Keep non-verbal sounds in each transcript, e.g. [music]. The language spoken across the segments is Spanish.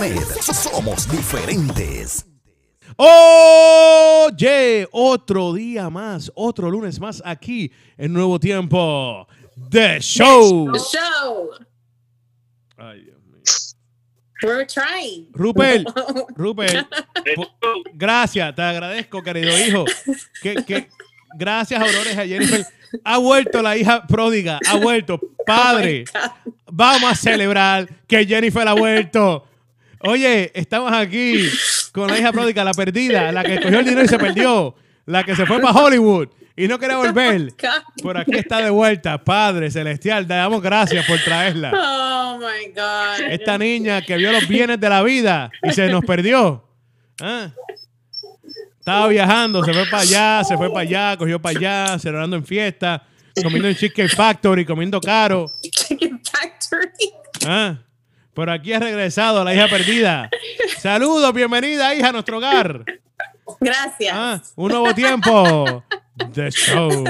Somos diferentes. Oye, otro día más, otro lunes más aquí en Nuevo Tiempo de Show. The show. Ay, Dios mío. We're trying. Rupert, [laughs] Rupert, po- gracias, te agradezco, querido hijo. Que, que, gracias, Aurores, a Jennifer. Ha vuelto la hija pródiga, ha vuelto. Padre, vamos a celebrar que Jennifer ha vuelto. Oye, estamos aquí con la hija pródiga, la perdida, la que cogió el dinero y se perdió, la que se fue para Hollywood y no quiere volver. Por aquí está de vuelta, Padre Celestial. Te damos gracias por traerla. Oh my God. Esta niña que vio los bienes de la vida y se nos perdió. ¿Ah? Estaba viajando, se fue para allá, se fue para allá, cogió para allá, celebrando en fiesta, comiendo en Chicken Factory, comiendo caro. Chicken Factory. ¿Ah? Por aquí ha regresado la hija perdida. Saludos, bienvenida, hija, a nuestro hogar. Gracias. Ah, un nuevo tiempo de show.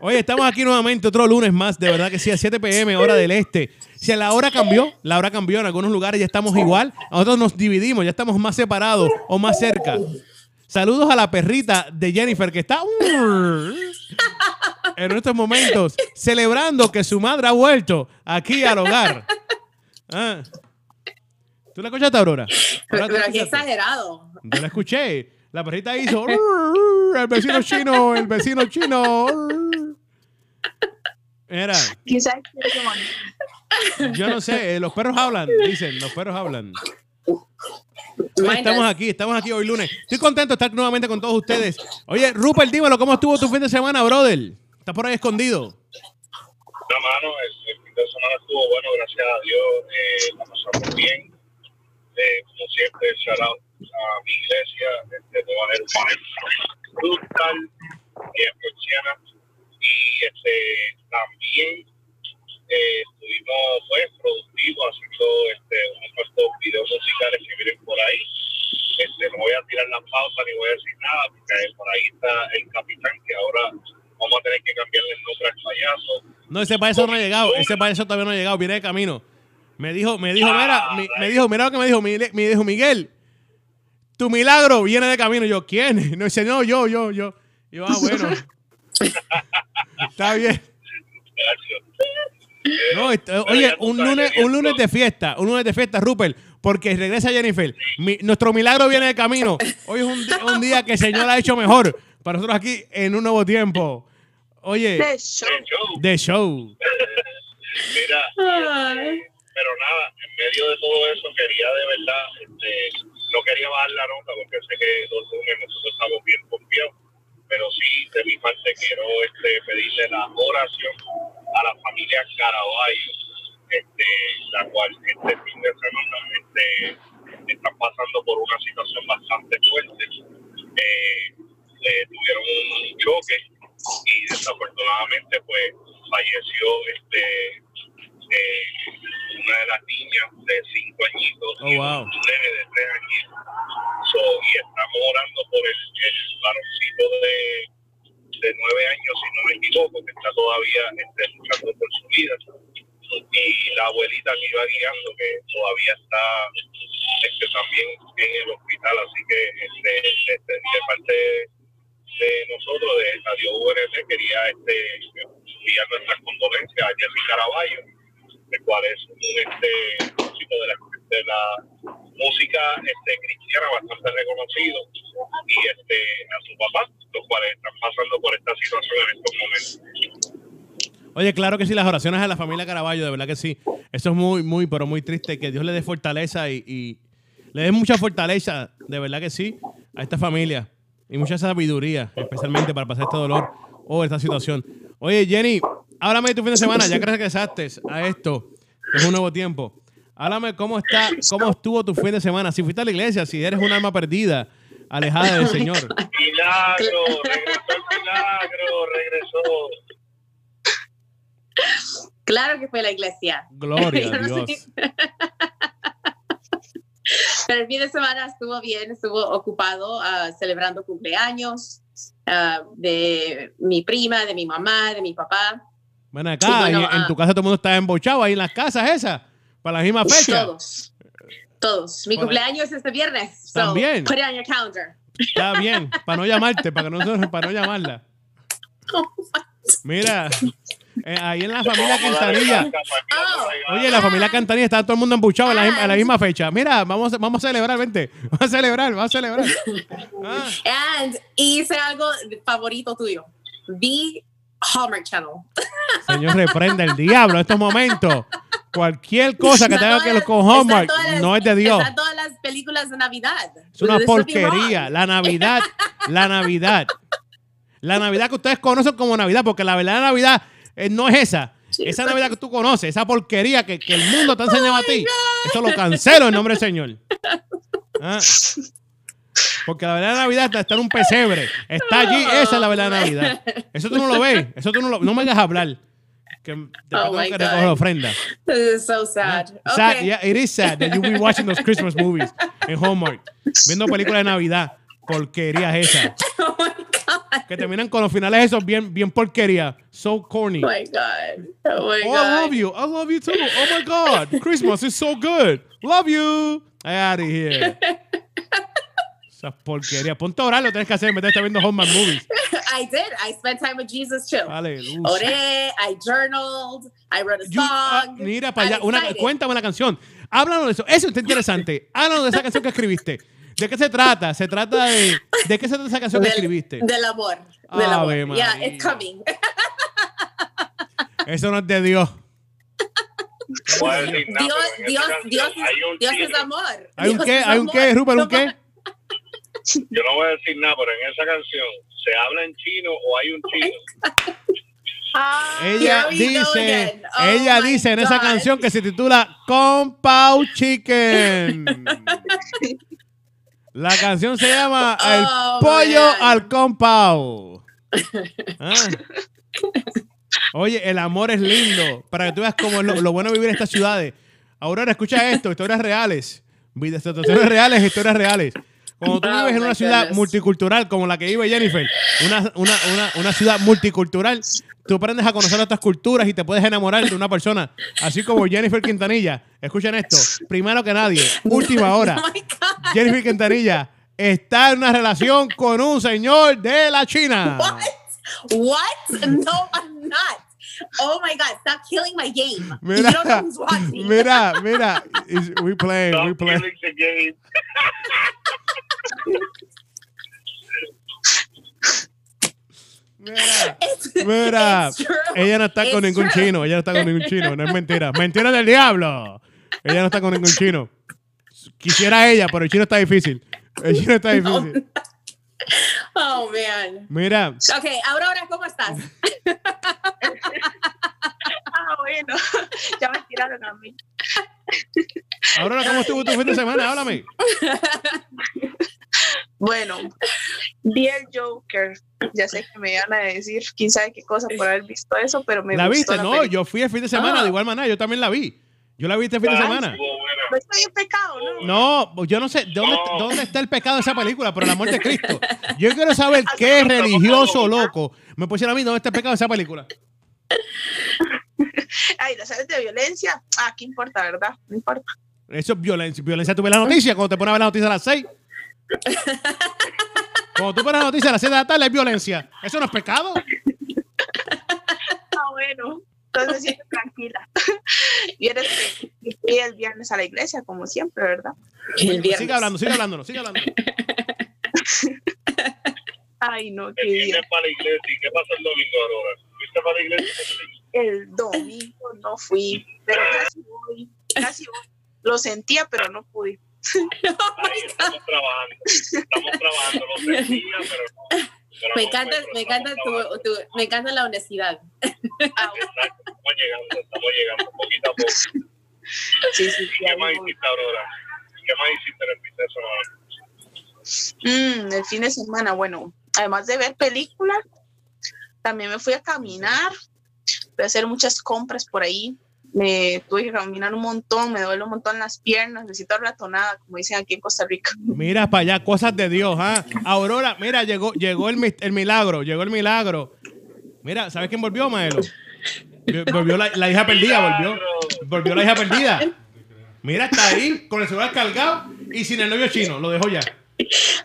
Oye, estamos aquí nuevamente otro lunes más, de verdad que sí, a 7 pm, hora del este. Si la hora cambió, la hora cambió, en algunos lugares ya estamos igual, a nosotros nos dividimos, ya estamos más separados o más cerca. Saludos a la perrita de Jennifer que está en estos momentos celebrando que su madre ha vuelto aquí al hogar. Ah. ¿Tú la escuchaste, Aurora? pero, Aurora, ¿tú la pero qué escuchaste? exagerado. Yo la escuché. La perrita hizo. El vecino chino, el vecino chino. Era, yo no sé, eh, los perros hablan, dicen, los perros hablan. Estamos aquí, estamos aquí hoy lunes. Estoy contento de estar nuevamente con todos ustedes. Oye, Rupert, dímelo, ¿cómo estuvo tu fin de semana, brother? ¿Estás por ahí escondido? No, mano, el, el de semana estuvo bueno, gracias a Dios. Eh, la pasamos bien. Eh, como siempre, shout out a mi iglesia, este, Nueva Jerusalén, brutal, bien cristiana. Y este, también eh, estuvimos pues, productivos haciendo este, unos cuantos videos musicales que vienen por ahí. Este, no voy a tirar la pausa ni voy a decir nada, porque por ahí está el capitán que ahora vamos a tener que cambiarle el nombre al payaso. No, ese payaso no ha llegado, ese payaso todavía no ha llegado, viene de camino. Me dijo, me dijo, mira, mi- me dijo, mira lo que me dijo, me dijo Miguel, tu milagro viene de camino. Yo, ¿quién? [laughs] No dice, no, yo, yo, yo. Yo, ah, bueno. [laughs] Está bien. No, est- oye, un lunes, un lunes de fiesta, un lunes de fiesta, Rupert, porque regresa Jennifer. Mi- nuestro milagro viene de camino. Hoy es un, un día que el Señor ha hecho mejor para nosotros aquí en un nuevo tiempo. Oye, De show. De show. [laughs] Mira, Ay. pero nada, en medio de todo eso quería de verdad, este, no quería bajar la nota porque sé que los lunes nosotros estamos bien confiados, pero sí de mi parte quiero este, pedirle la oración a la familia Caraballo, este, la cual este fin de semana este, están pasando por una situación bastante fuerte. Eh, eh, tuvieron un choque y desafortunadamente pues falleció este eh, una de las niñas de cinco añitos Oh, y wow. un nene de tres añitos. So, y estamos orando por el, el varoncito de, de nueve años, si no me equivoco, que está todavía este, luchando por su vida. Y la abuelita que iba guiando, que todavía está este, también en el hospital, así que este, este, de parte de nosotros, de Radio URL, quería este, enviar nuestras condolencias a Jesse Caraballo, el cual es un este, músico de la, de la música este, cristiana bastante reconocido, y este, a su papá, los cuales están pasando por esta situación en estos momentos. Oye, claro que sí, las oraciones a la familia Caraballo, de verdad que sí. Eso es muy, muy, pero muy triste. Que Dios le dé fortaleza y, y le dé mucha fortaleza, de verdad que sí, a esta familia. Y mucha sabiduría, especialmente para pasar este dolor o esta situación. Oye, Jenny, háblame de tu fin de semana, ya que regresaste a esto, que es un nuevo tiempo. Háblame cómo está, cómo estuvo tu fin de semana. Si fuiste a la iglesia, si eres un alma perdida, alejada del Señor. Milagro, regresó el milagro, regresó. Claro que fue la iglesia. Gloria a. [laughs] Dios. Pero el fin de semana estuvo bien, estuvo ocupado ah, celebrando cumpleaños ah, de mi prima, de mi mamá, de mi papá. Ven acá, bueno, en, en ah. tu casa todo el mundo está embochado ahí en las casas esas, para la misma fecha. Todos. Todos. Mi cumpleaños es este viernes. So También. Put it on your calendar. Está bien, para no llamarte, para, que no, para no llamarla. [laughs] Mira, eh, ahí en la familia Quintanilla. Oh. Oye, la familia Cantanilla está todo el mundo embuchado a la, misma- a la misma fecha. Mira, vamos, a- vamos a celebrar, vente. [laughs] Vamos a celebrar, vamos a celebrar. Ah, And hice algo favorito tuyo. Vi Hallmark Channel. señor, reprende el diablo en estos momentos. Cualquier cosa que tenga que ver con Hallmark las- no es de Dios. Están todas las películas de Navidad. Es una porquería. La Navidad, la Navidad. La Navidad que ustedes conocen como Navidad, porque la verdad Navidad eh, no es esa. Esa Navidad que tú conoces, esa porquería que, que el mundo te ha enseñado a ti, eso lo cancelo en nombre del Señor. Ah. Porque la verdad Navidad está, está en un pesebre. Está allí, esa es la verdad Navidad. Eso tú no lo ves, eso tú no lo No me hagas hablar. Que Oh my que God. recoger ofrenda. This is so sad. Sad, Okay. yeah, it is sad that you be watching those Christmas movies en Hallmark, viendo películas de Navidad. Porquerías esas. [laughs] Oh my God. Que terminan con los finales esos bien, bien porquería. So corny. Oh my God. Oh my Oh, God. I love you. I love you too. Oh my God. Christmas is so good. Love you. Out of here. [laughs] Esa porquería. Ponte a orar, lo tienes que hacer en vez de estar viendo Hallmark movies. [laughs] I did. I spent time with Jesus too. Aleluya. Oré, I journaled, I wrote a You- ah, song. mira para allá. Una, cuéntame la canción. Háblanos de eso. Eso está interesante. Háblanos de esa canción que escribiste. ¿De qué se trata? Se trata de. ¿De qué se trata esa canción que escribiste? Del amor. Del Ave amor. Yeah, it's coming. [laughs] Eso no es de Dios. No voy a decir nada, Dios, Dios, Dios, hay un Dios es amor. ¿Hay un qué? ¿Hay un qué, Rupert? ¿Un qué? Yo no voy a decir nada, pero en esa canción, ¿se habla en chino o hay un chino? Ah, Ella dice. Oh ella dice en esa canción que se titula Compound Chicken. [laughs] La canción se llama [laughs] El Oh, pollo man. al compound. [laughs] Ah. Oye, el amor es lindo. Para que tú veas cómo es lo, lo bueno de vivir en estas ciudades. Aurora, escucha esto, historias reales. Situaciones reales, historias reales. Cuando tú Oh, vives en una ciudad goodness. multicultural como la que vive Jennifer, una, una, una, una ciudad multicultural, tú aprendes a conocer otras culturas y te puedes enamorar de una persona. Así como Jennifer Quintanilla. Escuchen esto. Primero que nadie, última [laughs] hora. Oh my God. Jennifer Quintanilla está en una relación con un señor de la China. What? What? No, I'm not. Oh my God, stop killing my game. you don't know Mira, who's watching. mira, mira. We playing, we Stop playing. killing the game. Mira, It's- mira. Ella no está con ningún true. chino. Ella no está con ningún chino. No es mentira. Mentira del diablo. Ella no está con ningún chino. Quisiera ella, pero el chino está difícil. El chino está difícil. [laughs] Oh man. Mira, Ok, Aurora, ¿cómo estás? [laughs] ah, bueno. ya me tiraron a mí. Aurora, ¿cómo estuvo tu fin de semana? Háblame. Bueno, vi el Joker. Ya sé que me iban a decir quién sabe qué cosa por haber visto eso, pero me ¿La gustó viste? la No, película. yo fui el fin de semana Ah. de igual manera. Yo también la vi. Yo la vi este fin de Ah, semana. No estoy en pecado, ¿no? No, yo no sé dónde, No. dónde está el pecado de esa película, pero el amor de Cristo. Yo quiero saber [laughs] qué religioso loco me pusieron a mí dónde está el pecado de esa película. [laughs] Ay, las sales de violencia. Ah, ¿qué importa, verdad? No importa. Eso es violencia. Violencia, tú ves la noticia cuando te pones a ver la noticia a las 6. [laughs] Cuando tú pones la noticia a las 6 de la tarde, es violencia. ¿Eso no es pecado? Ah, bueno. Entonces siento tranquila. [laughs] Y eres el viernes a la iglesia, como siempre, ¿verdad? El viernes. Sigue hablando, sigue hablando, sigue hablando. Ay, no, qué para la iglesia. ¿Y qué pasó el domingo, Aurora? ¿Fuiste para la iglesia? El domingo no fui, pero casi voy. Casi voy. Lo sentía, pero no pude. [laughs] Ahí estamos trabajando. Estamos trabajando. Lo sentía, pero no. pero Me encanta, me encanta tu, tu- me encanta la honestidad. Ah, Exacto, estamos llegando, estamos llegando poquito a poco. sí, sí, sí, ¿Qué más hiciste, Aurora? ¿Qué más hiciste en el fin de semana? Mm, el fin de semana, bueno, además de ver películas, también me fui a caminar, a hacer muchas compras por ahí. Me tuve que caminar un montón, me duele un montón las piernas, necesito ratonada, como dicen aquí en Costa Rica. [laughs] Mira para allá, cosas de Dios, ¿ah? Aurora, mira, llegó, llegó el, el milagro, llegó el milagro. Mira, ¿sabes quién volvió, Maelo? Volvió la, la hija perdida, volvió. Volvió la hija perdida. Mira, está ahí con el celular cargado y sin el novio chino. Lo dejó ya.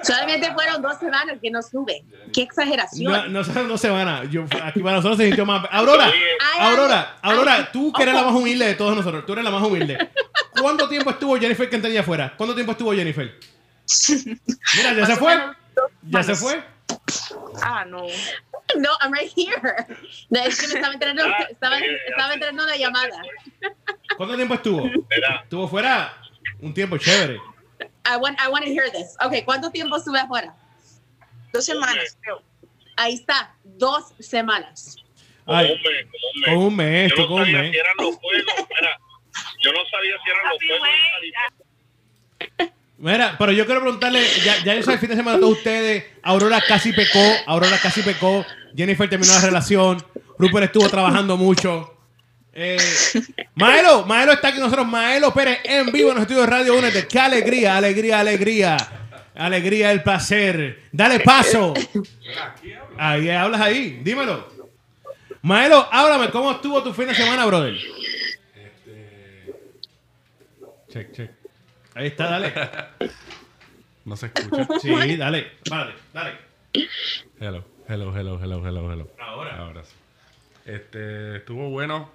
Solamente fueron dos semanas que no sube. Qué exageración. No, no dos semanas. Yo, aquí para nosotros se sintió más. Aurora, Aurora, Aurora, tú que eres la más humilde de todos nosotros. Tú eres la más humilde. ¿Cuánto tiempo estuvo Jennifer Quintanilla afuera? ¿Cuánto tiempo estuvo Jennifer? Mira, ya [laughs] se fue. Ya se fue. Ah, no. No, I'm right here. No, es que me estaba entrando, Ah, estaba, estaba entrando una llamada. ¿Cuánto tiempo estuvo? Estuvo fuera un tiempo chévere. I want, I want to hear this. Okay, ¿cuánto tiempo estuve afuera? Dos semanas. Ahí está, dos semanas. Ay, un mes, como un mes. con un mes, Yo tú no con un sabía mes. si eran los juegos. Mira, yo no sabía si eran los juegos. Mira, pero yo quiero preguntarle, ya, ya yo sé el fin de semana todos ustedes, Aurora casi pecó, Aurora casi pecó, Jennifer terminó la relación, Rupert estuvo trabajando mucho. Eh, Maelo, Maelo está aquí con nosotros, Maelo Pérez en vivo en los estudios de Radio Únete. Qué alegría, alegría, alegría. Alegría, el placer. Dale paso. Ahí hablas ahí, dímelo. Maelo, háblame, ¿cómo estuvo tu fin de semana, brother? Check, check. Ahí está, dale. No se escucha. Sí, dale, dale, dale. Hello, hello, hello, hello, hello, hello. Ahora. Ahora sí. Este, estuvo bueno.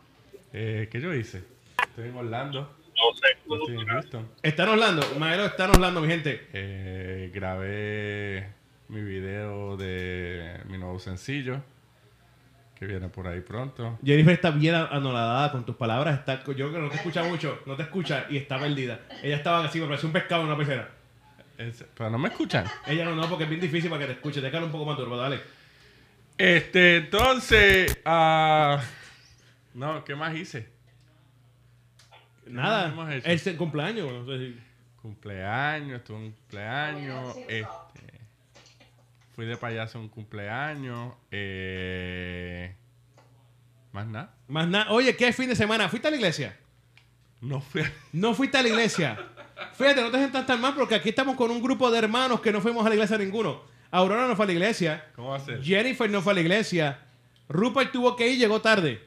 Eh, ¿Qué yo hice? Estoy en Orlando. No sé. Estoy en Houston. Está en Orlando, Maelo está en Orlando, mi gente. Eh, grabé mi video de mi nuevo sencillo. Que viene por ahí pronto. Jennifer está bien anonadada con tus palabras. Está, yo creo que no te escucha mucho, no te escucha y está perdida. Ella estaba así, me pareció un pescado en una pecera. Es- pero no me escuchan. Ella no, no, porque es bien difícil para que te escuche. Déjalo un poco más turbo, dale. Este, entonces. ah, no, ¿qué más hice? Nada, hemos hecho? es el cumpleaños. No sé si- Cumpleaños, estuve un cumpleaños. Este, fui de payaso un cumpleaños. Eh, más nada. Más nada. Oye, ¿qué fin de semana? ¿Fuiste a la iglesia? No fui a- No fuiste a la iglesia. Fíjate, no te sientas tan mal porque aquí estamos con un grupo de hermanos que no fuimos a la iglesia ninguno. Aurora no fue a la iglesia. ¿Cómo va a ser? Jennifer no fue a la iglesia. Rupert tuvo que ir, llegó tarde.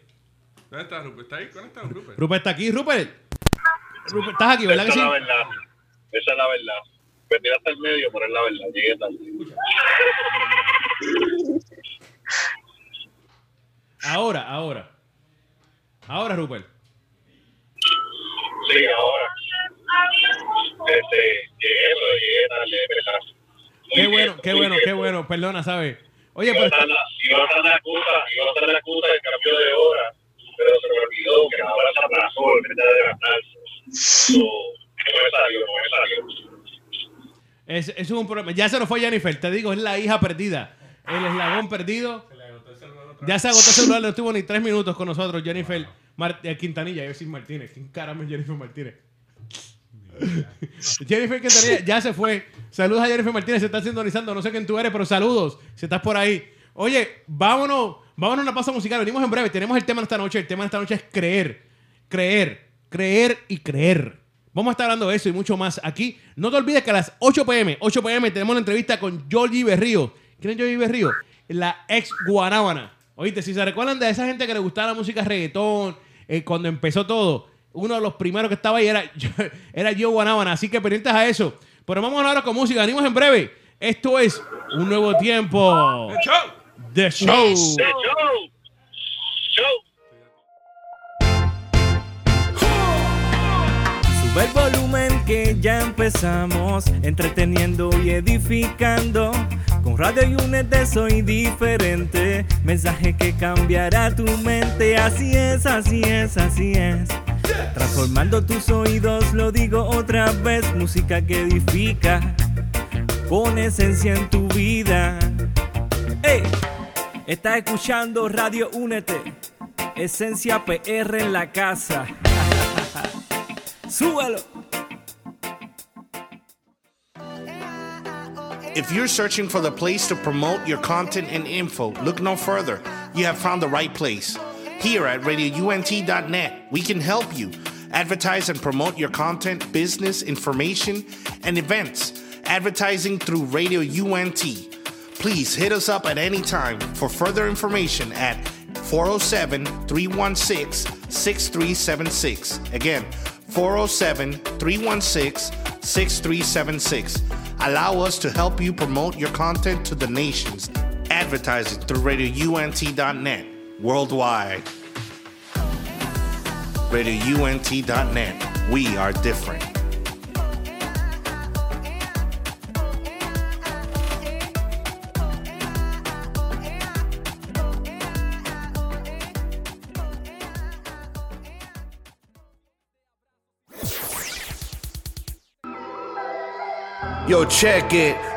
¿Dónde está Rupert? ¿Está ahí? ¿Dónde está Rupert? Rupert está aquí. Rupert. Rupert, estás aquí, ¿verdad Esa que es sí? la verdad. Esa es la verdad. Me tiré hasta el medio, pero es la verdad. Llegué tarde. Ahora, ahora. Ahora, Rupert. Sí, ahora. Este, llegué, pero llegué tarde, ¿verdad? Muy Qué bien, bueno, qué bueno, bien. qué bueno. Perdona, ¿sabes? Oye, pero la- iba a estar la excusa, iba a estar la excusa del cambio de hora, pero se me olvidó que ahora se aplazó de no me salió, no me salió. es, es un problema. Ya se nos fue Jennifer. Te digo, es la hija perdida. El eslabón perdido. Ya se agotó el celular, no estuvo ni tres minutos con nosotros. Jennifer Mar- eh, Quintanilla, yo decir Martínez. ¿Quién caramba es Jennifer Martínez? [laughs] Jennifer Quintanilla ya se fue. Saludos a Jennifer Martínez, se está sintonizando. No sé quién tú eres, pero saludos si estás por ahí. Oye, vámonos, vámonos a una pausa musical. Venimos en breve. Tenemos el tema de esta noche. El tema de esta noche es creer. Creer, creer y creer. Vamos a estar hablando de eso y mucho más aquí. No te olvides que a las 8 pm, 8 pm tenemos una entrevista con Georgie Berrío. ¿Quién es Georgie Berrío? La ex Guanábana. Oíste, si se recuerdan de esa gente que le gustaba la música reggaetón, eh, cuando empezó todo, uno de los primeros que estaba ahí era, [laughs] era Joe Guanábana. Así que pendientes a eso. Pero vamos ahora con música. Venimos en breve. Esto es un nuevo tiempo de show. ¡De show! ¡Show! Sube el volumen que ya empezamos, entreteniendo y edificando. Con Radio Unete soy diferente, mensaje que cambiará tu mente. Así es, así es, así es. Transformando tus oídos, lo digo otra vez, música que edifica, con esencia en tu vida. ¡Ey! Estás escuchando Radio Únete, esencia PR en la casa. [laughs] Súbalo. If you're searching for the place to promote your content and info, look no further. You have found the right place. Here at radiount.net, we can help you advertise and promote your content, business, information, and events. Advertising through Radio UNT. Please hit us up at any time for further information at 407 316 6376. Again, 407 316 6376. Allow us to help you promote your content to the nations. Advertising through RadioUNT.net worldwide. RadioUNT.net. We are different. Yo, check it.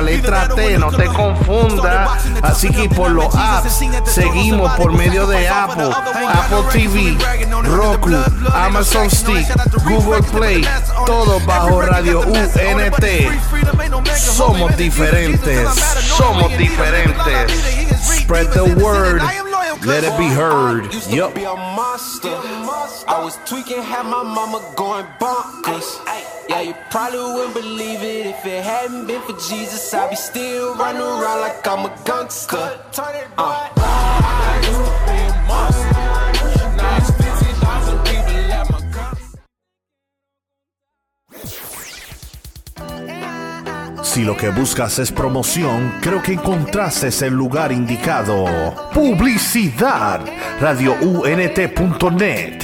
letra T. No te confundas. Así que por los apps, seguimos por medio de Apple, Apple TV, Roku, Amazon Stick, Google Play, todo bajo Radio UNT. Somos diferentes, somos diferentes. Spread the word, let it be heard. Yup. I was tweaking, had my mama going bonkers. Yeah, you probably wouldn't believe it if it hadn't been for Jesus. I'd be still running around like I'm a gangster. Uh. Si lo que buscas es promoción, creo que encontraste el lugar indicado. Publicidad. RadioUNT.net.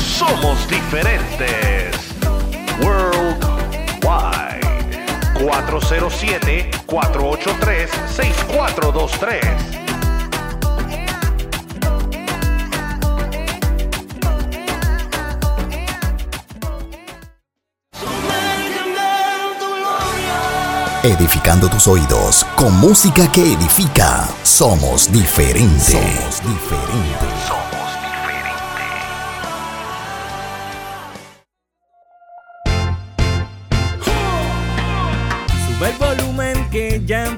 Somos diferentes. Worldwide. 407-483-6423. Edificando tus oídos con música que edifica. Somos diferentes. Somos diferentes.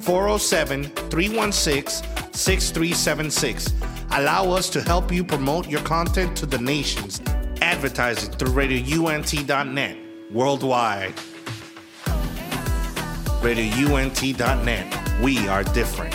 407 316 6376. Allow us to help you promote your content to the nations. Advertising through RadioUNT.net worldwide. RadioUNT.net. We are different.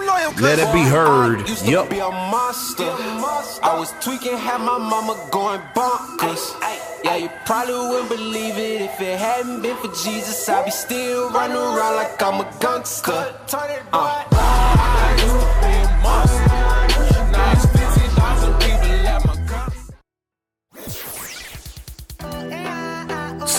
Let it be heard. Yup. I was tweaking, had my mama going bonkers. Yeah, you probably wouldn't believe it if it hadn't been for Jesus. I'd be still running around like I'm a gangster. Uh.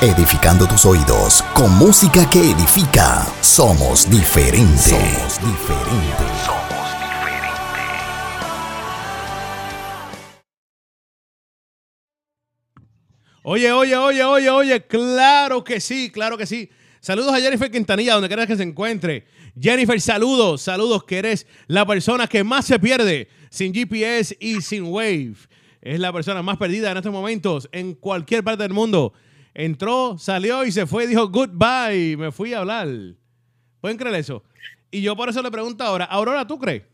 Edificando tus oídos con música que edifica. Somos diferentes. Somos diferentes. Somos diferentes. Oye, oye, oye, oye, oye, claro que sí, claro que sí. Saludos a Jennifer Quintanilla, donde quieras que se encuentre. Jennifer, saludos, saludos, que eres la persona que más se pierde sin GPS y sin Wave. Es la persona más perdida en estos momentos en cualquier parte del mundo. Entró, salió y se fue, dijo goodbye. Me fui a hablar. ¿Pueden creer eso? Y yo por eso le pregunto ahora, Aurora, ¿tú crees?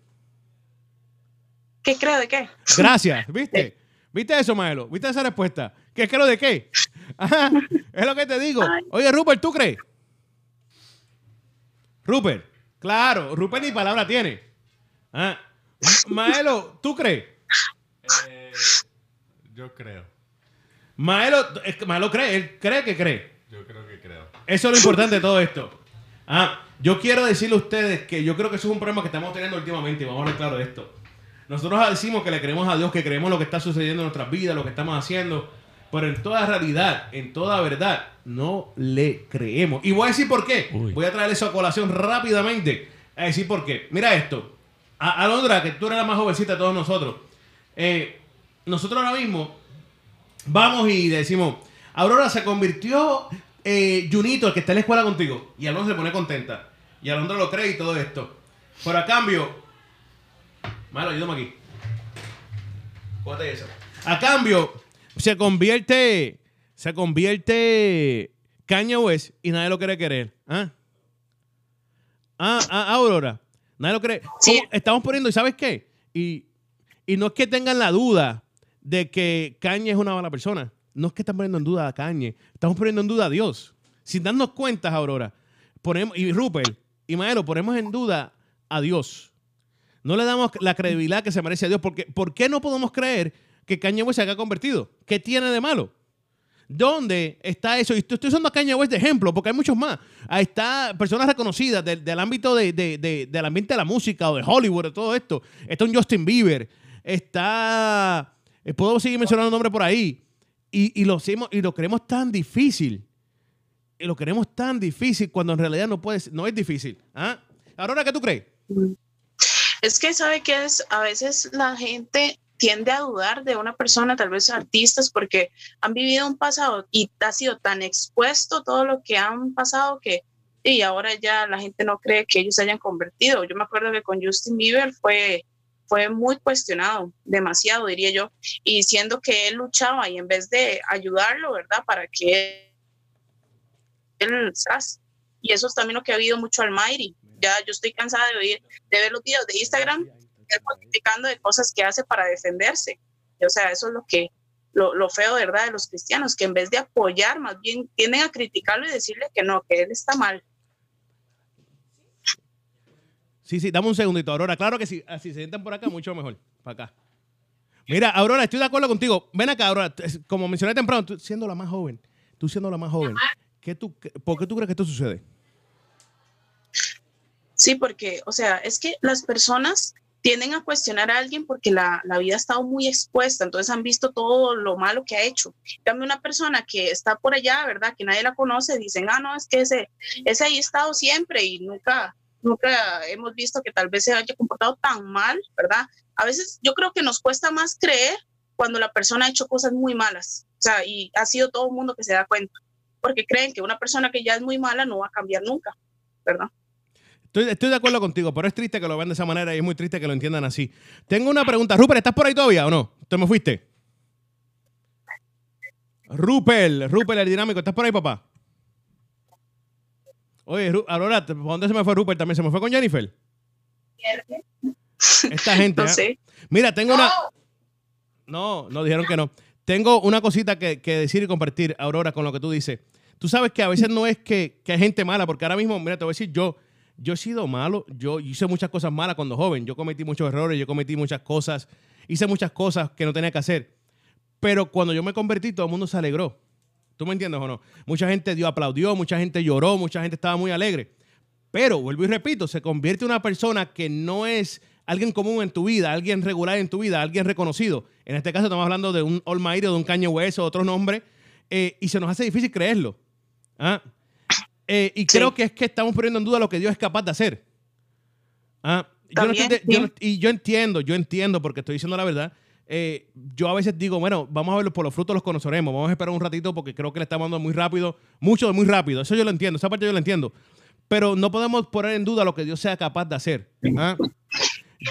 ¿Qué creo de qué? Gracias, [laughs] ¿viste? ¿Viste eso, Maelo? ¿Viste esa respuesta? ¿Qué creo de qué? [laughs] Ajá, es lo que te digo. Oye, Rupert, ¿tú crees? Rupert, claro, Rupert ni palabra tiene. Ah. Maelo, ¿tú crees? Eh, yo creo. Maelo, es que Maelo cree, él cree que cree. Yo creo que creo. Eso es lo importante de todo esto. Ah, yo quiero decirle a ustedes que yo creo que eso es un problema que estamos teniendo últimamente y vamos a hablar claro de esto. Nosotros decimos que le creemos a Dios, que creemos lo que está sucediendo en nuestras vidas, lo que estamos haciendo, pero en toda realidad, en toda verdad, no le creemos. Y voy a decir por qué. Voy a traer eso a colación rápidamente. A decir por qué. Mira esto. A Alondra, que tú eres la más jovencita de todos nosotros. eh, nosotros ahora mismo vamos y decimos, Aurora se convirtió eh, Junito, el que está en la escuela contigo. Y Alondra se pone contenta. Y Alondra lo cree y todo esto. Pero a cambio, Malo, ayúdame aquí. Cógete eso. A cambio, se convierte, se convierte Kanye West y nadie lo quiere querer. ¿Ah? Ah, ah, Aurora. Nadie lo cree. Sí. Estamos poniendo, ¿y sabes qué? Y, y no es que tengan la duda de que Kanye es una mala persona. No es que están poniendo en duda a Kanye. Estamos poniendo en duda a Dios. Sin darnos cuenta, Aurora. Ponemos, y Rupert y Maelo, ponemos en duda a Dios. No le damos la credibilidad que se merece a Dios. Porque, ¿Por qué no podemos creer que Kanye West se haya convertido? ¿Qué tiene de malo? ¿Dónde está eso? Y estoy usando a Kanye West de ejemplo, porque hay muchos más. Ahí está personas reconocidas del, del ámbito de, de- de- del ambiente de la música o de Hollywood, de todo esto. Está un Justin Bieber. Está. Eh, Puedo seguir mencionando nombres por ahí. Y, y lo, y lo queremos tan difícil. Y lo queremos tan difícil cuando en realidad no, puede, no es difícil. ¿Ah? Aurora, ¿qué tú crees? Es que sabe que es a veces la gente tiende a dudar de una persona, tal vez artistas, porque han vivido un pasado y ha sido tan expuesto todo lo que han pasado que y ahora ya la gente no cree que ellos se hayan convertido. Yo me acuerdo que con Justin Bieber fue, fue muy cuestionado, demasiado diría yo, y siendo que él luchaba y en vez de ayudarlo, ¿verdad? Para que él, y eso es también lo que ha habido mucho al Mayri. Ya yo estoy cansada de, oír, de ver los videos de Instagram, criticando de cosas que hace para defenderse. O sea, eso es lo que, lo, lo, feo, ¿verdad?, de los cristianos, que en vez de apoyar, más bien tienden a criticarlo y decirle que no, que él está mal. Sí, sí, dame un segundito, Aurora. Claro que sí, si se sientan por acá, mucho mejor. Para acá. Mira, Aurora, estoy de acuerdo contigo. Ven acá, Aurora. Como mencioné temprano, tú siendo la más joven, tú siendo la más joven, ¿qué tú, ¿por qué tú crees que esto sucede? Sí, porque, o sea, es que las personas tienden a cuestionar a alguien porque la, la, vida ha estado muy expuesta, entonces han visto todo lo malo que ha hecho. También una persona que está por allá, ¿verdad? Que nadie la conoce, dicen, ah, no, es que ese, ese ahí ha estado siempre y nunca, nunca hemos visto que tal vez se haya comportado tan mal, ¿verdad? A veces yo creo que nos cuesta más creer cuando la persona ha hecho cosas muy malas, o sea, y ha sido todo el mundo que se da cuenta, porque creen que una persona que ya es muy mala no va a cambiar nunca, ¿verdad? Estoy, de acuerdo contigo, pero es triste que lo vean de esa manera y es muy triste que lo entiendan así. Tengo una pregunta. Rupert, ¿estás por ahí todavía o no? ¿Te me fuiste? Rupert, Rupert, el dinámico, ¿estás por ahí, papá? Oye, Aurora, ¿por dónde se me fue Rupert también? ¿Se me fue con Jennifer? Esta [laughs] gente. No sé. Mira, tengo una. No, no dijeron que no. Tengo una cosita que, que, decir y compartir, Aurora, con lo que tú dices. Tú sabes que a veces no es que, que hay gente mala, porque ahora mismo, mira, te voy a decir, yo, yo he sido malo, yo hice muchas cosas malas cuando joven, yo cometí muchos errores, yo cometí muchas cosas, hice muchas cosas que no tenía que hacer. Pero cuando yo me convertí, todo el mundo se alegró. ¿Tú me entiendes o no? Mucha gente dio aplaudió, mucha gente lloró, mucha gente estaba muy alegre. Pero, vuelvo y repito, se convierte en una persona que no es alguien común en tu vida, alguien regular en tu vida, alguien reconocido. En este caso estamos hablando de un Almighty o de un Caño Hueso, otro nombre, eh, y se nos hace difícil creerlo. ¿Ah? Eh, y creo que es que estamos poniendo en duda lo que Dios es capaz de hacer. ¿Ah? Yo no y yo entiendo, yo entiendo, porque estoy diciendo la verdad, eh, yo a veces digo, bueno, vamos a verlo por los frutos los conoceremos, vamos a esperar un ratito porque creo que le estamos dando muy rápido, mucho muy rápido, eso yo lo entiendo, esa parte yo lo entiendo, pero no podemos poner en duda lo que Dios sea capaz de hacer. ¿ah?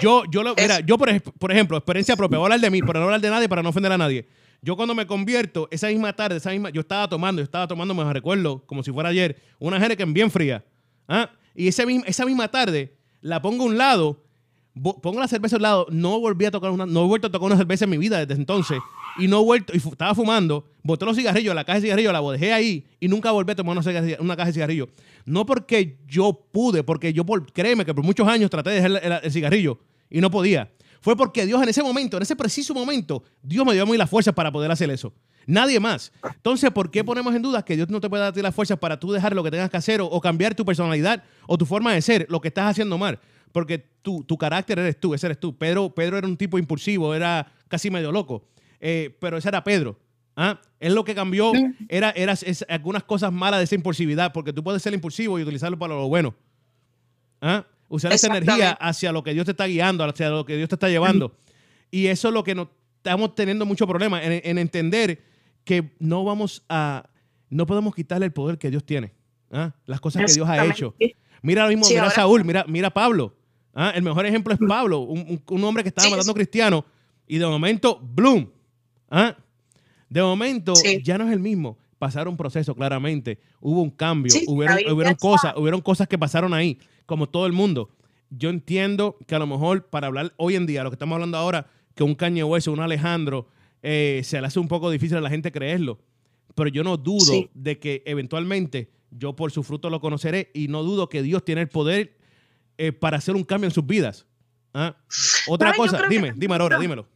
Yo, yo, lo, mira, yo por, ejemplo, experiencia propia, voy a hablar de mí, pero no hablar de nadie para no ofender a nadie. Yo cuando me convierto, esa misma tarde, esa misma, yo estaba tomando, yo estaba tomando, me recuerdo, como si fuera ayer, una Henneken bien fría. ¿ah? Y esa esa misma tarde la pongo a un lado pongo la cerveza al lado, no volví a tocar una, no he vuelto a tocar una cerveza en mi vida desde entonces. Y no he vuelto, y estaba fumando, boté los cigarrillos, la caja de cigarrillos, la dejé ahí y nunca volví a tomar una, una caja de cigarrillos. No porque yo pude, porque yo, por, créeme que por muchos años traté de dejar el, cigarrillo y no podía. Fue porque Dios en ese momento, en ese preciso momento, Dios me dio a mí las fuerzas para poder hacer eso. Nadie más. Entonces, ¿por qué ponemos en duda que Dios no te puede dar las fuerzas para tú dejar lo que tengas que hacer o cambiar tu personalidad o tu forma de ser, lo que estás haciendo mal? porque tu, tu carácter eres tú, ese eres tú. Pedro, Pedro era un tipo impulsivo, era casi medio loco, eh, pero ese era Pedro. ¿Ah? Él lo que cambió era, era algunas cosas malas de esa impulsividad, porque tú puedes ser impulsivo y utilizarlo para lo bueno. ¿Ah? Usar esa energía hacia lo que Dios te está guiando, hacia lo que Dios te está llevando. Y eso es lo que nos estamos teniendo mucho problema en, entender que no vamos a, no podemos quitarle el poder que Dios tiene. ¿ah? Las cosas que Dios ha hecho. Mira ahora mismo, mira a Saúl, mira, mira a Pablo. Ah, el mejor ejemplo es Pablo, un, hombre que estaba matando cristianos y de momento, ¡bloom! ¿Ah? De momento ya no es el mismo. Pasaron un proceso, claramente. Hubo un cambio, hubieron, cosas, hubieron cosas que pasaron ahí, como todo el mundo. Yo entiendo que a lo mejor para hablar hoy en día, lo que estamos hablando ahora, que un Caño Hueso, un Alejandro, eh, se le hace un poco difícil a la gente creerlo. Pero yo no dudo de que eventualmente yo por su fruto lo conoceré y no dudo que Dios tiene el poder eh, para hacer un cambio en sus vidas. ¿Ah? Otra cosa, dime, dime ahora, dímelo.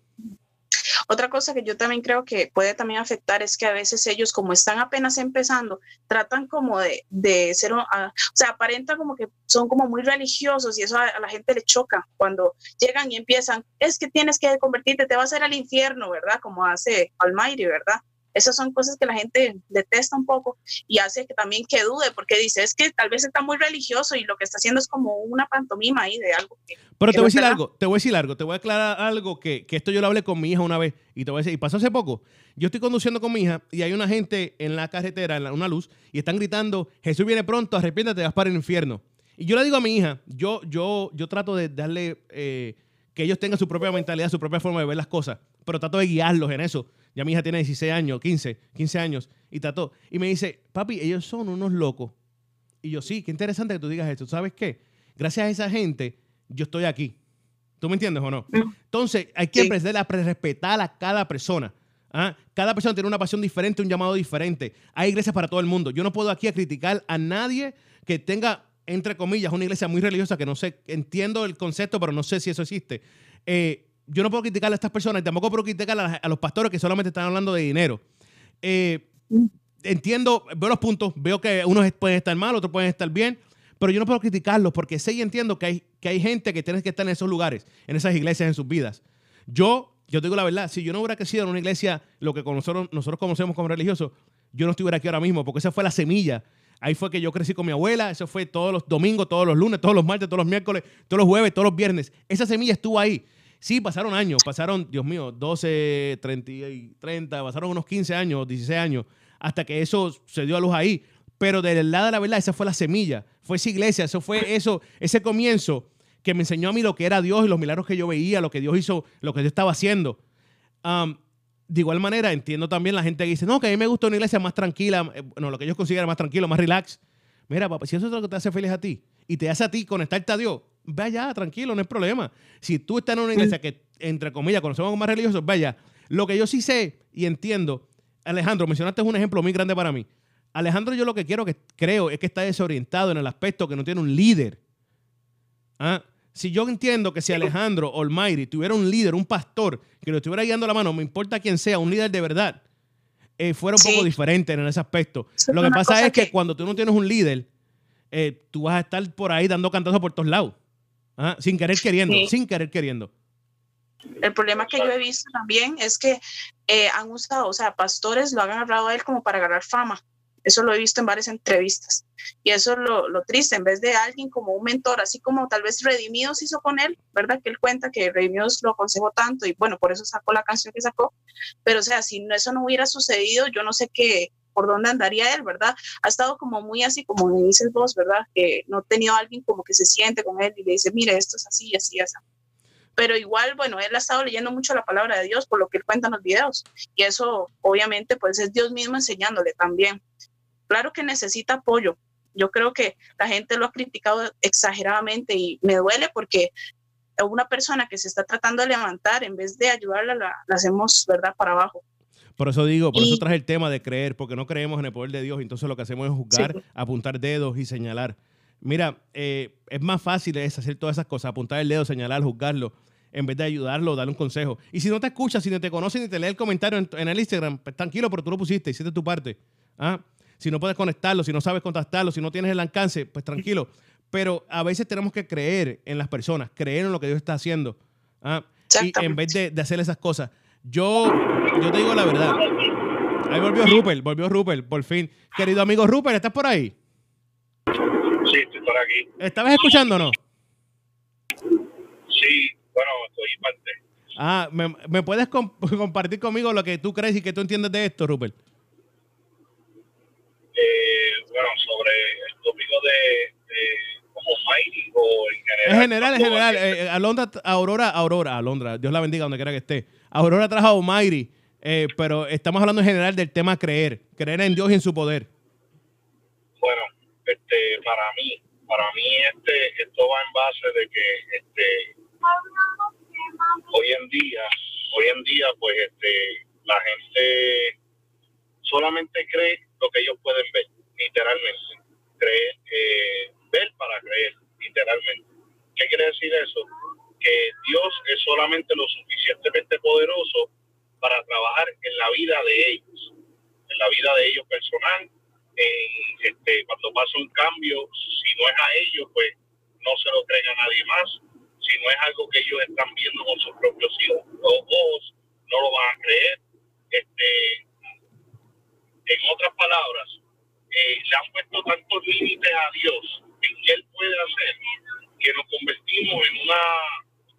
Otra cosa que yo también creo que puede también afectar es que a veces ellos, como están apenas empezando, tratan como de, de ser, o sea, aparentan como que son como muy religiosos y eso a, la gente le choca cuando llegan y empiezan, es que tienes que convertirte, te vas a ir al infierno, ¿verdad? Como hace Almighty, ¿verdad? Esas son cosas que la gente detesta un poco y hace que también que dude, porque dice, es que tal vez está muy religioso y lo que está haciendo es como una pantomima ahí de algo. Pero te voy a decir algo, te voy a decir algo, te voy a aclarar algo que, que esto yo lo hablé con mi hija una vez y te voy a decir, y pasó hace poco. Yo estoy conduciendo con mi hija y hay una gente en la carretera, en una luz, y están gritando, Jesús viene pronto, arrepiéntate, vas para el infierno. Y yo le digo a mi hija, yo, yo, yo trato de darle... Eh, que ellos tengan su propia mentalidad, su propia forma de ver las cosas, pero trato de guiarlos en eso. Ya mi hija tiene 16 años, 15, 15 años, y trató. Y me dice, papi, ellos son unos locos. Y yo, sí, qué interesante que tú digas esto. ¿Sabes qué? Gracias a esa gente, yo estoy aquí. ¿Tú me entiendes o no? Entonces, hay que aprender a respetar a cada persona. ¿ah? Cada persona tiene una pasión diferente, un llamado diferente. Hay iglesias para todo el mundo. Yo no puedo aquí a criticar a nadie que tenga entre comillas, una iglesia muy religiosa que no sé, entiendo el concepto, pero no sé si eso existe. Eh, yo no puedo criticar a estas personas y tampoco puedo criticar a, los pastores que solamente están hablando de dinero. Eh, entiendo, veo los puntos, veo que unos pueden estar mal, otros pueden estar bien, pero yo no puedo criticarlos porque sé y entiendo que hay, que hay gente que tiene que estar en esos lugares, en esas iglesias, en sus vidas. Yo, yo digo la verdad, si yo no hubiera crecido en una iglesia, lo que nosotros, nosotros conocemos como religioso, yo no estuviera aquí ahora mismo, porque esa fue la semilla Ahí fue que yo crecí con mi abuela. Eso fue todos los domingos, todos los lunes, todos los martes, todos los miércoles, todos los jueves, todos los viernes. Esa semilla estuvo ahí. Sí, pasaron años, pasaron, Dios mío, 12, 30, 30 pasaron unos 15 años, 16 años, hasta que eso se dio a luz ahí. Pero del lado de la verdad, esa fue la semilla, fue esa iglesia, eso fue eso, ese comienzo que me enseñó a mí lo que era Dios y los milagros que yo veía, lo que Dios hizo, lo que Dios estaba haciendo de igual manera, entiendo también la gente que dice, no, que a mí me gusta una iglesia más tranquila, eh, bueno, lo que ellos consideran más tranquilo, más relax. Mira, papá, si eso es lo que te hace feliz a ti y te hace a ti conectarte a Dios, ve allá, tranquilo, no hay problema. Si tú estás en una iglesia que, entre comillas, conocemos más religiosos, vaya. Lo que yo sí sé y entiendo, Alejandro, mencionaste un ejemplo muy grande para mí. Alejandro, yo lo que quiero que creo es que está desorientado en el aspecto que no tiene un líder. ¿Ah? si yo entiendo que si Alejandro Almighty tuviera un líder, un pastor, que lo estuviera guiando la mano, me importa quién sea, un líder de verdad, eh, fuera un poco diferente en ese aspecto. lo que pasa es que, cuando tú no tienes un líder, eh, tú vas a estar por ahí dando cantazos por todos lados, sin querer queriendo, sin querer queriendo. El problema que yo he visto también es que eh, han usado, o sea, pastores lo han agarrado a él como para agarrar fama. Eso lo he visto en varias entrevistas. Y eso es lo, lo, triste, en vez de alguien como un mentor, así como tal vez Redimidos hizo con él, ¿verdad? Que él cuenta que Redimidos lo aconsejó tanto y bueno, por eso sacó la canción que sacó. Pero o sea, si eso no hubiera sucedido, yo no sé qué, por dónde andaría él, ¿verdad? Ha estado como muy así, como me dices vos, ¿verdad? Que no ha tenido alguien como que se siente con él y le dice, mire, esto es así, así, así. Pero igual, bueno, él ha estado leyendo mucho la palabra de Dios por lo que él cuenta en los videos. Y eso, obviamente, pues es Dios mismo enseñándole también. Claro que necesita apoyo. Yo creo que la gente lo ha criticado exageradamente y me duele porque una persona que se está tratando de levantar, en vez de ayudarla, la, hacemos, ¿verdad?, para abajo. Por eso digo, por eso traje el tema de creer, porque no creemos en el poder de Dios, entonces lo que hacemos es juzgar, apuntar dedos y señalar. Mira, eh, es más fácil es hacer todas esas cosas, apuntar el dedo, señalar, juzgarlo, en vez de ayudarlo, darle un consejo. Y si no te escuchas, si no te conoce ni te lee el comentario en, el Instagram, pues tranquilo, pero tú lo pusiste, hiciste tu parte. ¿ah? si no puedes conectarlo, si no sabes contactarlo, si no tienes el alcance, pues tranquilo. Pero a veces tenemos que creer en las personas, creer en lo que Dios está haciendo. ¿ah? Y en vez de, hacer esas cosas. Yo, yo te digo la verdad. Ahí volvió Rupert, volvió Rupert, por fin. Querido amigo Rupert, ¿estás por ahí? Sí, estoy por aquí. ¿Estabas escuchándonos? Sí, bueno, estoy parte. Ah, ¿me, ¿me puedes [laughs] compartir conmigo lo que tú crees y que tú entiendes de esto, Rupert? bueno, sobre el tópico de, como Mighty o en general. En general, en general. Eh, eh, Alondra, Aurora, Aurora, Alondra, Dios la bendiga donde quiera que esté. Aurora trajo a eh, pero estamos hablando en general del tema creer, creer en Dios y en su poder. Bueno, este, para mí, para mí este, esto va en base de que este, hoy en día, hoy en día, pues este, la gente solamente cree lo que ellos pueden ver literalmente. Creer, eh, ver para creer, literalmente. ¿Qué quiere decir eso? Que Dios es solamente lo suficientemente poderoso para trabajar en la vida de ellos, en la vida de ellos personal. este, cuando pasa un cambio, si no es a ellos, pues no se lo creen a nadie más. Si no es algo que ellos están viendo con sus propios ojos, no lo van a creer. Este, en otras palabras, eh, le han puesto tantos límites a Dios en qué Él puede hacer, que nos convertimos en, una,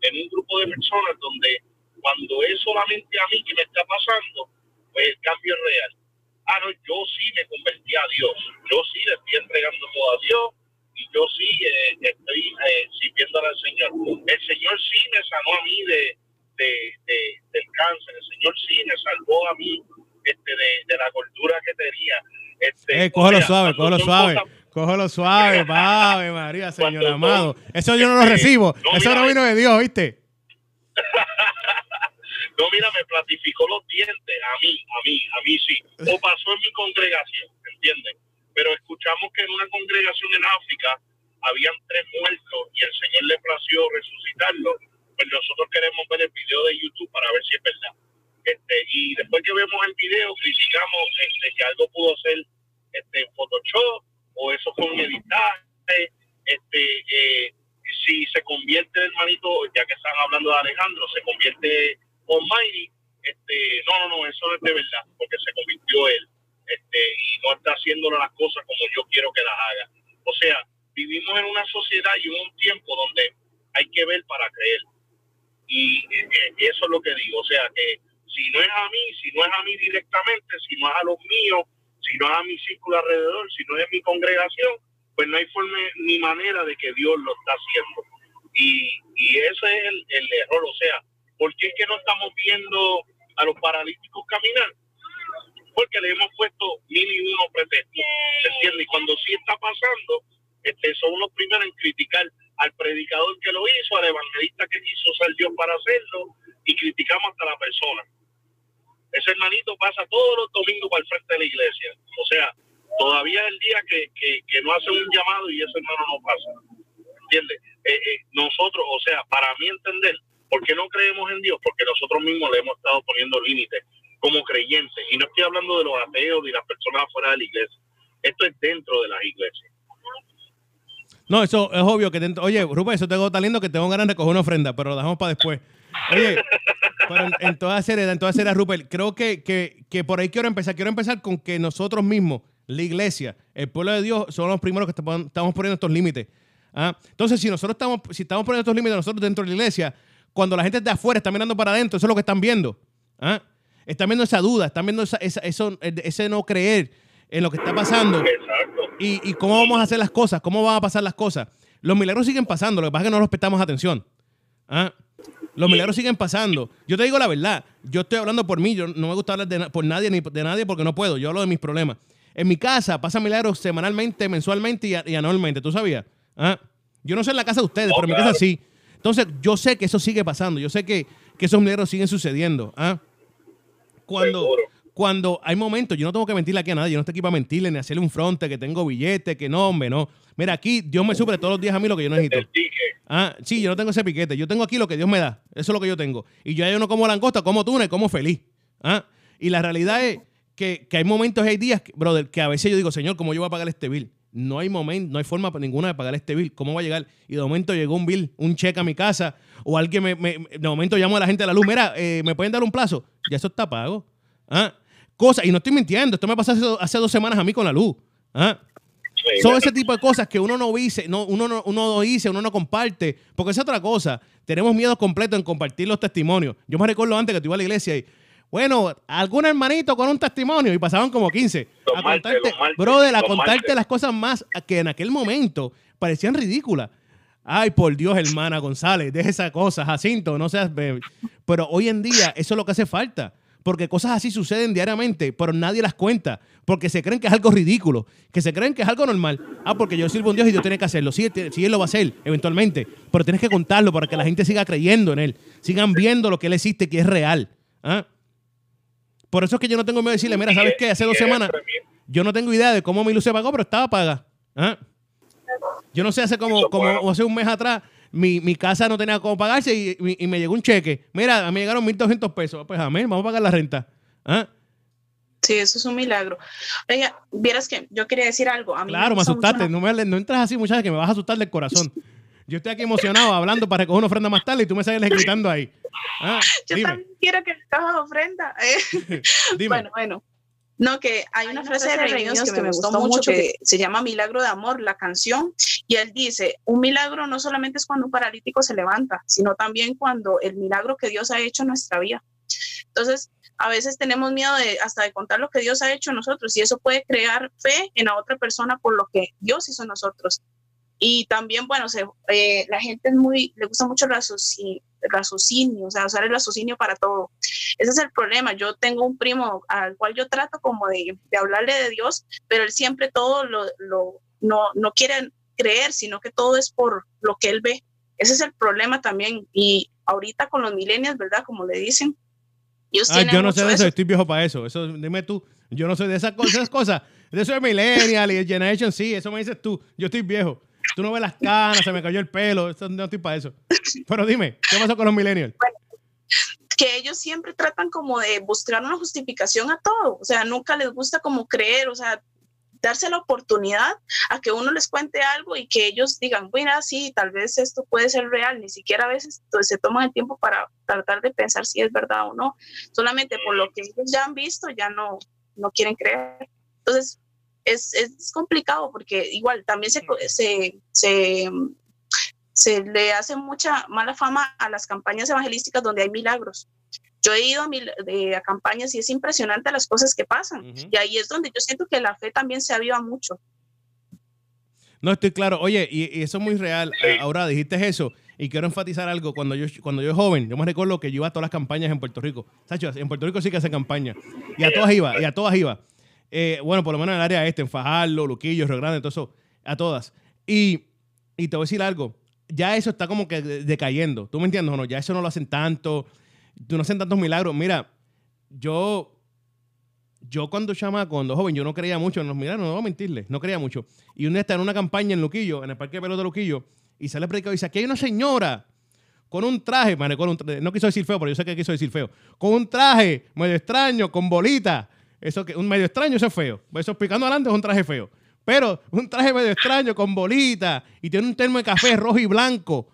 en un grupo de personas donde cuando es solamente a mí que me está pasando, pues el cambio es real. Ah, no, yo sí me convertí a Dios, yo sí le estoy entregando todo a Dios y yo sí eh, estoy eh, sirviendo al Señor. El Señor sí me sanó a mí de, de, de, del cáncer, el Señor sí me salvó a mí este, de, de la gordura que tenía. Este, Eh, cógelo o sea, suave, cógelo suave. cosas- Cógelo suave, Ave María, [laughs] Señor Cuando amado. Eso yo no lo este, recibo. no, Eso mira, no vino de Dios, ¿viste? [laughs] No, mira, me platificó los dientes, a mí, a mí, a mí sí. O pasó en mi congregación, ¿entiendes? Pero escuchamos que en una congregación en África habían tres muertos y el Señor le plació resucitarlos. Pues nosotros queremos ver el video de YouTube para ver si es verdad. Este, y después que vemos el video, criticamos este, que algo pudo ser este, Photoshop o eso fue un. Este, eh, si se convierte hermanito, ya que están hablando de Alejandro, se convierte Almighty, este, no, no, no, eso es de verdad, porque se convirtió él, este, y no está haciendo las cosas como yo quiero que las haga. O sea, vivimos en una sociedad y un tiempo donde hay que ver para creer. Y eh, eh, eso es lo que digo, o sea, que si no es a mí, si no es a mí directamente, si no es a los míos, si no es a mi círculo alrededor, si no es mi congregación, pues no hay forma ni manera de que Dios lo está haciendo. Y, y ese es el, el error, o sea, ¿por qué es que no estamos viendo a los paralíticos caminar? Porque le hemos puesto mil y uno pretextos, ¿se entiende? Y cuando sí está pasando, este, son los primeros en criticar al predicador que lo hizo, al evangelista que quiso ser Dios para hacerlo, y criticamos hasta la persona. Ese hermanito pasa todos los domingos para el frente de la iglesia. O sea, todavía es el día que, que, que no hace un llamado y ese hermano no pasa. ¿Entiendes? Eh, eh, nosotros, o sea, para mí entender, ¿por qué no creemos en Dios? Porque nosotros mismos le hemos estado poniendo límites como creyentes. Y no estoy hablando de los ateos ni las personas afuera de la iglesia. Esto es dentro de las iglesias. No, eso es obvio que dentro. Oye, Rupert, eso tengo tan lindo que tengo ganas de coger una ofrenda, pero lo dejamos para después. Oye, en, en toda seriedad, en toda seriedad, Rupert, creo que, que, que por ahí quiero empezar. Quiero empezar con que nosotros mismos, la iglesia, el pueblo de Dios, son los primeros que estamos poniendo estos límites. ¿Ah? Entonces, si nosotros estamos, si estamos poniendo estos límites nosotros dentro de la iglesia, cuando la gente de afuera está mirando para adentro, eso es lo que están viendo. ¿Ah? Están viendo esa duda, están viendo esa, esa- eso, ese no creer en lo que está pasando Exacto. y, y cómo vamos a hacer las cosas, cómo van a pasar las cosas. Los milagros siguen pasando, lo que pasa es que no los prestamos atención. ¿Ah? Los milagros siguen pasando. Yo te digo la verdad, yo estoy hablando por mí, yo no me gusta hablar de por nadie ni de nadie porque no puedo, yo hablo de mis problemas. En mi casa pasan milagros semanalmente, mensualmente y, anualmente, ¿tú sabías? ¿Ah? Yo no sé en la casa de ustedes, Oh, pero en mi casa sí. Entonces, yo sé que eso sigue pasando, yo sé que, que esos milagros siguen sucediendo. ¿Ah? Cuando, cuando hay momentos, yo no tengo que mentirle aquí a nadie, yo no estoy aquí para mentirle ni hacerle un fronte, que tengo billete, que no, hombre, no. Mira, aquí Dios me suple todos los días a mí lo que yo necesito. Ah, sí, yo no tengo ese piquete. Yo tengo aquí lo que Dios me da. Eso es lo que yo tengo. Y yo ya yo no como langosta, como túnel, como feliz. Ah, y la realidad es que, que hay momentos y hay días, brother, que a veces yo digo, Señor, ¿cómo yo voy a pagar este bill? No hay momento, no hay forma ninguna de pagar este bill. ¿Cómo va a llegar? Y de momento llegó un bill, un cheque a mi casa, o alguien me, me- de momento llamo a la gente de la luz, mira, eh, ¿me pueden dar un plazo? Ya eso está pago. Ah, cosas, y no estoy mintiendo, esto me pasó hace, hace dos semanas a mí con la luz. Ah, Sí, son ese tipo de cosas que uno no dice, no, uno, no, uno no dice, uno no comparte, porque es otra cosa. Tenemos miedo completo en compartir los testimonios. Yo me recuerdo antes que tú ibas a la iglesia y, bueno, algún hermanito con un testimonio y pasaban como 15. Los a contarte, los brother, a contarte las cosas más que en aquel momento parecían ridículas. Ay, por Dios, hermana González, deje esa cosa, Jacinto, no seas... bebé. Pero hoy en día eso es lo que hace falta. Porque cosas así suceden diariamente, pero nadie las cuenta. Porque se creen que es algo ridículo, que se creen que es algo normal. Ah, porque yo sirvo a un Dios y Dios tiene que hacerlo. Sí, sí, Él lo va a hacer, eventualmente. Pero tienes que contarlo para que la gente siga creyendo en Él. Sigan viendo lo que Él existe, que es real. ¿Ah? Por eso es que yo no tengo miedo de decirle, mira, ¿sabes qué? Hace dos semanas yo no tengo idea de cómo mi luz se pagó, pero estaba paga. ¿Ah? Yo no sé, hace como, como hace un mes atrás, mi, mi casa no tenía cómo pagarse y, y- y me llegó un cheque. Mira, a mí llegaron 1.200 pesos. Pues amén, vamos a pagar la renta. ¿Ah? Sí, eso es un milagro. Oiga, vieras que yo quería decir algo. A mí Claro, me asustaste. No, me, no entras así, muchachas, que me vas a asustar del corazón. [laughs] Yo estoy aquí emocionado hablando para recoger una ofrenda más tarde y tú me sales gritando ahí. Ah, Yo dime, también quiero que me cojas ofrenda. eh. [laughs] dime. Bueno, bueno. No, que hay, una, frase, de Rey que, me gustó mucho que se llama Milagro de Amor, la canción, y él dice, un milagro no solamente es cuando un paralítico se levanta, sino también cuando el milagro que Dios ha hecho en nuestra vida. Entonces, a veces tenemos miedo de hasta de contar lo que Dios ha hecho en nosotros y eso puede crear fe en la otra persona por lo que Dios hizo en nosotros. Y también, bueno, se, eh, la gente es muy, le gusta mucho el raciocinio, o sea, usar el raciocinio para todo. Ese es el problema. Yo tengo un primo al cual yo trato como de, de hablarle de Dios, pero él siempre todo lo, lo, no, no quiere creer, sino que todo es por lo que él ve. Ese es el problema también. Y ahorita con los millennials, ¿verdad? Como le dicen. Ah, yo no sé de eso, estoy viejo para eso. Eso, dime tú. Yo no soy de esas cosas. Esas cosas. De eso es millennial y generation, sí, eso me dices tú. Yo estoy viejo. Tú no ves las canas, se me cayó el pelo. no estoy para eso. [laughs] Pero dime, ¿qué pasa con los millennials? que ellos siempre tratan como de buscar una justificación a todo. O sea, nunca les gusta como creer. O sea, darse la oportunidad a que uno les cuente algo y que ellos digan, mira, sí, tal vez esto puede ser real, ni siquiera a veces se toman el tiempo para tratar de pensar si es verdad o no, solamente por lo que ellos ya han visto, ya no, no quieren creer. Entonces, es, es complicado porque igual también se, se, se, se le hace mucha mala fama a las campañas evangelísticas donde hay milagros yo he ido a, a, campañas y es impresionante las cosas que pasan. Y ahí es donde yo siento que la fe también se aviva mucho. No, estoy claro. Oye, y, eso es muy real. Ahora dijiste eso y quiero enfatizar algo. Cuando yo, cuando yo joven, yo me recuerdo que yo iba a todas las campañas en Puerto Rico. Sacho, en Puerto Rico sí que hacen campañas. Y a todas iba, y a todas iba. Eh, bueno, por lo menos en el área este, en Fajardo, Luquillo, Río Grande, todo eso, a todas. Y, y te voy a decir algo. Ya eso está como que decayendo. ¿Tú me entiendes o no? Ya eso no lo hacen tanto no hacen tantos milagros. Mira, yo, yo cuando chamaco, cuando joven, yo no creía mucho en los milagros, no voy a mentirle, no creía mucho. Y un día estaba en una campaña en Luquillo, en el Parque de Pelota de Luquillo, y sale el predicador y dice, aquí hay una señora con un traje, con un no quiso decir feo, pero yo sé que quiso decir feo, con un traje medio extraño, con bolita. Eso que un medio extraño, eso es feo. Eso picando adelante es un traje feo. Pero un traje medio extraño, con bolita, y tiene un termo de café rojo y blanco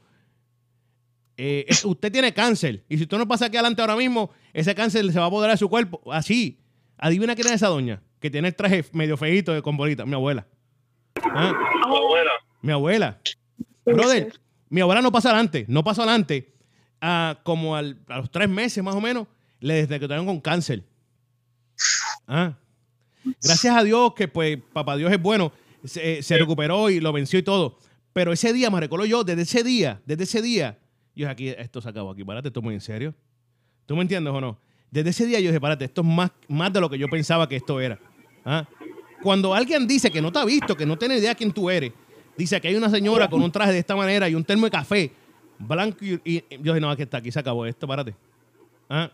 eh, usted tiene cáncer. Y si usted no pasa aquí adelante ahora mismo, ese cáncer se va a apoderar de su cuerpo. Así. Adivina quién es esa doña que tiene el traje medio feito de con bolita. Mi abuela. ¿Ah? Mi abuela. Mi abuela. Brother, mi abuela no pasa adelante. No pasó adelante. Ah, como a los tres meses más o menos, le detectaron con cáncer. ¿Ah? Gracias a Dios que pues papá Dios es bueno. Se, se recuperó y lo venció y todo. Pero ese día, me recuerdo yo, desde ese día, desde ese día, yo aquí, esto se acabó aquí, párate, esto muy en serio. ¿Tú me entiendes o no? Desde ese día yo dije, párate, esto es más, más de lo que yo pensaba que esto era. ¿Ah? Cuando alguien dice que no te ha visto, que no tiene idea quién tú eres, dice que hay una señora con un traje de esta manera y un termo de café blanco y, yo dije, no, aquí está, aquí se acabó esto, párate. ¿Ah?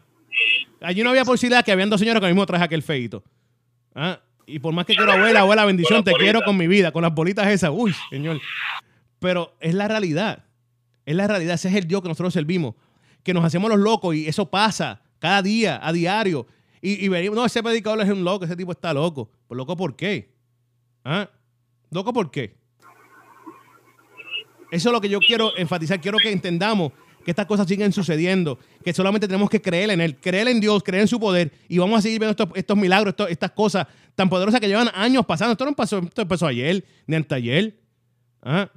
Allí no había posibilidad que habían dos señoras con el mismo traje aquel feito. ¿Ah? Y por más que quiero abuela, abuela, bendición, te quiero con mi vida, con las bolitas esas. Uy, señor. Pero es la realidad. Es la realidad, ese es el Dios que nosotros servimos. Que nos hacemos los locos y eso pasa cada día, a diario. Y, venimos, no, ese predicador es un loco, ese tipo está loco. ¿Pues loco por qué? ¿Ah? ¿Loco por qué? Eso es lo que yo quiero enfatizar. Quiero que entendamos que estas cosas siguen sucediendo, que solamente tenemos que creer en Él, creer en Dios, creer en su poder y vamos a seguir viendo estos, milagros, estas cosas tan poderosas que llevan años pasando. Esto no pasó, esto empezó ayer, ni anteayer. ¿Ah?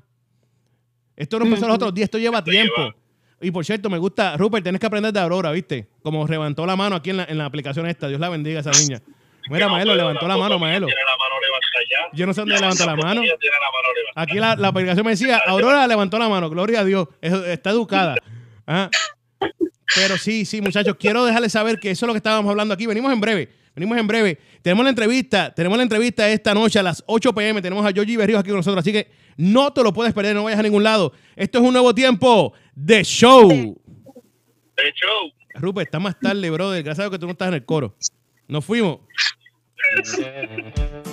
Esto no empezó los otros días, esto lleva tiempo. Y por cierto, me gusta, Rupert, tienes que aprender de Aurora, ¿viste? Como levantó la mano aquí en la, en la aplicación esta. Dios la bendiga a esa niña. Mira, Maelo, levantó la mano, Maelo. Yo no sé dónde levantó la mano. Aquí la, la aplicación me decía, Aurora levantó la mano, gloria a Dios. Está educada. Ah. Pero sí, sí, muchachos, quiero dejarles saber que eso es lo que estábamos hablando aquí. Venimos en breve. Venimos en breve. Tenemos la entrevista, tenemos la entrevista esta noche a las 8 pm. Tenemos a Georgie Berríos aquí con nosotros. Así que no te lo puedes perder, no vayas a ningún lado. Esto es un nuevo tiempo de show. De show. Rupert, está más tarde, brother. Gracias a Dios que tú no estás en el coro. Nos fuimos. [laughs]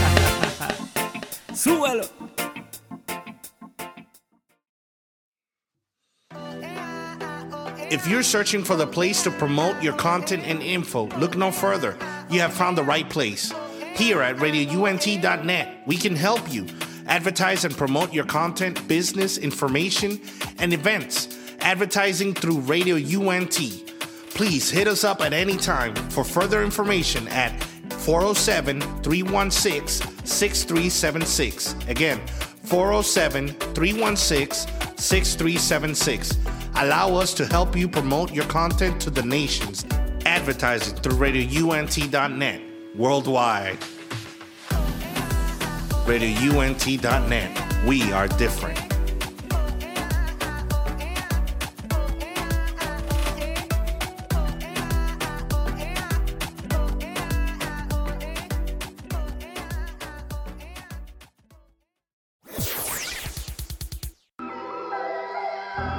If you're searching for the place to promote your content and info, look no further. You have found the right place. Here at RadioUNT.net, we can help you advertise and promote your content, business, information, and events. Advertising through Radio UNT. Please hit us up at any time for further information at 407 316 6376. Again, 407 316 6376. Allow us to help you promote your content to the nations. Advertising through RadioUNT.net worldwide. RadioUNT.net. We are different.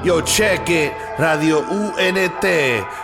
Yo, check it. Radio UNT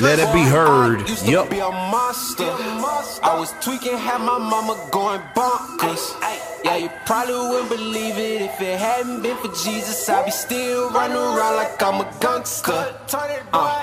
Let it be heard. Used to be a monster. I was tweaking, had my mama going bonkers. Yeah, you probably wouldn't believe it if it hadn't been for Jesus. I'd be still running around like I'm a gangster. Uh.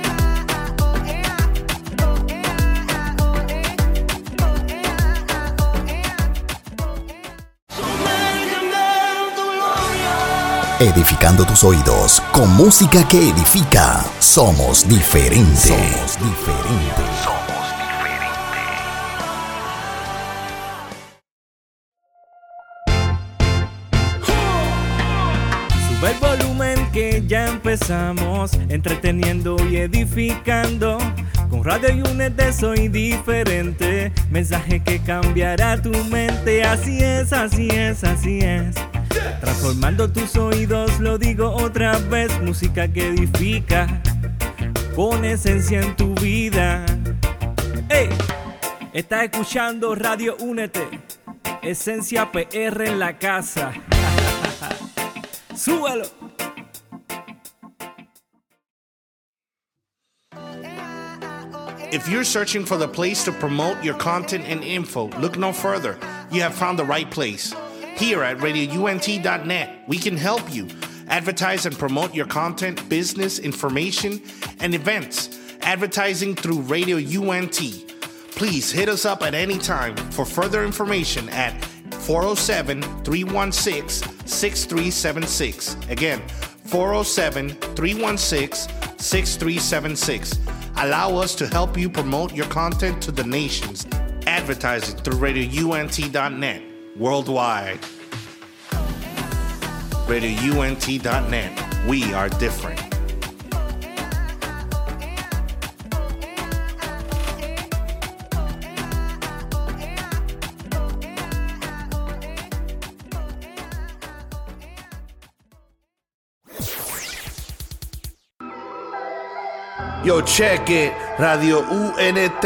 Edificando tus oídos con música que edifica. Somos diferentes. Somos diferentes. Sube el volumen que ya empezamos, entreteniendo y edificando. Con Radio UNT soy diferente, mensaje que cambiará tu mente. Así es, así es, así es. Transformando tus oídos, lo digo otra vez, música que edifica, con esencia en tu vida. ¡Ey! Estás escuchando Radio Únete, esencia PR en la casa. [laughs] Súbalo. If you're searching for the place to promote your content and info, look no further. You have found the right place. Here at RadioUNT.net, we can help you advertise and promote your content, business, information, and events. Advertising through Radio UNT. Please hit us up at any time for further information at 407 316 6376. Again, 407 316 6376. Allow us to help you promote your content to the nations. Advertising through RadioUNT.net worldwide. RadioUNT.net. We are different. Yo, check it. Radio UNT.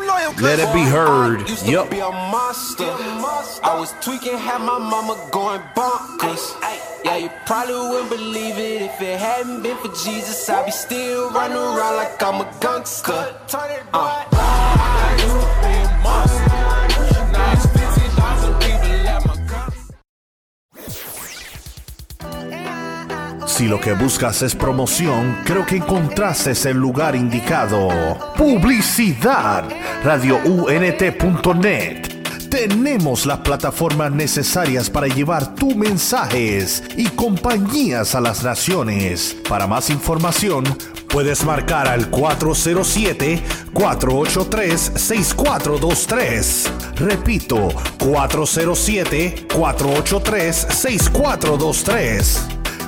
Let it be heard. Used to be a monster. I was tweaking, had my mama going bonkers. Yeah, you probably wouldn't believe it if it hadn't been for Jesus. I'd be still running around like I'm a gangster. Uh. Si lo que buscas es promoción, creo que encontraste el lugar indicado. Publicidad. RadioUNT.net. Tenemos las plataformas necesarias para llevar tus mensajes y compañías a las naciones. Para más información, puedes marcar al 407-483-6423. Repito, 407-483-6423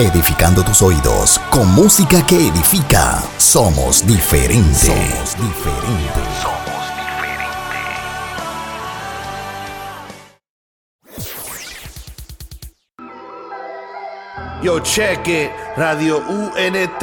Edificando tus oídos con música que edifica. Somos diferentes. Somos diferentes. Yo, check it, Radio UNT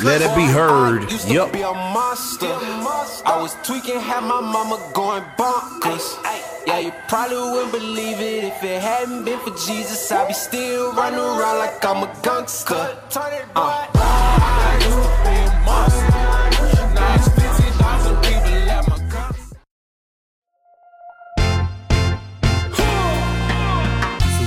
Let it be heard. Used Yup. to be a monster. I was tweaking, had my mama going bonkers. Yeah, you probably wouldn't believe it if it hadn't been for Jesus. I'd be still running around like I'm a gangster. Uh.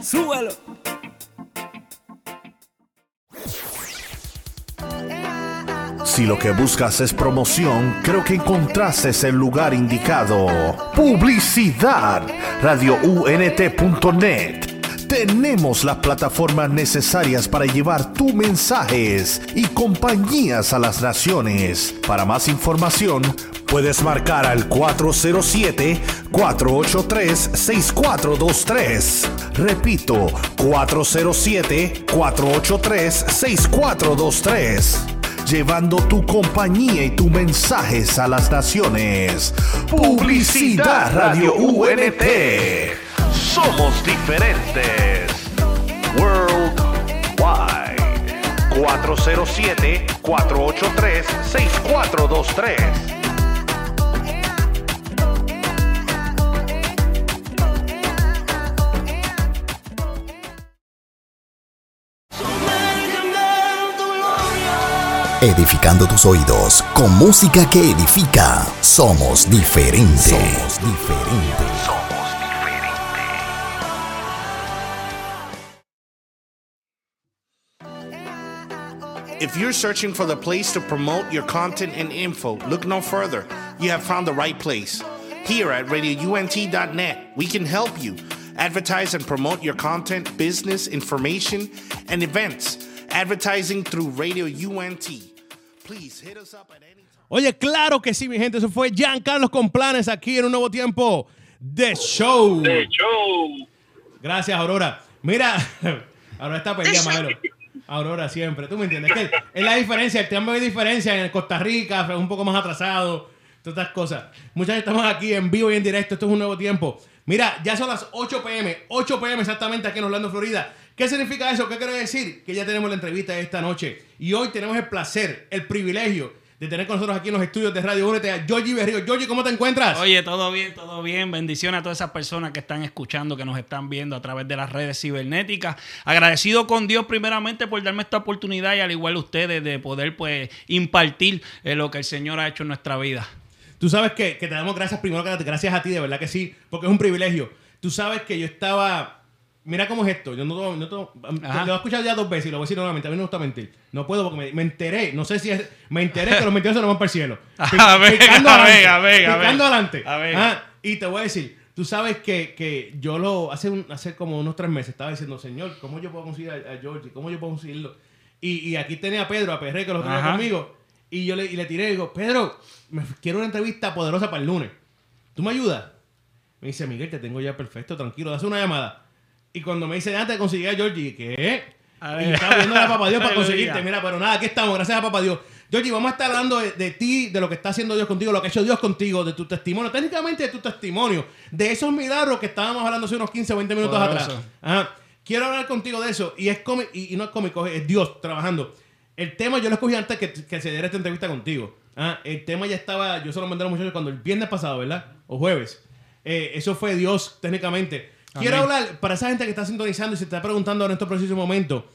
Súbalo. Si lo que buscas es promoción, creo que encontraste el lugar indicado. Publicidad. RadioUNT.net. Tenemos las plataformas necesarias para llevar tus mensajes y compañías a las naciones. Para más información, puedes marcar al 407-483-6423. Repito, 407-483-6423 llevando tu compañía y tus mensajes a las naciones. Publicidad Radio UNT. Somos diferentes. Worldwide. 407-483-6423. Edificando tus oídos con música que edifica. Somos diferentes. Somos diferentes. Somos diferentes. If you're searching for the place to promote your content and info, look no further. You have found the right place. Here at radiount.net, we can help you advertise and promote your content, business, information, and events advertising through Radio UNT. Please hit us up at any time. Oye, claro que sí, mi gente. Eso fue Giancarlos con planes aquí en un nuevo tiempo de show. De show. Gracias, Aurora. Mira, [laughs] Aurora está perdida, Maelo. Aurora siempre, tú me entiendes. Es, que es la diferencia, el tiempo de diferencia en Costa Rica, es un poco más atrasado, todas estas cosas. Muchas veces estamos aquí en vivo y en directo, esto es un nuevo tiempo. Mira, ya son las 8 pm, 8 pm exactamente aquí en Orlando, Florida. ¿Qué significa eso? ¿Qué quiere decir? Que ya tenemos la entrevista esta noche. Y hoy tenemos el placer, el privilegio de tener con nosotros aquí en los estudios de Radio Únete a Georgie Berrío. Georgie, ¿cómo te encuentras? Oye, todo bien, todo bien. Bendiciones a todas esas personas que están escuchando, que nos están viendo a través de las redes cibernéticas. Agradecido con Dios primeramente por darme esta oportunidad y al igual ustedes de poder pues impartir eh, lo que el Señor ha hecho en nuestra vida. Tú sabes que, que te damos gracias primero, gracias a ti, de verdad que sí, porque es un privilegio. Tú sabes que yo estaba Mira cómo es esto. Yo no, no, lo he escuchado ya dos veces y lo voy a decir nuevamente. A mí no me gusta mentir. No puedo porque me, enteré. No sé si es. Me enteré que los mentirosos no van para el cielo. a ver, a ver, a ver. Picando adelante. A ver. Ah, y te voy a decir. Tú sabes que, que yo lo. Hace, un, hace como unos tres meses estaba diciendo, Señor, ¿cómo yo puedo conseguir a, a Georgie? ¿Cómo yo puedo conseguirlo? Y, y, aquí tenía a Pedro, a Perre, que lo tenía conmigo. Y yo le, y le tiré y digo, Pedro, me quiero una entrevista poderosa para el lunes. ¿Tú me ayudas? Me dice, Miguel, te tengo ya perfecto, tranquilo, haz una llamada. Y cuando me dice, antes de conseguir a Georgie, ¿qué? A y estaba viendo a Papá Dios [laughs] para conseguirte. Mira, pero nada, aquí estamos, gracias a Papá Dios. Georgie, vamos a estar hablando de, ti, de lo que está haciendo Dios contigo, lo que ha hecho Dios contigo, de tu testimonio, técnicamente de tu testimonio, de esos milagros que estábamos hablando hace unos 15 o 20 minutos atrás. Quiero hablar contigo de eso, y es cómico, y, no es cómico, es Dios trabajando. El tema yo lo escogí antes que, que se diera esta entrevista contigo. Ah, el tema ya estaba, yo solo mandé a los muchachos cuando el viernes pasado, ¿verdad? O jueves. Eh, eso fue Dios técnicamente. Quiero hablar para esa gente que está sintonizando y se está preguntando en este preciso momento,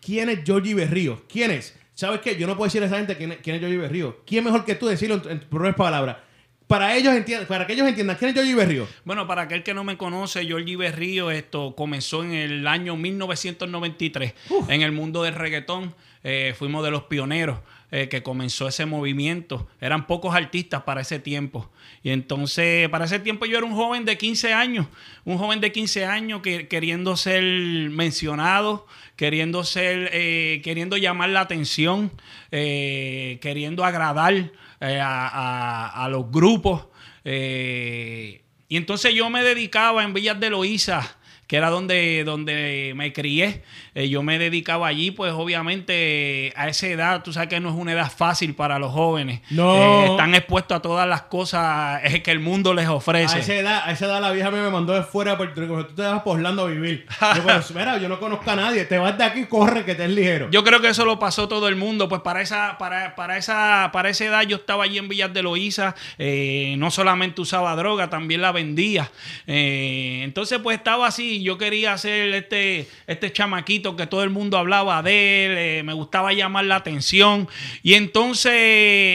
¿quién es Georgie Berrío? ¿Quién es? ¿Sabes qué? Yo no puedo decir a esa gente quién es, quién es Georgie Berrío. ¿Quién mejor que tú decirlo en, tus propias palabras? Para ellos para que ellos entiendan, ¿quién es Georgie Berrío? Bueno, para aquel que no me conoce, Georgie Berrío esto comenzó en el año 1993 en el mundo del reggaetón. Eh, fuimos de los pioneros. Eh, que comenzó ese movimiento. Eran pocos artistas para ese tiempo. Y entonces, para ese tiempo yo era un joven de 15 años, un joven de 15 años que, queriendo ser mencionado, queriendo ser, eh, queriendo llamar la atención, eh, queriendo agradar a, los grupos. y entonces yo me dedicaba en Villas de Loíza que era donde, donde me crié. Eh, yo me dedicaba allí, pues obviamente a esa edad, tú sabes que no es una edad fácil para los jóvenes. No. Eh, están expuestos a todas las cosas eh, que el mundo les ofrece. A esa edad, a esa edad la vieja me mandó de fuera de Puerto Rico. Tú te vas por Orlando a vivir. Yo, [laughs] mira, yo no conozco a nadie. Te vas de aquí, corre, que te es ligero. Yo creo que eso lo pasó todo el mundo. Pues para esa, para, para esa, para esa edad yo estaba allí en Villas de Loíza. no solamente usaba droga, también la vendía. entonces, pues estaba así yo quería ser este, este chamaquito que todo el mundo hablaba de él, eh, me gustaba llamar la atención. Y entonces,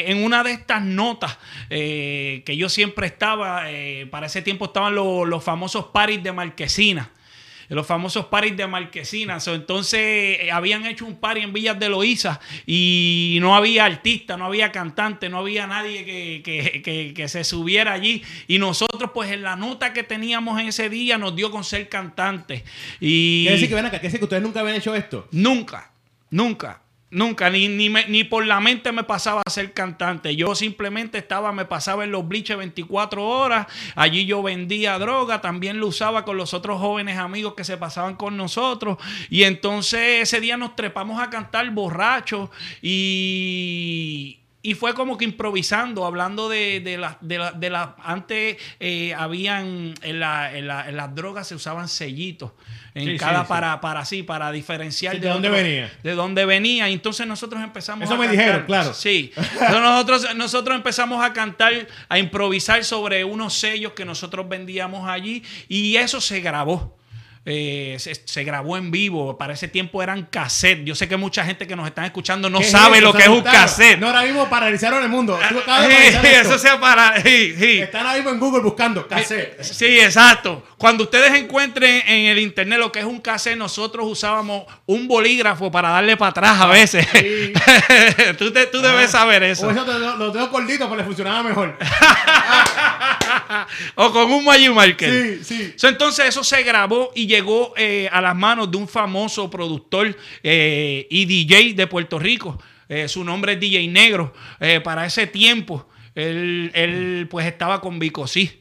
en una de estas notas eh, que yo siempre estaba, eh, para ese tiempo estaban los, los famosos paris de Marquesina los famosos paris de Marquesinas. Entonces eh, habían hecho un party en Villas de Loíza y no había artista, no había cantante, no había nadie que, se subiera allí. Y nosotros, pues en la nota que teníamos en ese día, nos dio con ser cantantes. Y... ¿Qué decir que ven acá? ¿Qué decir que ustedes nunca habían hecho esto? Nunca, nunca. Nunca, ni, ni, ni, por la mente me pasaba a ser cantante. Yo simplemente estaba, me pasaba en los bliches 24 horas. Allí yo vendía droga, también lo usaba con los otros jóvenes amigos que se pasaban con nosotros. Y entonces ese día nos trepamos a cantar borrachos y y fue como que improvisando, hablando de, de la, de la, de la antes eh, habían en, la, en, la, en, las drogas se usaban sellitos en Sí, cada sí, para, para sí, para diferenciar Sí, ¿de dónde otro- venía? De dónde venía. Y entonces nosotros empezamos Eso a me cantar. dijeron, claro. Sí. Entonces nosotros, nosotros empezamos a cantar, a improvisar sobre unos sellos que nosotros vendíamos allí y eso se grabó. Eh, se, se grabó en vivo. Para ese tiempo eran cassette. Yo sé que mucha gente que nos están escuchando no ¿Qué es sabe lo que es un cassette. No, ahora mismo paralizaron el mundo. Tú acabas de [laughs] Sí, eso se para. sí. Están ahora mismo en Google buscando cassette. Sí, exacto. Cuando ustedes encuentren en el internet lo que es un cassette, nosotros usábamos un bolígrafo para darle para atrás a veces. [laughs] tú te- tú debes saber eso. O eso te- lo- los dedos cortitos, pues le funcionaba mejor. [laughs] o con un Magic Marker. Sí, sí. So, entonces eso se grabó y llegó eh, a las manos de un famoso productor eh, y DJ de Puerto Rico. Eh, su nombre es DJ Negro. Para ese tiempo, él, él, pues estaba con Vico Sí.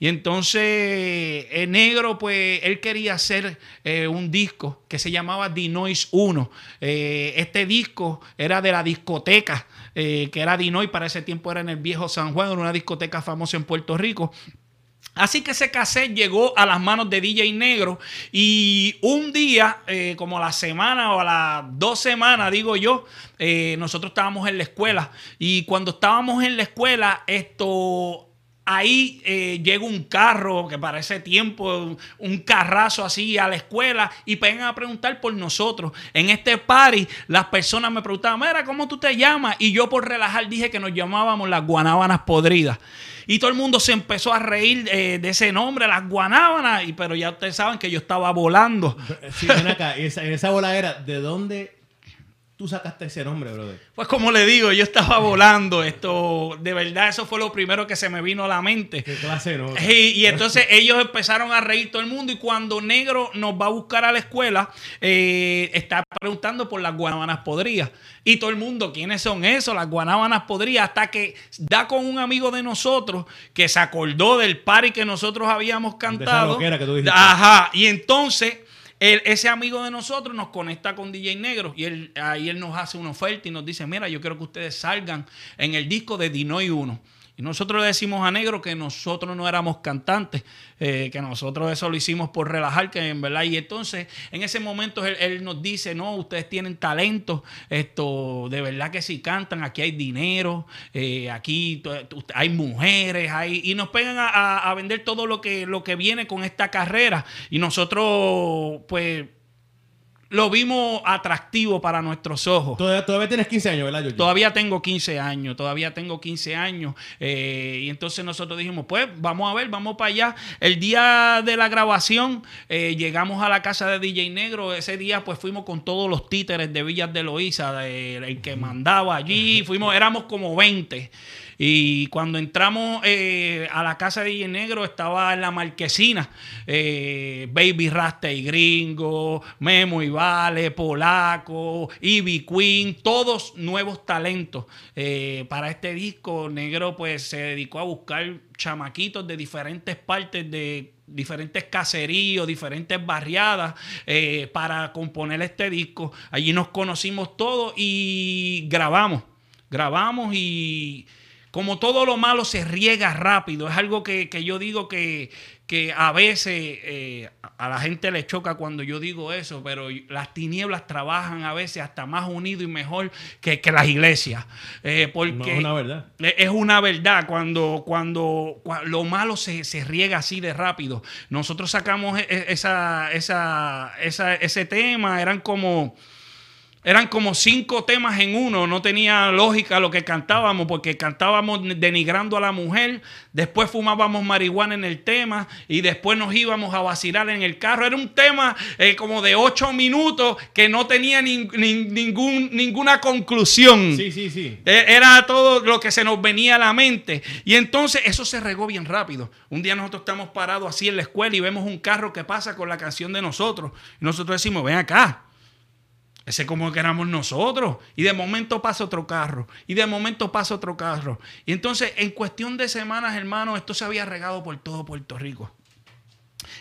Y entonces el negro, pues él quería hacer un disco que se llamaba The Noise 1. Eh, este disco era de la discoteca, que era Dinois, para ese tiempo era en el viejo San Juan, una discoteca famosa en Puerto Rico. Así que ese cassette llegó a las manos de DJ Negro y un día, eh, como a la semana o a las dos semanas, digo yo, eh, nosotros estábamos en la escuela y cuando estábamos en la escuela, esto... Ahí eh, llega un carro que para ese tiempo, un carrazo así a la escuela y vengan a preguntar por nosotros. En este party, las personas me preguntaban, mira, ¿cómo tú te llamas? Y yo por relajar dije que nos llamábamos las guanábanas podridas. Y todo el mundo se empezó a reír eh, de ese nombre, las guanábanas. Y, pero ya ustedes saben que yo estaba volando. Sí, ven acá. y Esa, en esa bola era, ¿de dónde tú sacaste ese nombre, brother? Pues como le digo, yo estaba volando. Esto, de verdad, eso fue lo primero que se me vino a la mente. ¿Qué clase, no? Y, y entonces ellos empezaron a reír todo el mundo y cuando Negro nos va a buscar a la escuela, eh, está preguntando por las guanábanas podridas. Y todo el mundo, ¿quiénes son esos? Las guanábanas podridas. Hasta que da con un amigo de nosotros que se acordó del party que nosotros habíamos cantado. loquera que tú dijiste. Ajá. Y entonces... ese amigo de nosotros nos conecta con DJ Negro y él, ahí él nos hace una oferta y nos dice, mira, yo quiero que ustedes salgan en el disco de Dinoy 1. Y nosotros le decimos a Negro que nosotros no éramos cantantes, eh, que nosotros eso lo hicimos por relajar, que en verdad. Y entonces, en ese momento, él, nos dice: No, ustedes tienen talento, esto, de verdad que si cantan, aquí hay dinero, eh, aquí hay mujeres, hay. Y nos pegan a, a- a vender todo lo que, lo que viene con esta carrera. Y nosotros, pues lo vimos atractivo para nuestros ojos. Todavía, todavía tienes 15 años, ¿verdad, Georgie? Todavía tengo 15 años, todavía tengo 15 años. eh, y entonces nosotros dijimos, pues vamos a ver, vamos para allá. El día de la grabación eh, llegamos a la casa de DJ Negro. Ese día pues fuimos con todos los títeres de Villas de Loíza, de- el que mandaba allí. Fuimos, éramos como 20. Y cuando entramos eh, a la casa de DJ Negro estaba en la marquesina eh, Baby Rasta y Gringo, Memo y Vale, Polaco, Ivy Queen, todos nuevos talentos. Eh, para este disco, Negro pues se dedicó a buscar chamaquitos de diferentes partes de diferentes caseríos, diferentes barriadas para componer este disco. Allí nos conocimos todos y grabamos. Grabamos y como todo lo malo se riega rápido. Es algo que, que yo digo que, que a veces eh, a la gente le choca cuando yo digo eso, pero las tinieblas trabajan a veces hasta más unido y mejor que, que las iglesias. Eh, porque No, es una verdad. e- Es una verdad cuando, cuando, cua- lo malo se, se riega así de rápido. Nosotros sacamos e- e- esa, esa, esa- ese tema, eran como... Eran como cinco temas en uno, no tenía lógica lo que cantábamos, porque cantábamos denigrando a la mujer, después fumábamos marihuana en el tema y después nos íbamos a vacilar en el carro. Era un tema eh, como de ocho minutos que no tenía nin- nin- ningún, ninguna conclusión. Sí, sí, sí. Eh, Era todo lo que se nos venía a la mente. Y entonces eso se regó bien rápido. Un día nosotros estamos parados así en la escuela y vemos un carro que pasa con la canción de nosotros. Y nosotros decimos, ven acá. Ese como que éramos nosotros. Y de momento pasa otro carro. Y de momento pasa otro carro. Y entonces, en cuestión de semanas, hermano, esto se había regado por todo Puerto Rico.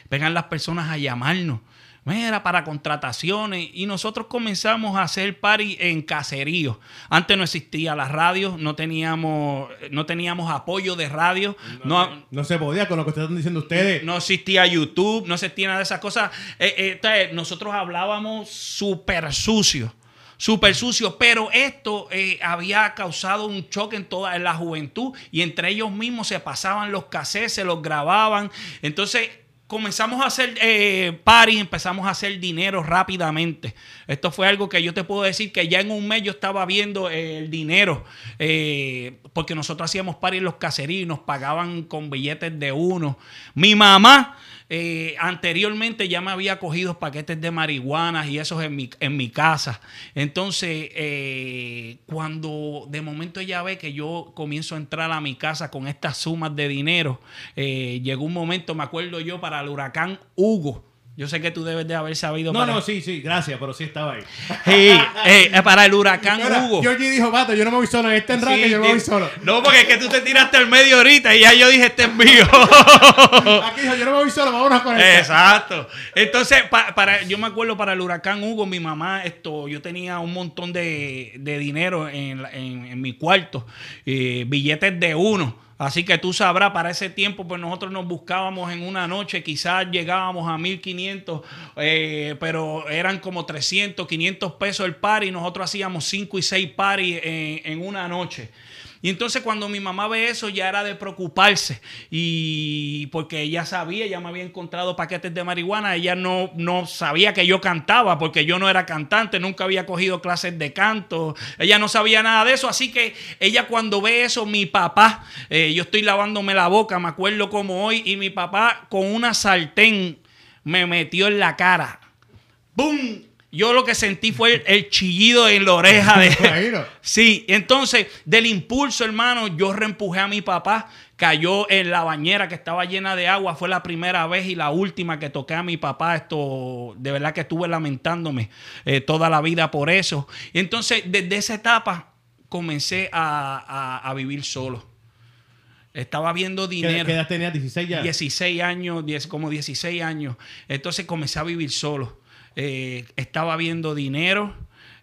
Vengan las personas a llamarnos. Mira, para contrataciones. Y nosotros comenzamos a hacer party en caserío. Antes no existía la radio, no teníamos, no teníamos apoyo de radio. No, No se podía con lo que están diciendo ustedes. no existía YouTube, no existía nada de esas cosas. Eh, eh, entonces, nosotros hablábamos súper sucio. Súper sucio, pero esto eh, había causado un choque en toda en la juventud y entre ellos mismos se pasaban los cassettes, se los grababan. Entonces comenzamos a hacer eh, empezamos a hacer dinero rápidamente. Esto fue algo que yo te puedo decir que ya en un mes yo estaba viendo eh, el dinero, eh, porque nosotros hacíamos party en los caseríos nos pagaban con billetes de uno. Mi mamá eh, anteriormente ya me había cogido paquetes de marihuana y esos en mi, en mi casa. Entonces, eh, cuando de momento ella ve que yo comienzo a entrar a mi casa con estas sumas de dinero, eh, llegó un momento, me acuerdo yo, para el huracán Hugo. Yo sé que tú debes de haber sabido. No, para- no, sí, sí, gracias, pero sí estaba ahí. [laughs] Sí, eh, para el huracán Mira, Hugo. Georgie dijo, vato, yo no me voy solo en este enraque, Sí, yo me voy solo. No, porque es que tú te tiraste al medio ahorita y ya yo dije, este es mío. [laughs] Aquí dijo, yo no me voy solo, vámonos con esto. Exacto. Entonces, pa- para, yo me acuerdo para el huracán Hugo, mi mamá, esto, yo tenía un montón de, de dinero en, en- en mi cuarto, eh, billetes de uno. Así que tú sabrás, para ese tiempo, pues nosotros nos buscábamos en una noche, quizás llegábamos a 1500, eh, pero eran como 300, 500 pesos el par y nosotros hacíamos 5 y 6 paris en, en una noche. Y entonces cuando mi mamá ve eso ya era de preocuparse y porque ella sabía, ya me había encontrado paquetes de marihuana, ella no, no sabía que yo cantaba porque yo no era cantante, nunca había cogido clases de canto, ella no sabía nada de eso, así que ella cuando ve eso, mi papá, eh, yo estoy lavándome la boca, me acuerdo como hoy, y mi papá con una sartén me metió en la cara. ¡Bum! Yo lo que sentí fue el, el chillido en la oreja de. [laughs] Sí, entonces del impulso, hermano, yo reempujé a mi papá, cayó en la bañera que estaba llena de agua, fue la primera vez y la última que toqué a mi papá, esto de verdad que estuve lamentándome eh, toda la vida por eso. Y entonces desde esa etapa comencé a, a- a vivir solo. Estaba viendo ¿Qué, dinero. qué edad tenías? 16 ya. 16 años, 10 como 16 años. Entonces comencé a vivir solo. Eh, estaba viendo dinero,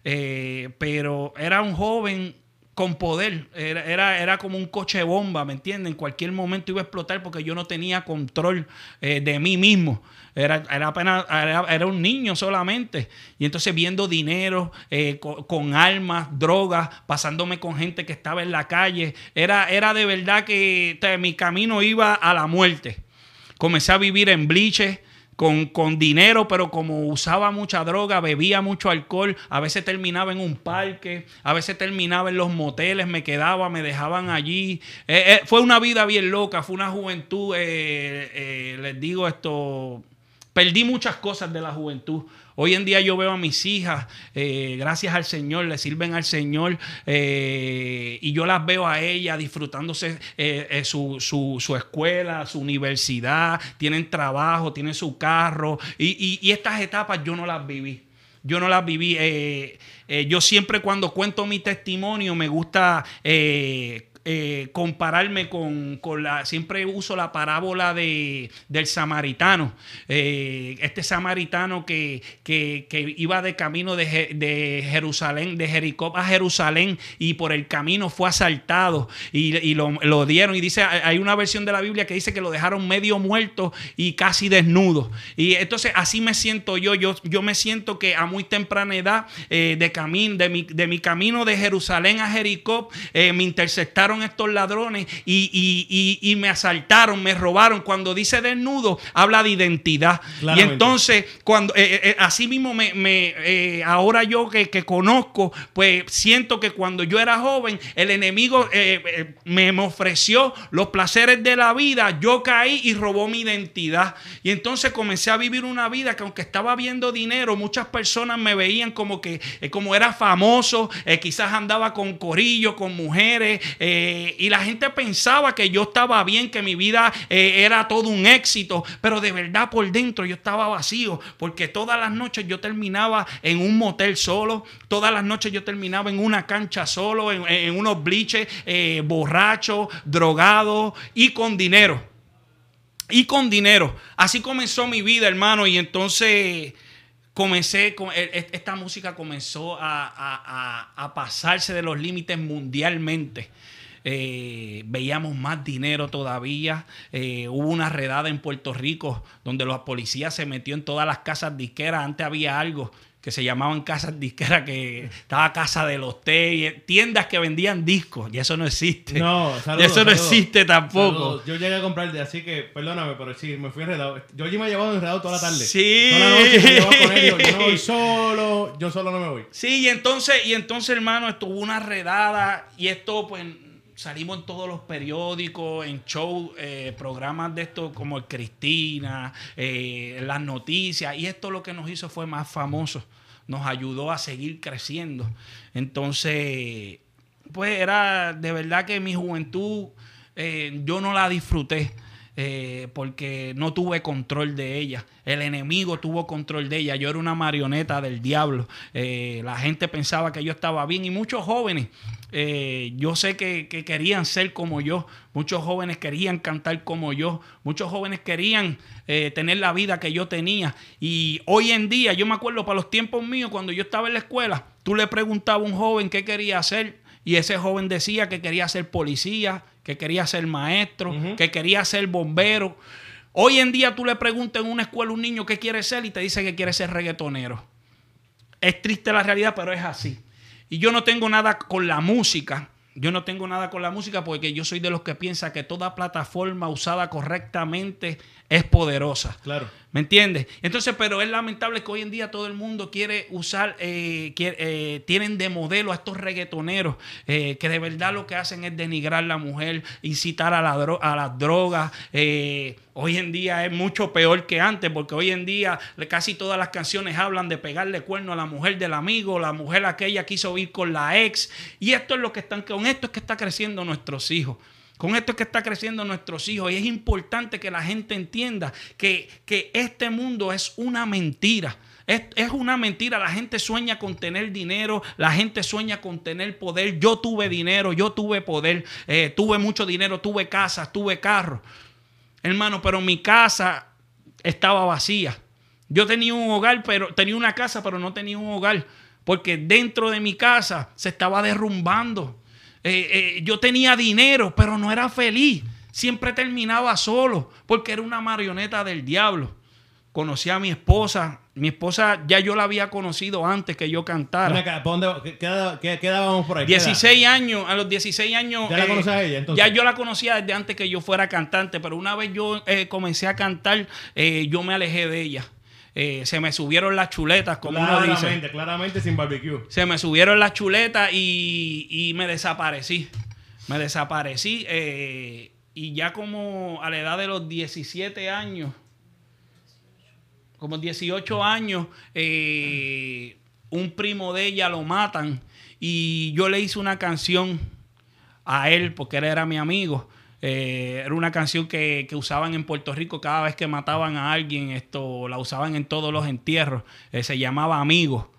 eh, pero era un joven con poder. Era, era, era como un coche bomba, ¿me entienden? En cualquier momento iba a explotar porque yo no tenía control eh, de mí mismo. Era, era apenas, era, era un niño solamente. Y entonces viendo dinero, co- con, armas, drogas, pasándome con gente que estaba en la calle. Era, era de verdad que mi camino iba a la muerte. Comencé a vivir en bliches. Con, con dinero, pero como usaba mucha droga, bebía mucho alcohol, a veces terminaba en un parque, a veces terminaba en los moteles, me quedaba, me dejaban allí. Eh, eh, fue una vida bien loca, fue una juventud, eh, eh, les digo esto, perdí muchas cosas de la juventud. Hoy en día yo veo a mis hijas, eh, gracias al Señor, le sirven al Señor eh, y yo las veo a ellas disfrutándose eh, su, su- su escuela, su universidad, tienen trabajo, tienen su carro y, y- y estas etapas yo no las viví. Yo no las viví. yo siempre cuando cuento mi testimonio me gusta eh, compararme con, con la... Siempre uso la parábola de, del samaritano. Eh, este samaritano que, que- que iba de camino de, de Jerusalén, de Jericó a Jerusalén y por el camino fue asaltado y, y lo, lo dieron. Y dice, hay una versión de la Biblia que dice que lo dejaron medio muerto y casi desnudo. Y entonces así me siento yo. Yo, yo me siento que a muy temprana edad eh, de, camino, de, mi, de mi camino de Jerusalén a Jericó me interceptaron estos ladrones y, y- y- y me asaltaron, me robaron. Cuando dice desnudo, habla de identidad. Y entonces, cuando eh, eh, así mismo me, me, eh, ahora yo que, que conozco, pues siento que cuando yo era joven, el enemigo eh, eh, me, me ofreció los placeres de la vida, yo caí y robó mi identidad. Y entonces comencé a vivir una vida que aunque estaba viendo dinero, muchas personas me veían como que eh, como era famoso, eh, quizás andaba con corillo, con mujeres, eh, y la gente pensaba que yo estaba bien, que mi vida eh, era todo un éxito, pero de verdad por dentro yo estaba vacío, porque todas las noches yo terminaba en un motel solo, todas las noches yo terminaba en una cancha solo, en, en unos bliches, eh, borracho, drogado y con dinero y con dinero. Así comenzó mi vida, hermano. Y entonces comencé, e- e- esta música comenzó a pasarse de los límites mundialmente. Eh, veíamos más dinero todavía. Eh, hubo una redada en Puerto Rico donde la policía se metió en todas las casas disqueras. Antes había algo que se llamaban casas disqueras, que estaba Casa de los Té, tiendas que vendían discos. Y eso no existe. No, saludos, eso no saludos. existe tampoco. Saludos. Yo llegué a comprar de así que, perdóname, pero sí, me fui enredado. Yo allí me he llevado enredado toda la tarde. Sí. Toda la noche me he llevado con ellos. Yo no voy solo, yo solo no me voy. Sí, y entonces, y entonces, hermano, estuvo una redada y esto, pues, salimos en todos los periódicos, en show, eh, programas de esto como el Cristina, eh, las noticias, y esto lo que nos hizo fue más famoso, nos ayudó a seguir creciendo. Entonces, pues era de verdad que mi juventud eh, yo no la disfruté. Eh, porque no tuve control de ella. El enemigo tuvo control de ella. Yo era una marioneta del diablo. Eh, la gente pensaba que yo estaba bien y muchos jóvenes, eh, yo sé que, que querían ser como yo. Muchos jóvenes querían cantar como yo. Muchos jóvenes querían eh, tener la vida que yo tenía. Y hoy en día, yo me acuerdo para los tiempos míos, cuando yo estaba en la escuela, tú le preguntabas a un joven qué quería hacer y ese joven decía que quería ser policía, que quería ser maestro, que quería ser bombero. Hoy en día tú le preguntas en una escuela a un niño qué quiere ser y te dice que quiere ser reggaetonero. Es triste la realidad, pero es así. Y yo no tengo nada con la música. Yo no tengo nada con la música porque yo soy de los que piensa que toda plataforma usada correctamente es poderosa. Claro. ¿Me entiendes? Entonces, pero es lamentable que hoy en día todo el mundo quiere usar, eh, quiere- eh, tienen de modelo a estos reggaetoneros eh, que de verdad lo que hacen es denigrar a la mujer, incitar a, la a las drogas. eh, hoy en día es mucho peor que antes, porque hoy en día casi todas las canciones hablan de pegarle cuerno a la mujer del amigo, la mujer aquella quiso ir con la ex. Y esto es lo que están, con esto es que está creciendo nuestros hijos. Con esto es que está creciendo nuestros hijos y es importante que la gente entienda que, que este mundo es una mentira. Es, es una mentira. La gente sueña con tener dinero, la gente sueña con tener poder. Yo tuve dinero, yo tuve poder, eh, tuve mucho dinero, tuve casa, tuve carro. Hermano, pero mi casa estaba vacía. Yo tenía un hogar, pero tenía una casa, pero no tenía un hogar. Porque dentro de mi casa se estaba derrumbando. Eh, eh, yo tenía dinero, pero no era feliz. Siempre terminaba solo, porque era una marioneta del diablo. Conocí a mi esposa. Mi esposa ya yo la había conocido antes que yo cantara. Acá, ¿pa' dónde? ¿Qué, qué por ahí? ¿Qué edad? 16 años, a los 16 años. ¿Ya la eh, conoces a ella, entonces? Ya yo la conocía desde antes que yo fuera cantante, pero una vez yo comencé a cantar, eh, yo me alejé de ella. Eh, se me subieron las chuletas, como uno dice. Claramente, claramente sin barbecue. Se me subieron las chuletas y, y me desaparecí. Me desaparecí. eh, y ya como a la edad de los 17 años, como 18 años, eh, un primo de ella lo matan. Y yo le hice una canción a él porque él era mi amigo. Eh, era una canción que, que usaban en Puerto Rico cada vez que mataban a alguien. Esto la usaban en todos los entierros. Eh, se llamaba Amigo.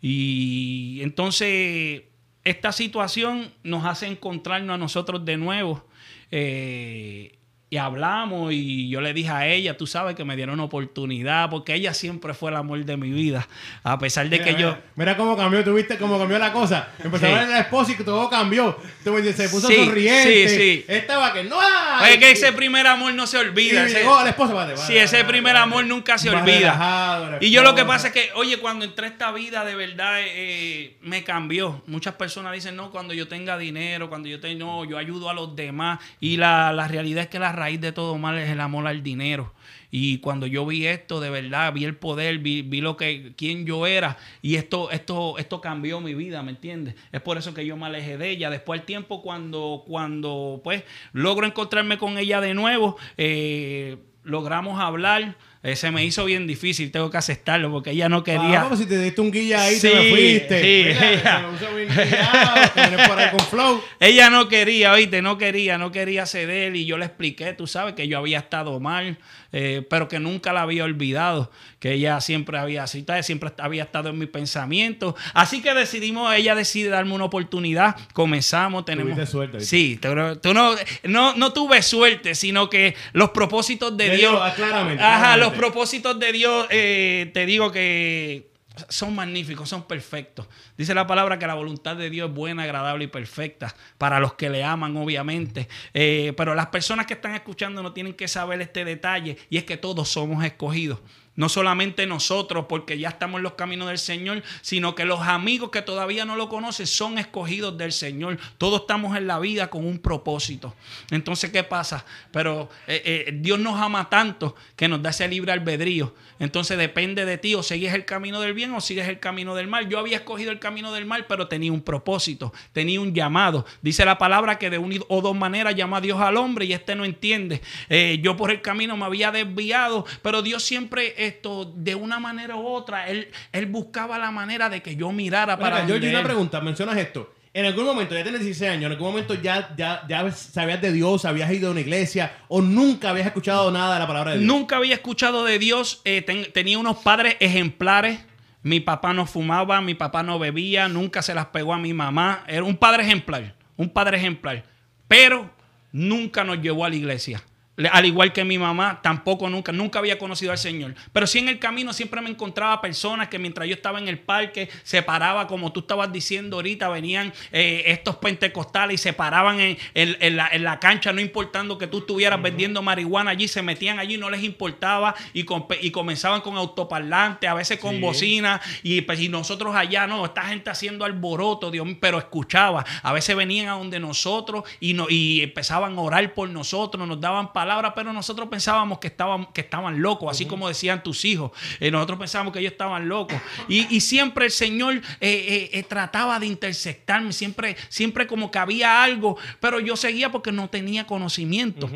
Y entonces esta situación nos hace encontrarnos a nosotros de nuevo. Eh, y hablamos y yo le dije a ella, tú sabes que me dieron una oportunidad porque ella siempre fue el amor de mi vida. A pesar de Mira, que yo... mira, cómo cambió, tú viste cómo cambió la cosa. Empezó Sí. a ver la esposa y todo cambió. Se puso Sí, sonriente. sí, sí. Estaba que no. Es que ese primer amor no se olvida. Y ese- llegó la esposa, vale, vale, Sí, ese primer vale. amor nunca se olvida. relajado, Y yo lo que pasa es que, oye, cuando entré a esta vida, de verdad, eh, me cambió. Muchas personas dicen, no, cuando yo tenga dinero, cuando yo tenga, no, yo ayudo a los demás. Y la, la realidad es que la raíz de todo mal es el amor al dinero. Y cuando yo vi esto, de verdad, vi el poder, vi, vi lo que, quién yo era. Y esto, esto, esto cambió mi vida, ¿me entiendes? Es por eso que yo me alejé de ella. Después al tiempo, cuando, cuando pues logro encontrarme con ella de nuevo, eh, logramos hablar. Eh, se me hizo bien difícil, tengo que aceptarlo, porque ella no quería. Ah, si te diste un guilla ahí, Sí, te me fuiste. sí, Mira, ella- se me bien guillado, por ahí con flow. Ella no quería, oíste, no quería, no quería ceder y yo le expliqué, tú sabes, que yo había estado mal, eh, pero que nunca la había olvidado, que ella siempre había citado, siempre había estado en mi pensamiento. Así que decidimos, ella decide darme una oportunidad, comenzamos, tenemos... Tuviste suerte, ¿viste? Sí, tú, tú no, no, no tuve suerte, sino que los propósitos de De Dios... Dios, ah, claramente, Ajá, claramente. los propósitos de Dios, eh, te digo que son magníficos, son perfectos. Dice la palabra que la voluntad de Dios es buena, agradable y perfecta para los que le aman, obviamente. Eh, pero las personas que están escuchando no tienen que saber este detalle y es que todos somos escogidos. No solamente nosotros, porque ya estamos en los caminos del Señor, sino que los amigos que todavía no lo conocen son escogidos del Señor. Todos estamos en la vida con un propósito. Entonces, ¿qué pasa? Pero eh, eh, Dios nos ama tanto que nos da ese libre albedrío. Entonces depende de ti o sigues el camino del bien o sigues el camino del mal. Yo había escogido el camino del mal, pero tenía un propósito, tenía un llamado. Dice la palabra que de una o dos maneras llama a Dios al hombre y este no entiende. Eh, yo por el camino me había desviado, pero Dios siempre esto, de una manera u otra, él, él buscaba la manera de que yo mirara para... Yo una pregunta, mencionas esto. En algún momento, ya tienes 16 años, en algún momento ya, ya, ya sabías de Dios, habías ido a una iglesia o nunca habías escuchado nada de la palabra de Dios. Nunca había escuchado de Dios. Eh, tenía unos padres ejemplares. Mi papá no fumaba, mi papá no bebía, nunca se las pegó a mi mamá. Era un padre ejemplar, un padre ejemplar. Pero nunca nos llevó a la iglesia. Al igual que mi mamá, tampoco nunca, nunca había conocido al Señor. Pero sí en el camino siempre me encontraba personas que mientras yo estaba en el parque, se paraba, como tú estabas diciendo ahorita, venían eh, estos pentecostales y se paraban en, la, cancha, no importando que tú estuvieras vendiendo marihuana allí, se metían allí, no les importaba y, y comenzaban con autoparlante, a veces con bocina, y, pues, y nosotros allá, no, esta gente haciendo alboroto, Dios mío, pero escuchaba. A veces venían a donde nosotros y, no, y empezaban a orar por nosotros, nos daban palabras pero nosotros pensábamos que estaban, que estaban locos, así como decían tus hijos. Eh, nosotros pensábamos que ellos estaban locos. Y, siempre el Señor eh, eh, trataba de intersectarme, siempre, siempre como que había algo, pero yo seguía porque no tenía conocimiento.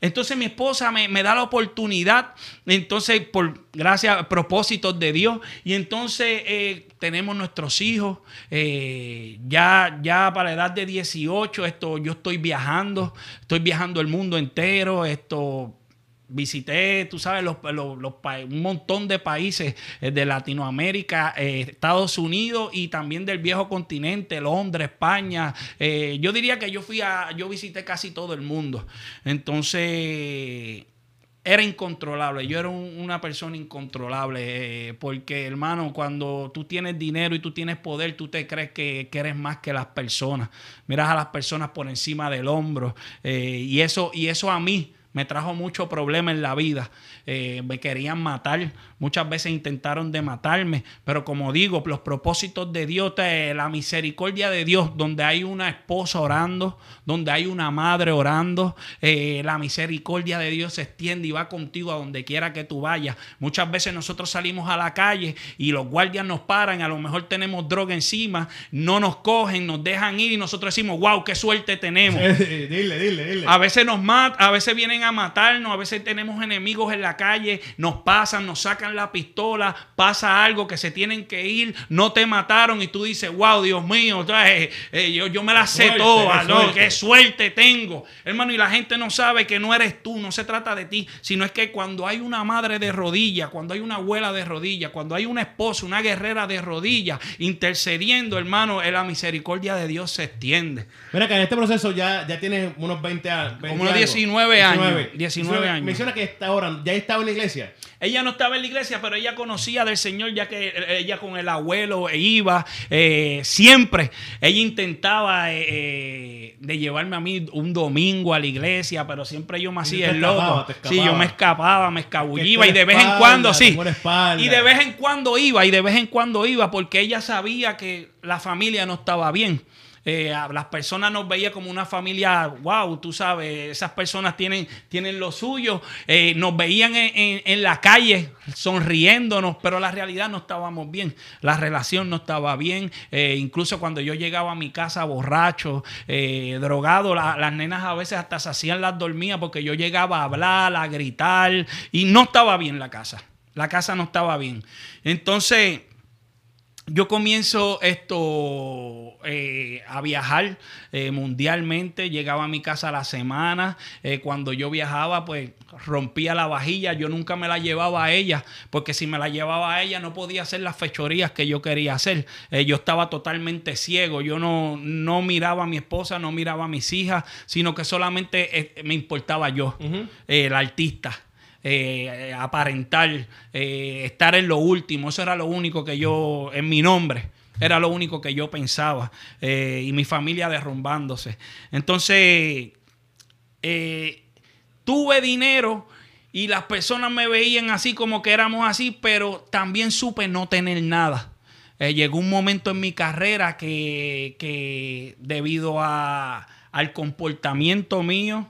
Entonces mi esposa me, da la oportunidad, entonces por gracias a propósitos de Dios, y entonces tenemos nuestros hijos, ya, ya para la edad de 18, esto, yo estoy viajando, estoy viajando el mundo entero, esto visité, tú sabes, los, un montón de países eh, de Latinoamérica, eh, Estados Unidos y también del viejo continente, Londres, España. Eh, yo diría que yo fui a, yo visité casi todo el mundo. Entonces, era incontrolable. Yo era una persona incontrolable. porque, hermano, cuando tú tienes dinero y tú tienes poder, tú te crees que, eres más que las personas. Miras a las personas por encima del hombro. y, eso, y eso a mí me trajo mucho problema en la vida. Eh, me querían matar, muchas veces intentaron de matarme, pero como digo, los propósitos de Dios, la misericordia de Dios, donde hay una esposa orando, donde hay una madre orando, eh, la misericordia de Dios se extiende y va contigo a donde quiera que tú vayas. Muchas veces nosotros salimos a la calle y los guardias nos paran, a lo mejor tenemos droga encima, no nos cogen, nos dejan ir y nosotros decimos, wow, qué suerte tenemos. [laughs] dile, dile, dile. A veces nos matan, a veces vienen a matarnos, a veces tenemos enemigos en la calle, nos pasan, nos sacan la pistola, pasa algo que se tienen que ir, no te mataron y tú dices, wow, Dios mío, eh, eh, yo, yo, me la sé toda, ¿no? qué suerte tengo. Hermano, y la gente no sabe que no eres tú, no se trata de ti, sino es que cuando hay una madre de rodillas, cuando hay una abuela de rodillas, cuando hay una esposa, una guerrera de rodillas, intercediendo, hermano, la misericordia de Dios se extiende. Mira que en este proceso ya, ya tienes unos 20 años. Como unos 19 años. 19 años. Menciona que esta hora ya estaba en la iglesia. Ella no estaba en la iglesia, pero ella conocía del Señor, ya que ella con el abuelo iba eh, siempre. Ella intentaba eh, eh, de llevarme a mí un domingo a la iglesia, pero siempre yo me hacía el loco. Sí, yo me escapaba, me escabullía y de vez en cuando, sí. Y de vez en cuando iba, y de vez en cuando iba, porque ella sabía que la familia no estaba bien. Eh, las personas nos veían como una familia, wow, tú sabes, esas personas tienen, tienen lo suyo, eh, nos veían en, la calle sonriéndonos, pero la realidad no estábamos bien, la relación no estaba bien, eh, incluso cuando yo llegaba a mi casa borracho, drogado, las nenas a veces hasta se hacían las dormidas porque yo llegaba a hablar, a gritar y no estaba bien la casa, la casa no estaba bien. Entonces yo comienzo esto eh, a viajar eh, mundialmente, llegaba a mi casa a la semana, eh, cuando yo viajaba pues rompía la vajilla, yo nunca me la llevaba a ella, porque si me la llevaba a ella no podía hacer las fechorías que yo quería hacer, yo estaba totalmente ciego, yo no, no miraba a mi esposa, no miraba a mis hijas, sino que solamente me importaba yo, el artista. Eh, aparentar, eh, estar en lo último. Eso era lo único que yo, en mi nombre, era lo único que yo pensaba. eh, y mi familia derrumbándose. Entonces, tuve dinero y las personas me veían así como que éramos así, pero también supe no tener nada. Llegó un momento en mi carrera que, que debido a, al comportamiento mío,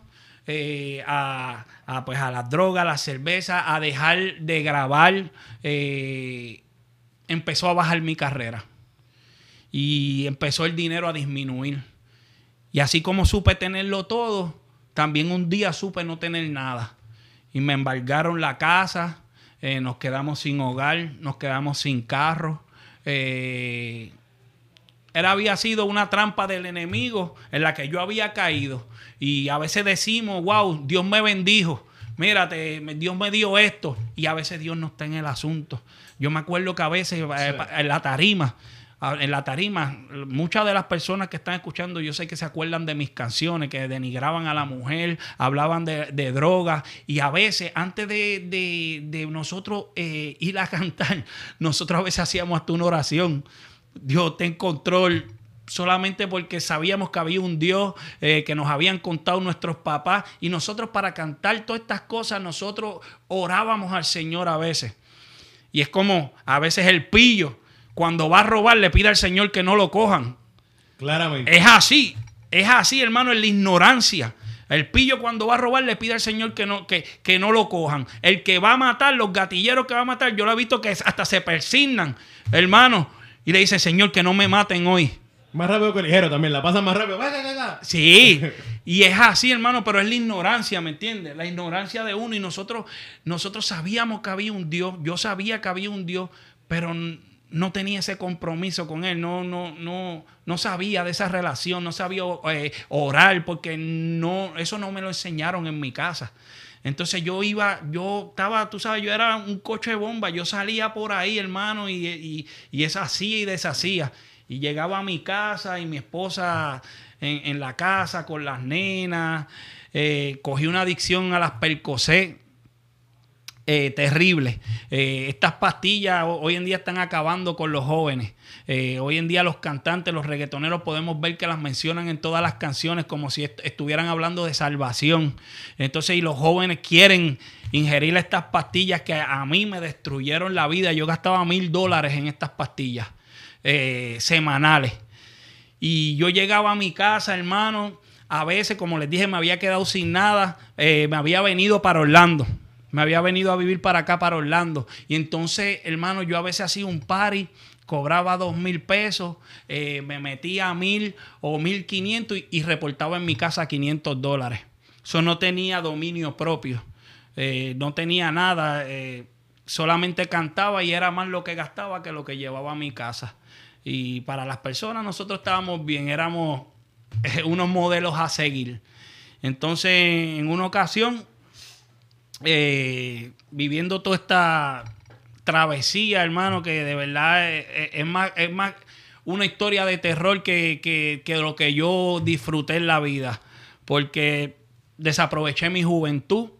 eh, a, a, pues a las drogas, a la cerveza, a dejar de grabar, eh, empezó a bajar mi carrera. Y empezó el dinero a disminuir. Y así como supe tenerlo todo, también un día supe no tener nada. Y me embargaron la casa, eh, nos quedamos sin hogar, nos quedamos sin carro. Era, había sido una trampa del enemigo en la que yo había caído. Y a veces decimos, wow, Dios me bendijo. Mírate, Dios me dio esto. Y a veces Dios no está en el asunto. Yo me acuerdo que a veces eh, en la tarima, en la tarima, muchas de las personas que están escuchando, yo sé que se acuerdan de mis canciones, que denigraban a la mujer, hablaban de, de drogas, y a veces, antes de, de- de nosotros eh, ir a [laughs] cantar, nosotros a veces hacíamos hasta una oración. Dios, ten control. Solamente porque sabíamos que había un Dios eh, que nos habían contado nuestros papás. Y nosotros para cantar todas estas cosas, nosotros orábamos al Señor a veces. Y es como a veces el pillo, cuando va a robar, le pide al Señor que no lo cojan. Claramente. Es así, es así, hermano, en la ignorancia. El pillo cuando va a robar le pide al Señor que no, que, que no lo cojan. El que va a matar, los gatilleros que va a matar, yo lo he visto que hasta se persignan, hermano, y le dice, Señor, que no me maten hoy. Más rápido que ligero también, la pasan más rápido. Sí, y es así, hermano, pero es la ignorancia, ¿me entiendes? La ignorancia de uno y nosotros, nosotros sabíamos que había un Dios, yo sabía que había un Dios, pero no tenía ese compromiso con Él, no, no, no, no sabía de esa relación, no sabía eh, orar, porque no, eso no me lo enseñaron en mi casa. Entonces yo iba, yo estaba, tú sabes, yo era un coche de bomba, yo salía por ahí, hermano, y, y, y es hacía y deshacía. Y llegaba a mi casa y mi esposa en, la casa con las nenas, eh, cogí una adicción a las percocet eh, terrible. Eh, estas pastillas ho- hoy en día están acabando con los jóvenes. Eh, hoy en día los cantantes, los reggaetoneros, podemos ver que las mencionan en todas las canciones como si est- estuvieran hablando de salvación. Entonces, y los jóvenes quieren ingerir estas pastillas que a mí me destruyeron la vida. Yo gastaba mil dólares en estas pastillas eh, semanales. Y yo llegaba a mi casa, hermano. A veces, como les dije, me había quedado sin nada. eh, me había venido para Orlando. Me había venido a vivir para acá, para Orlando. Y entonces, hermano, yo a veces hacía un party, cobraba dos mil pesos, eh, me metía a mil o mil quinientos y, reportaba en mi casa 500 dólares. Eso no tenía dominio propio. No tenía nada. solamente cantaba y era más lo que gastaba que lo que llevaba a mi casa. Y para las personas nosotros estábamos bien, éramos eh, unos modelos a seguir. Entonces, en una ocasión, eh, viviendo toda esta travesía, hermano, que de verdad es, es- más, es más una historia de terror que, que- que lo que yo disfruté en la vida. Porque desaproveché mi juventud,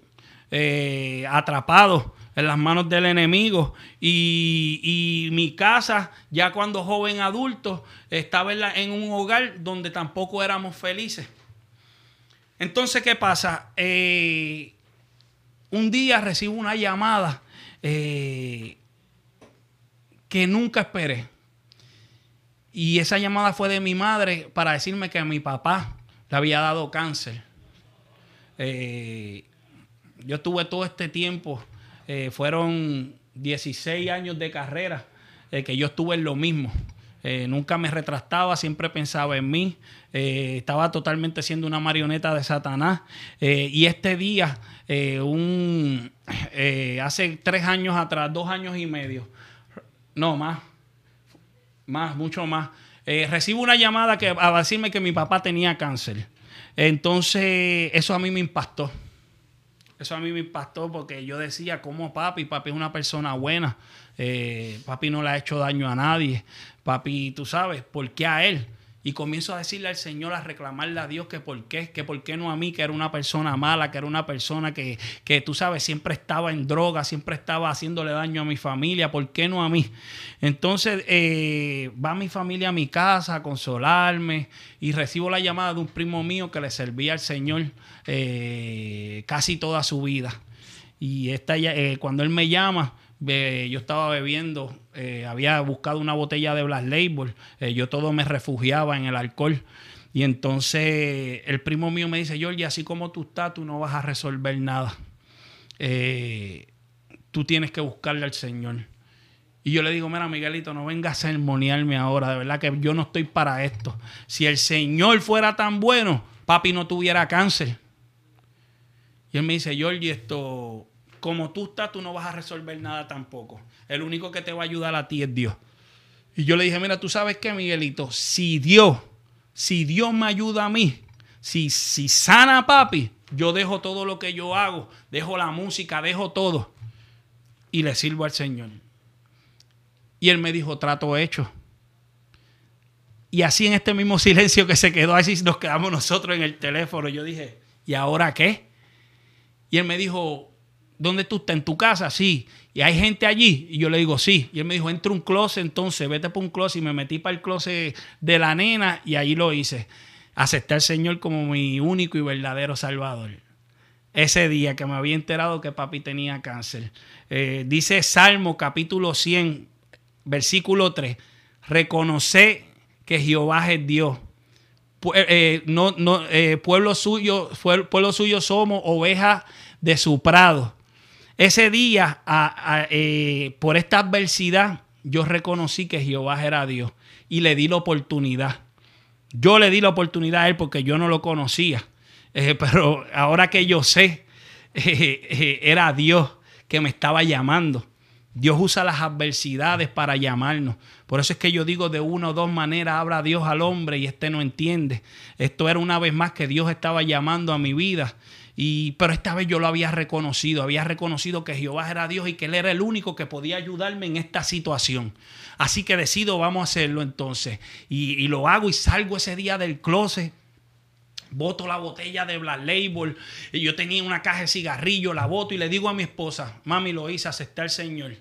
eh, atrapado en las manos del enemigo. Y, y mi casa, ya cuando joven adulto, estaba en, un hogar donde tampoco éramos felices. Entonces, ¿qué pasa? Eh, un día recibo una llamada eh, que nunca esperé. Y esa llamada fue de mi madre para decirme que a mi papá le había dado cáncer. Eh, yo tuve todo este tiempo, eh, fueron 16 años de carrera, eh, que yo estuve en lo mismo. Eh, nunca me retractaba, siempre pensaba en mí. Estaba totalmente siendo una marioneta de Satanás. Y este día, un, hace tres años atrás, dos años y medio, no más, más, mucho más. Recibo una llamada que, a decirme que mi papá tenía cáncer. Entonces, eso a mí me impactó. Eso a mí me impactó porque yo decía, como papi? Papi es una persona buena. Eh, papi no le ha hecho daño a nadie. Papi, tú sabes, ¿por qué a él? Y comienzo a decirle al Señor, a reclamarle a Dios que por qué, que por qué no a mí, que era una persona mala, que era una persona que, que tú sabes, siempre estaba en droga, siempre estaba haciéndole daño a mi familia, ¿por qué no a mí? Entonces eh, va mi familia a mi casa a consolarme y recibo la llamada de un primo mío que le servía al Señor eh, casi toda su vida. Y esta, eh, cuando él me llama, yo estaba bebiendo, eh, había buscado una botella de Black Label, eh, yo todo me refugiaba en el alcohol. Y entonces el primo mío me dice, George, así como tú estás, tú no vas a resolver nada. Eh, tú tienes que buscarle al Señor. Y yo le digo, mira, Miguelito, no vengas a sermonearme ahora, de verdad que yo no estoy para esto. Si el Señor fuera tan bueno, papi no tuviera cáncer. Y él me dice, George, esto, como tú estás, tú no vas a resolver nada tampoco. El único que te va a ayudar a ti es Dios. Y yo le dije, mira, tú sabes qué, Miguelito, si Dios, si Dios me ayuda a mí, si, si sana a papi, yo dejo todo lo que yo hago, dejo la música, dejo todo y le sirvo al Señor. Y él me dijo, trato hecho. Y así en este mismo silencio que se quedó, así nos quedamos nosotros en el teléfono. Yo dije, ¿y ahora qué? Y él me dijo, ¿Dónde tú estás? ¿En tu casa? Sí. ¿Y hay gente allí? Y yo le digo, sí. Y él me dijo, entra un closet entonces, vete por un closet. Y me metí para el closet de la nena y ahí lo hice. Acepté al Señor como mi único y verdadero Salvador. Ese día que me había enterado que papi tenía cáncer. Eh, dice Salmo capítulo 100, versículo 3. Reconoce que Jehová es Dios. Eh, eh, pueblo, suyo, pueblo suyo somos ovejas de su prado. Ese día, eh, por esta adversidad, yo reconocí que Jehová era Dios y le di la oportunidad. Yo le di la oportunidad a él porque yo no lo conocía. Eh, pero ahora que yo sé, [laughs] eh, era Dios que me estaba llamando. Dios usa las adversidades para llamarnos. Por eso es que yo digo de una o dos maneras habla Dios al hombre y este no entiende. Esto era una vez más que Dios estaba llamando a mi vida y, pero esta vez yo lo había reconocido, había reconocido que Jehová era Dios y que Él era el único que podía ayudarme en esta situación. Así que decido, vamos a hacerlo entonces. Y, lo hago y salgo ese día del closet. Boto la botella de Black Label. Y yo tenía una caja de cigarrillo, la boto y le digo a mi esposa, mami, lo hice, aceptar al Señor.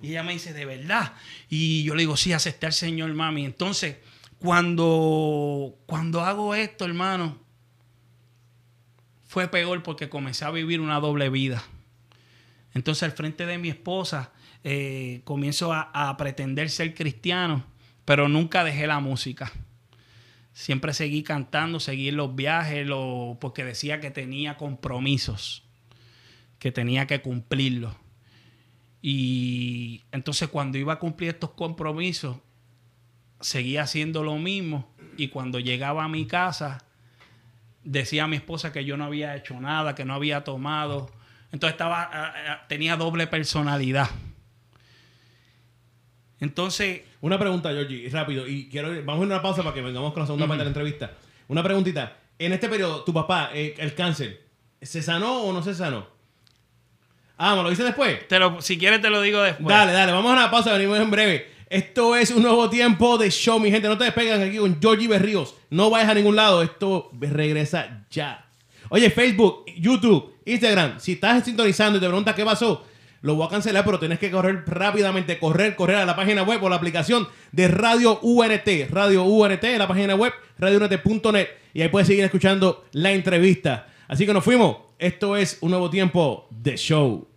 Y ella me dice, ¿de verdad? Y yo le digo, sí, aceptar al Señor, mami. Entonces, cuando, cuando hago esto, hermano, fue peor porque comencé a vivir una doble vida. Entonces al frente de mi esposa eh, comienzo a, pretender ser cristiano, pero nunca dejé la música. Siempre seguí cantando, seguí los viajes, porque decía que tenía compromisos, que tenía que cumplirlos. Y entonces cuando iba a cumplir estos compromisos, seguía haciendo lo mismo. Y cuando llegaba a mi casa, decía a mi esposa que yo no había hecho nada, que no había tomado. Entonces estaba, tenía doble personalidad. Entonces. Una pregunta, Georgie, rápido. Y quiero. Vamos a una pausa para que vengamos con la segunda parte de la entrevista. Una preguntita. En este periodo, tu papá, eh, el cáncer, ¿se sanó o no se sanó? Ah, ¿me lo dice después? si quieres, te lo digo después. Dale, dale. Vamos a una pausa, venimos en breve. Esto es un nuevo tiempo de show, mi gente. No te despegan aquí con Georgie Berríos. No vayas a ningún lado. Esto regresa ya. Oye, Facebook, YouTube, Instagram. Si estás sintonizando y te preguntas qué pasó, lo voy a cancelar, pero tienes que correr rápidamente. Correr, correr a la página web o la aplicación de Radio UNT. Radio UNT, la página web, radioUNT.net. Y ahí puedes seguir escuchando la entrevista. Así que nos fuimos. Esto es un nuevo tiempo de show.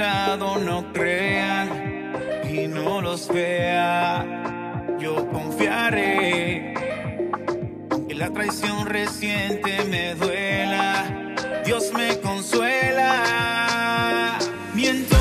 no crean y no los vea, yo confiaré. Aunque la traición reciente me duela, Dios me consuela. Mientras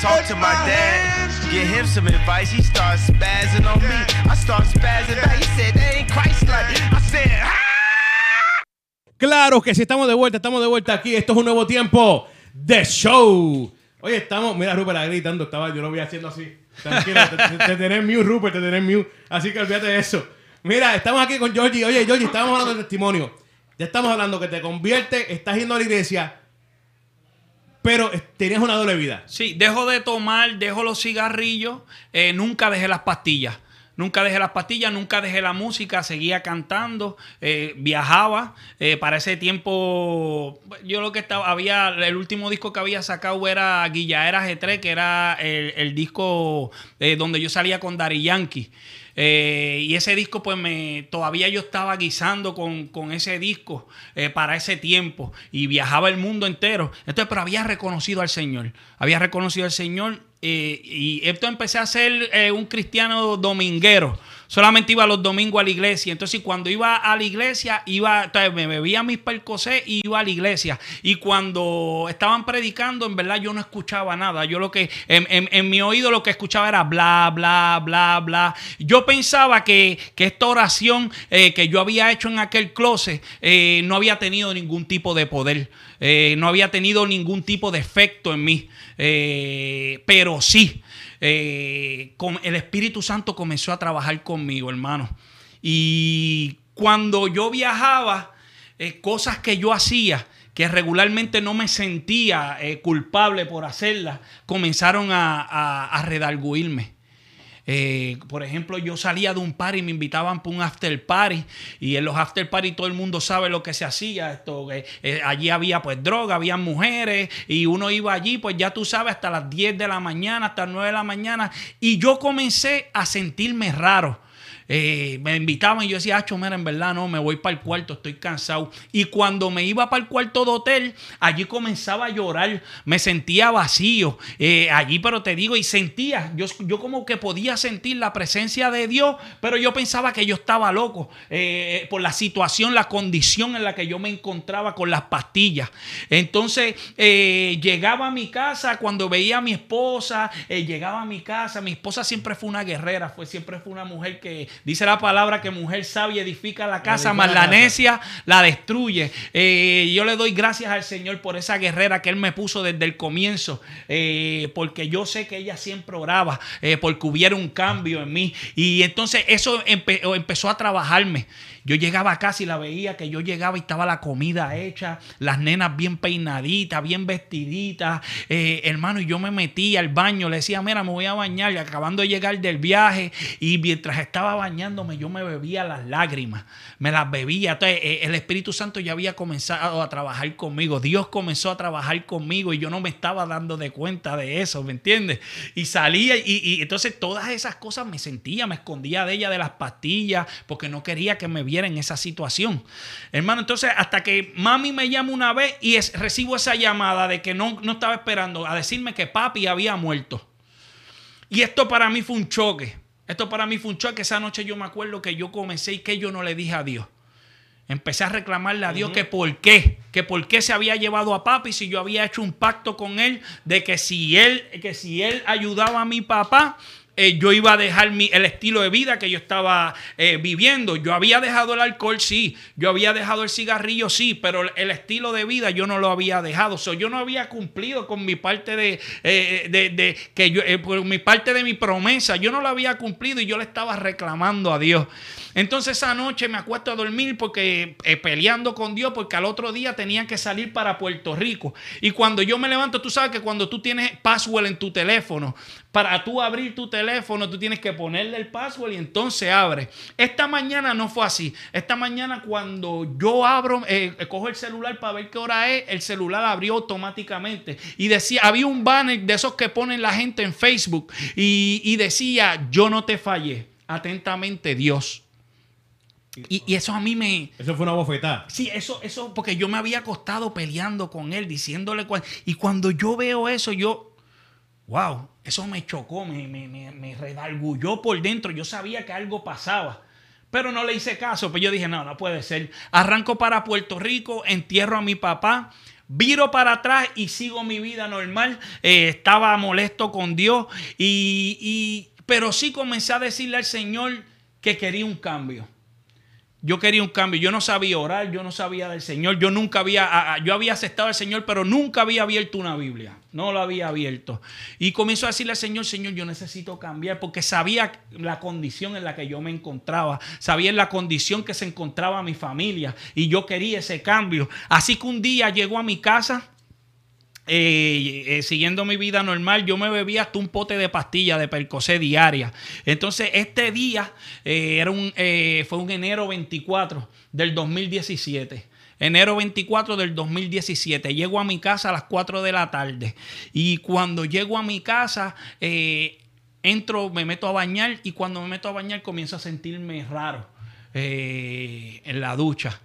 talk to my dad, get him some advice. He starts spazzing on me. I start spazzing back. He said, ain't Christ like. I said! Claro que sí, estamos de vuelta, estamos de vuelta aquí. Esto es un nuevo tiempo de show. Oye, estamos, mira, Rupert ahí gritando, estaba, yo lo voy haciendo así. Tranquilo, te, te, te tenés mute, Rupert, te tenés mute. Así que olvídate de eso. Mira, estamos aquí con Georgie. Oye, Georgie, estábamos hablando de testimonio. Ya estamos hablando que te convierte, estás yendo a la iglesia, pero tenías una doble vida. Sí, dejo de tomar, dejo los cigarrillos, eh, nunca dejé las pastillas. Nunca dejé las pastillas, nunca dejé la música, seguía cantando, eh, viajaba. Eh, para ese tiempo, yo lo que estaba, había, el último disco que había sacado era Guillaera G3, que era el, disco donde yo salía con Dari Yankee. Eh, y ese disco, pues me todavía yo estaba guisando con, con ese disco eh, para ese tiempo y viajaba el mundo entero. Entonces, pero había reconocido al Señor. Había reconocido al Señor eh, y esto empecé a ser un cristiano dominguero. Solamente iba los domingos a la iglesia. Entonces, cuando iba a la iglesia, iba, entonces me bebía mis percocés y iba a la iglesia. Y cuando estaban predicando, en verdad yo no escuchaba nada. Yo lo que, en, mi oído lo que escuchaba era bla, bla, bla, bla. Yo pensaba que, que esta oración eh, que yo había hecho en aquel closet eh, no había tenido ningún tipo de poder. Eh, no había tenido ningún tipo de efecto en mí. Pero sí, eh, con- el Espíritu Santo comenzó a trabajar conmigo, hermano. Y cuando yo viajaba, eh, cosas que yo hacía, que regularmente no me sentía eh, culpable por hacerlas, comenzaron a, a. Eh, por ejemplo, yo salía de un party me invitaban para un after party y en los after party todo el mundo sabe lo que se hacía. Esto, eh, allí había pues droga, había mujeres y uno iba allí pues ya tú sabes hasta las 10 de la mañana, hasta las 9 de la mañana y yo comencé a sentirme raro. Eh, me invitaban y yo decía, Acho, mira, en verdad no, me voy para el cuarto, estoy cansado. Y cuando me iba para el cuarto de hotel, allí comenzaba a llorar, me sentía vacío. Eh, allí, pero te digo, y sentía, yo, yo como que podía sentir la presencia de Dios, pero yo pensaba que yo estaba loco eh, por la situación, la condición en la que yo me encontraba con las pastillas. Entonces, llegaba a mi casa cuando veía a mi esposa, llegaba a mi casa, mi esposa siempre fue una guerrera, fue, siempre fue una mujer que dice la palabra que mujer sabia edifica la casa, más la necia la destruye. Eh, yo le doy gracias al Señor por esa guerrera que Él me puso desde el comienzo, eh, porque yo sé que ella siempre oraba, eh, porque hubiera un cambio en mí. Y entonces eso empe- empezó a trabajarme. Yo llegaba a casa y la veía que yo llegaba y estaba la comida hecha, las nenas bien peinaditas, bien vestiditas, eh, hermano, y yo me metía al baño, le decía, mira, me voy a bañar, y acabando de llegar del viaje, y mientras estaba bañándome, yo me bebía las lágrimas, me las bebía. Entonces, eh, el Espíritu Santo ya había comenzado a trabajar conmigo, Dios comenzó a trabajar conmigo y yo no me estaba dando de cuenta de eso, ¿me entiendes? Y salía y, y entonces todas esas cosas me sentía, me escondía de ella de las pastillas, porque no quería que me en esa situación. Hermano, entonces hasta que mami me llama una vez y es- recibo esa llamada de que no, no estaba esperando a decirme que papi había muerto. Y esto para mí fue un choque. Esto para mí fue un choque. Esa noche yo me acuerdo que yo comencé y que yo no le dije a Dios. Empecé a reclamarle a Dios que por qué, que por qué se había llevado a papi si yo había hecho un pacto con él de que si él, que si él ayudaba a mi papá, eh, yo iba a dejar mi, el estilo de vida que yo estaba eh, viviendo. Yo había dejado el alcohol, sí. Yo había dejado el cigarrillo, sí. Pero el estilo de vida yo no lo había dejado. So, yo no había cumplido con mi parte de, eh, de, que yo, por mi parte de mi promesa. Yo no lo había cumplido y yo le estaba reclamando a Dios. Entonces esa noche me acuesto a dormir porque peleando con Dios porque al otro día tenía que salir para Puerto Rico. Y cuando yo me levanto, tú sabes que cuando tú tienes password en tu teléfono, para tú abrir tu teléfono, tú tienes que ponerle el password y entonces abre. Esta mañana no fue así. Esta mañana cuando yo abro, eh, cojo el celular para ver qué hora es, el celular abrió automáticamente. Y decía, había un banner de esos que ponen la gente en Facebook y, y decía, yo no te fallé. Atentamente Dios. Y, y, eso a mí me. Eso fue una bofetada. Sí, eso, eso, porque yo me había acostado peleando con él, diciéndole. Cuál, y cuando yo veo eso, yo. ¡Wow! Eso me chocó, me, me, me, me por dentro. Yo sabía que algo pasaba. Pero no le hice caso. Pues yo dije, no, no puede ser. Arranco para Puerto Rico, entierro a mi papá. Viro para atrás y sigo mi vida normal. Eh, estaba molesto con Dios. Y, y, pero sí comencé a decirle al Señor que quería un cambio. Yo quería un cambio. Yo no sabía orar, yo no sabía del Señor. Yo nunca había, yo había aceptado al Señor, pero nunca había abierto una Biblia. No lo había abierto. Y comenzó a decirle al Señor, Señor, yo necesito cambiar porque sabía la condición en la que yo me encontraba. Sabía la condición que se encontraba mi familia. Y yo quería ese cambio. Así que un día llegó a mi casa eh, siguiendo mi vida normal, yo me bebía hasta un pote de pastillas de percocé diaria. Entonces, este día eh, era un, eh, fue un enero 24 del 2017. Enero 24 del 2017. Llego a mi casa a las 4 de la tarde. Y cuando llego a mi casa, entro, me meto a bañar. Y cuando me meto a bañar, comienzo a sentirme raro en la ducha.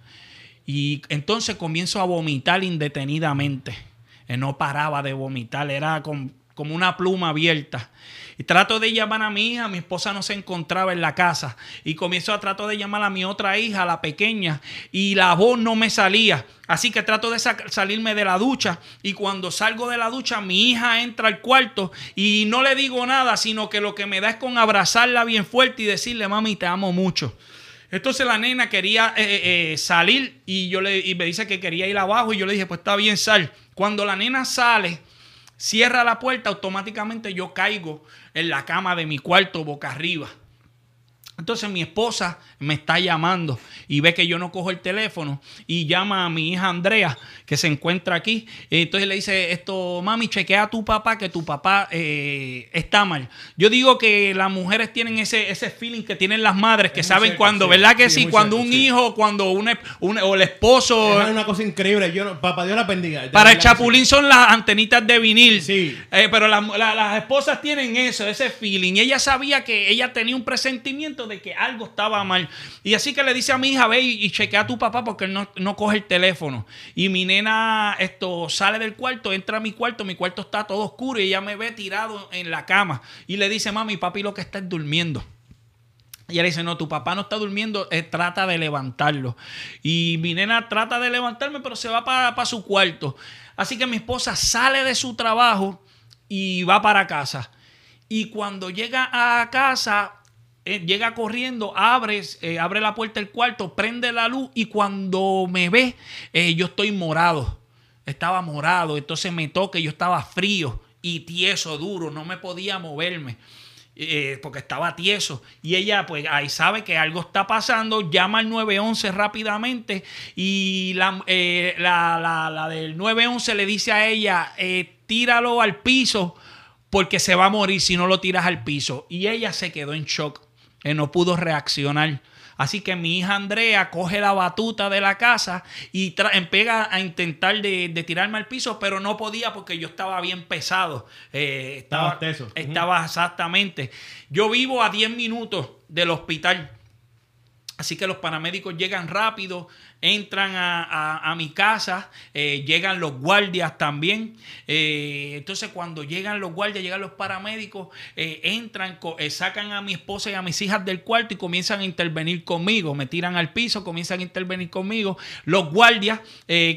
Y entonces comienzo a vomitar indetenidamente no paraba de vomitar, era con, como una pluma abierta. Y trato de llamar a mi hija, mi esposa no se encontraba en la casa. Y comienzo a tratar de llamar a mi otra hija, la pequeña, y la voz no me salía. Así que trato de salirme de la ducha. Y cuando salgo de la ducha, mi hija entra al cuarto y no le digo nada, sino que lo que me da es con abrazarla bien fuerte y decirle, mami, te amo mucho. Entonces la nena quería eh, eh, salir y, yo le, y me dice que quería ir abajo y yo le dije, pues está bien, sal. Cuando la nena sale, cierra la puerta, automáticamente yo caigo en la cama de mi cuarto boca arriba. Entonces mi esposa me está llamando y ve que yo no cojo el teléfono y llama a mi hija Andrea que se encuentra aquí. Entonces le dice esto, mami, chequea a tu papá que tu papá eh, está mal. Yo digo que las mujeres tienen ese, ese feeling que tienen las madres, que saben cuando, sí, ¿verdad que sí? sí cuando cierto, un hijo, cuando un, un, o el esposo... Es una cosa increíble. Yo no, papá Dios la bendiga. Para el chapulín son las antenitas de vinil. Sí. Eh, pero la, la, las esposas tienen eso, ese feeling. Y ella sabía que ella tenía un presentimiento de que algo estaba mal. Y así que le dice a mi hija, ve y, chequea a tu papá porque él no, no, coge el teléfono. Y mi nena esto sale del cuarto, entra a mi cuarto, mi cuarto está todo oscuro y ella me ve tirado en la cama. Y le dice, mami, papi lo que está es durmiendo. Y ella dice, no, tu papá no está durmiendo, eh, trata de levantarlo. Y mi nena trata de levantarme, pero se va para, para su cuarto. Así que mi esposa sale de su trabajo y va para casa. Y cuando llega a casa, eh, llega corriendo, abre, eh, abre la puerta del cuarto, prende la luz y cuando me ve, eh, yo estoy morado. Estaba morado, entonces me toca, yo estaba frío y tieso, duro, no me podía moverme. Porque estaba tieso. Y ella, pues ahí sabe que algo está pasando, llama al 911 rápidamente y la, la, la, la, del 911 le dice a ella, tíralo al piso porque se va a morir si no lo tiras al piso. Y ella se quedó en shock, no pudo reaccionar. Así que mi hija Andrea coge la batuta de la casa y pega a intentar de, de, tirarme al piso, pero no podía porque yo estaba bien pesado. Eh, estaba, teso. estaba exactamente. Yo vivo a 10 minutos del hospital. Así que los paramédicos llegan rápido, entran a, mi casa, eh, llegan los guardias también. Eh, entonces cuando llegan los guardias, llegan los paramédicos, eh, entran, sacan a mi esposa y a mis hijas del cuarto y comienzan a intervenir conmigo. Me tiran al piso, comienzan a intervenir conmigo. Los guardias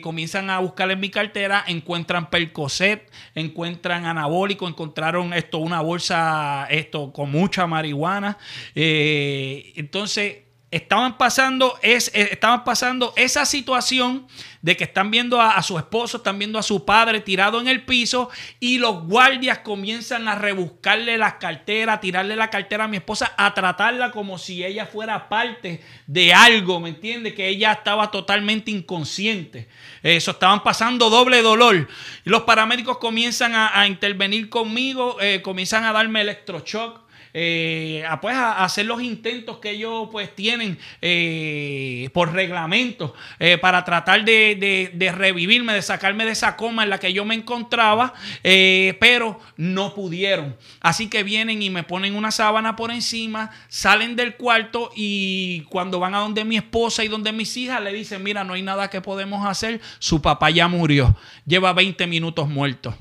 comienzan a buscar en mi cartera, encuentran percocet, encuentran anabólico, encontraron esto, una bolsa esto con mucha marihuana. entonces estaban pasando, es, eh, estaban pasando esa situación de que están viendo a, su esposo, están viendo a su padre tirado en el piso y los guardias comienzan a rebuscarle las carteras, a tirarle la cartera a mi esposa, a tratarla como si ella fuera parte de algo, ¿me entiendes? Que ella estaba totalmente inconsciente. Eso, estaban pasando doble dolor. Los paramédicos comienzan a, intervenir conmigo, eh, comienzan a darme electroshock eh, a, pues, a hacer los intentos que ellos pues tienen eh, por reglamento eh, para tratar de, revivirme, de sacarme de esa coma en la que yo me encontraba, pero no pudieron. Así que vienen y me ponen una sábana por encima, salen del cuarto y cuando van a donde mi esposa y donde mis hijas le dicen, mira, no hay nada que podemos hacer, su papá ya murió, lleva 20 minutos muerto.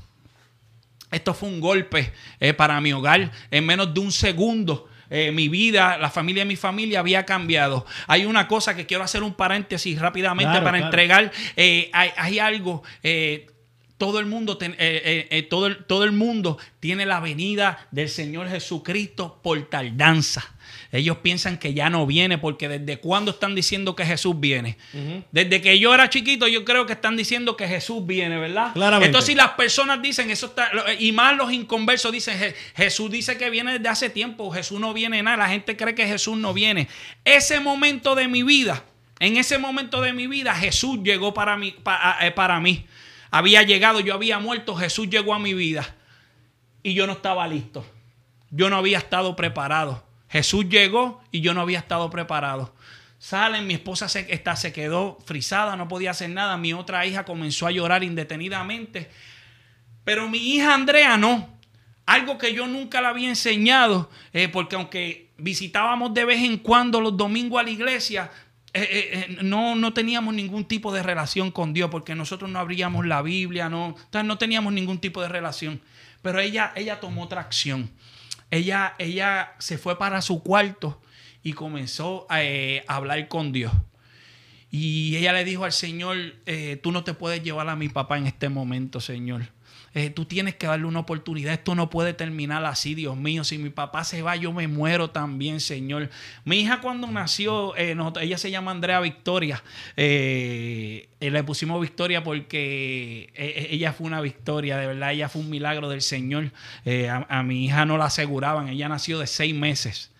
Esto fue un golpe eh, para mi hogar. En menos de un segundo, eh, mi vida, la familia de mi familia había cambiado. Hay una cosa que quiero hacer un paréntesis rápidamente para entregar. Eh, hay, algo. todo el mundo, todo, todo el mundo tiene la venida del Señor Jesucristo por tardanza. Ellos piensan que ya no viene porque desde cuándo están diciendo que Jesús viene. Desde que yo era chiquito yo creo que están diciendo que Jesús viene, ¿verdad? Entonces si las personas dicen eso está, y más los inconversos dicen Jesús dice que viene desde hace tiempo, Jesús no viene nada, la gente cree que Jesús no viene. Ese momento de mi vida, en ese momento de mi vida Jesús llegó para mí, eh, para mí. Había llegado, yo había muerto, Jesús llegó a mi vida y yo no estaba listo. Yo no había estado preparado. Jesús llegó y yo no había estado preparado. Salen, mi esposa se, se quedó frisada, no podía hacer nada. Mi otra hija comenzó a llorar indetenidamente. Pero mi hija Andrea no. Algo que yo nunca le había enseñado, eh, porque aunque visitábamos de vez en cuando los domingos a la iglesia, eh, eh, no, no teníamos ningún tipo de relación con Dios, porque nosotros no abríamos la Biblia, no, no teníamos ningún tipo de relación. Pero ella, ella tomó otra acción ella, ella se fue para su cuarto y comenzó eh, a, hablar con Dios. Y ella le dijo al Señor, eh, tú no te puedes llevar a mi papá en este momento, Señor. Eh, tú tienes que darle una oportunidad. Esto no puede terminar así, Dios mío. Si mi papá se va, yo me muero también, Señor. Mi hija cuando nació, eh, ella se llama Andrea Victoria. Eh, le pusimos Victoria porque ella fue una victoria, de verdad. Ella fue un milagro del Señor. a mi hija no la aseguraban. Ella nació de seis meses.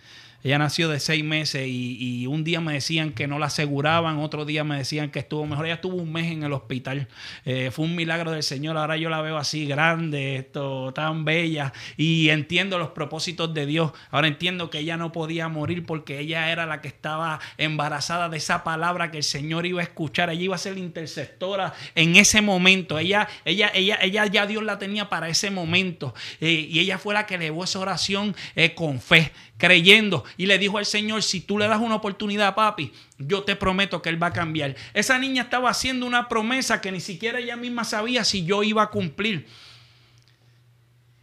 Ella nació de seis meses y, un día me decían que no la aseguraban, otro día me decían que estuvo mejor. Ella estuvo un mes en el hospital. Eh, fue un milagro del Señor. Ahora yo la veo así grande, esto, tan bella y entiendo los propósitos de Dios. Ahora entiendo que ella no podía morir porque ella era la que estaba embarazada de esa palabra que el Señor iba a escuchar. Ella iba a ser la intercesora en ese momento. Ella, ella, ella, ella ya Dios la tenía para ese momento eh, y ella fue la que elevó esa oración eh, con fe creyendo. Y le dijo al Señor, si tú le das una oportunidad, papi, yo te prometo que Él va a cambiar. Esa niña estaba haciendo una promesa que ni siquiera ella misma sabía si yo iba a cumplir.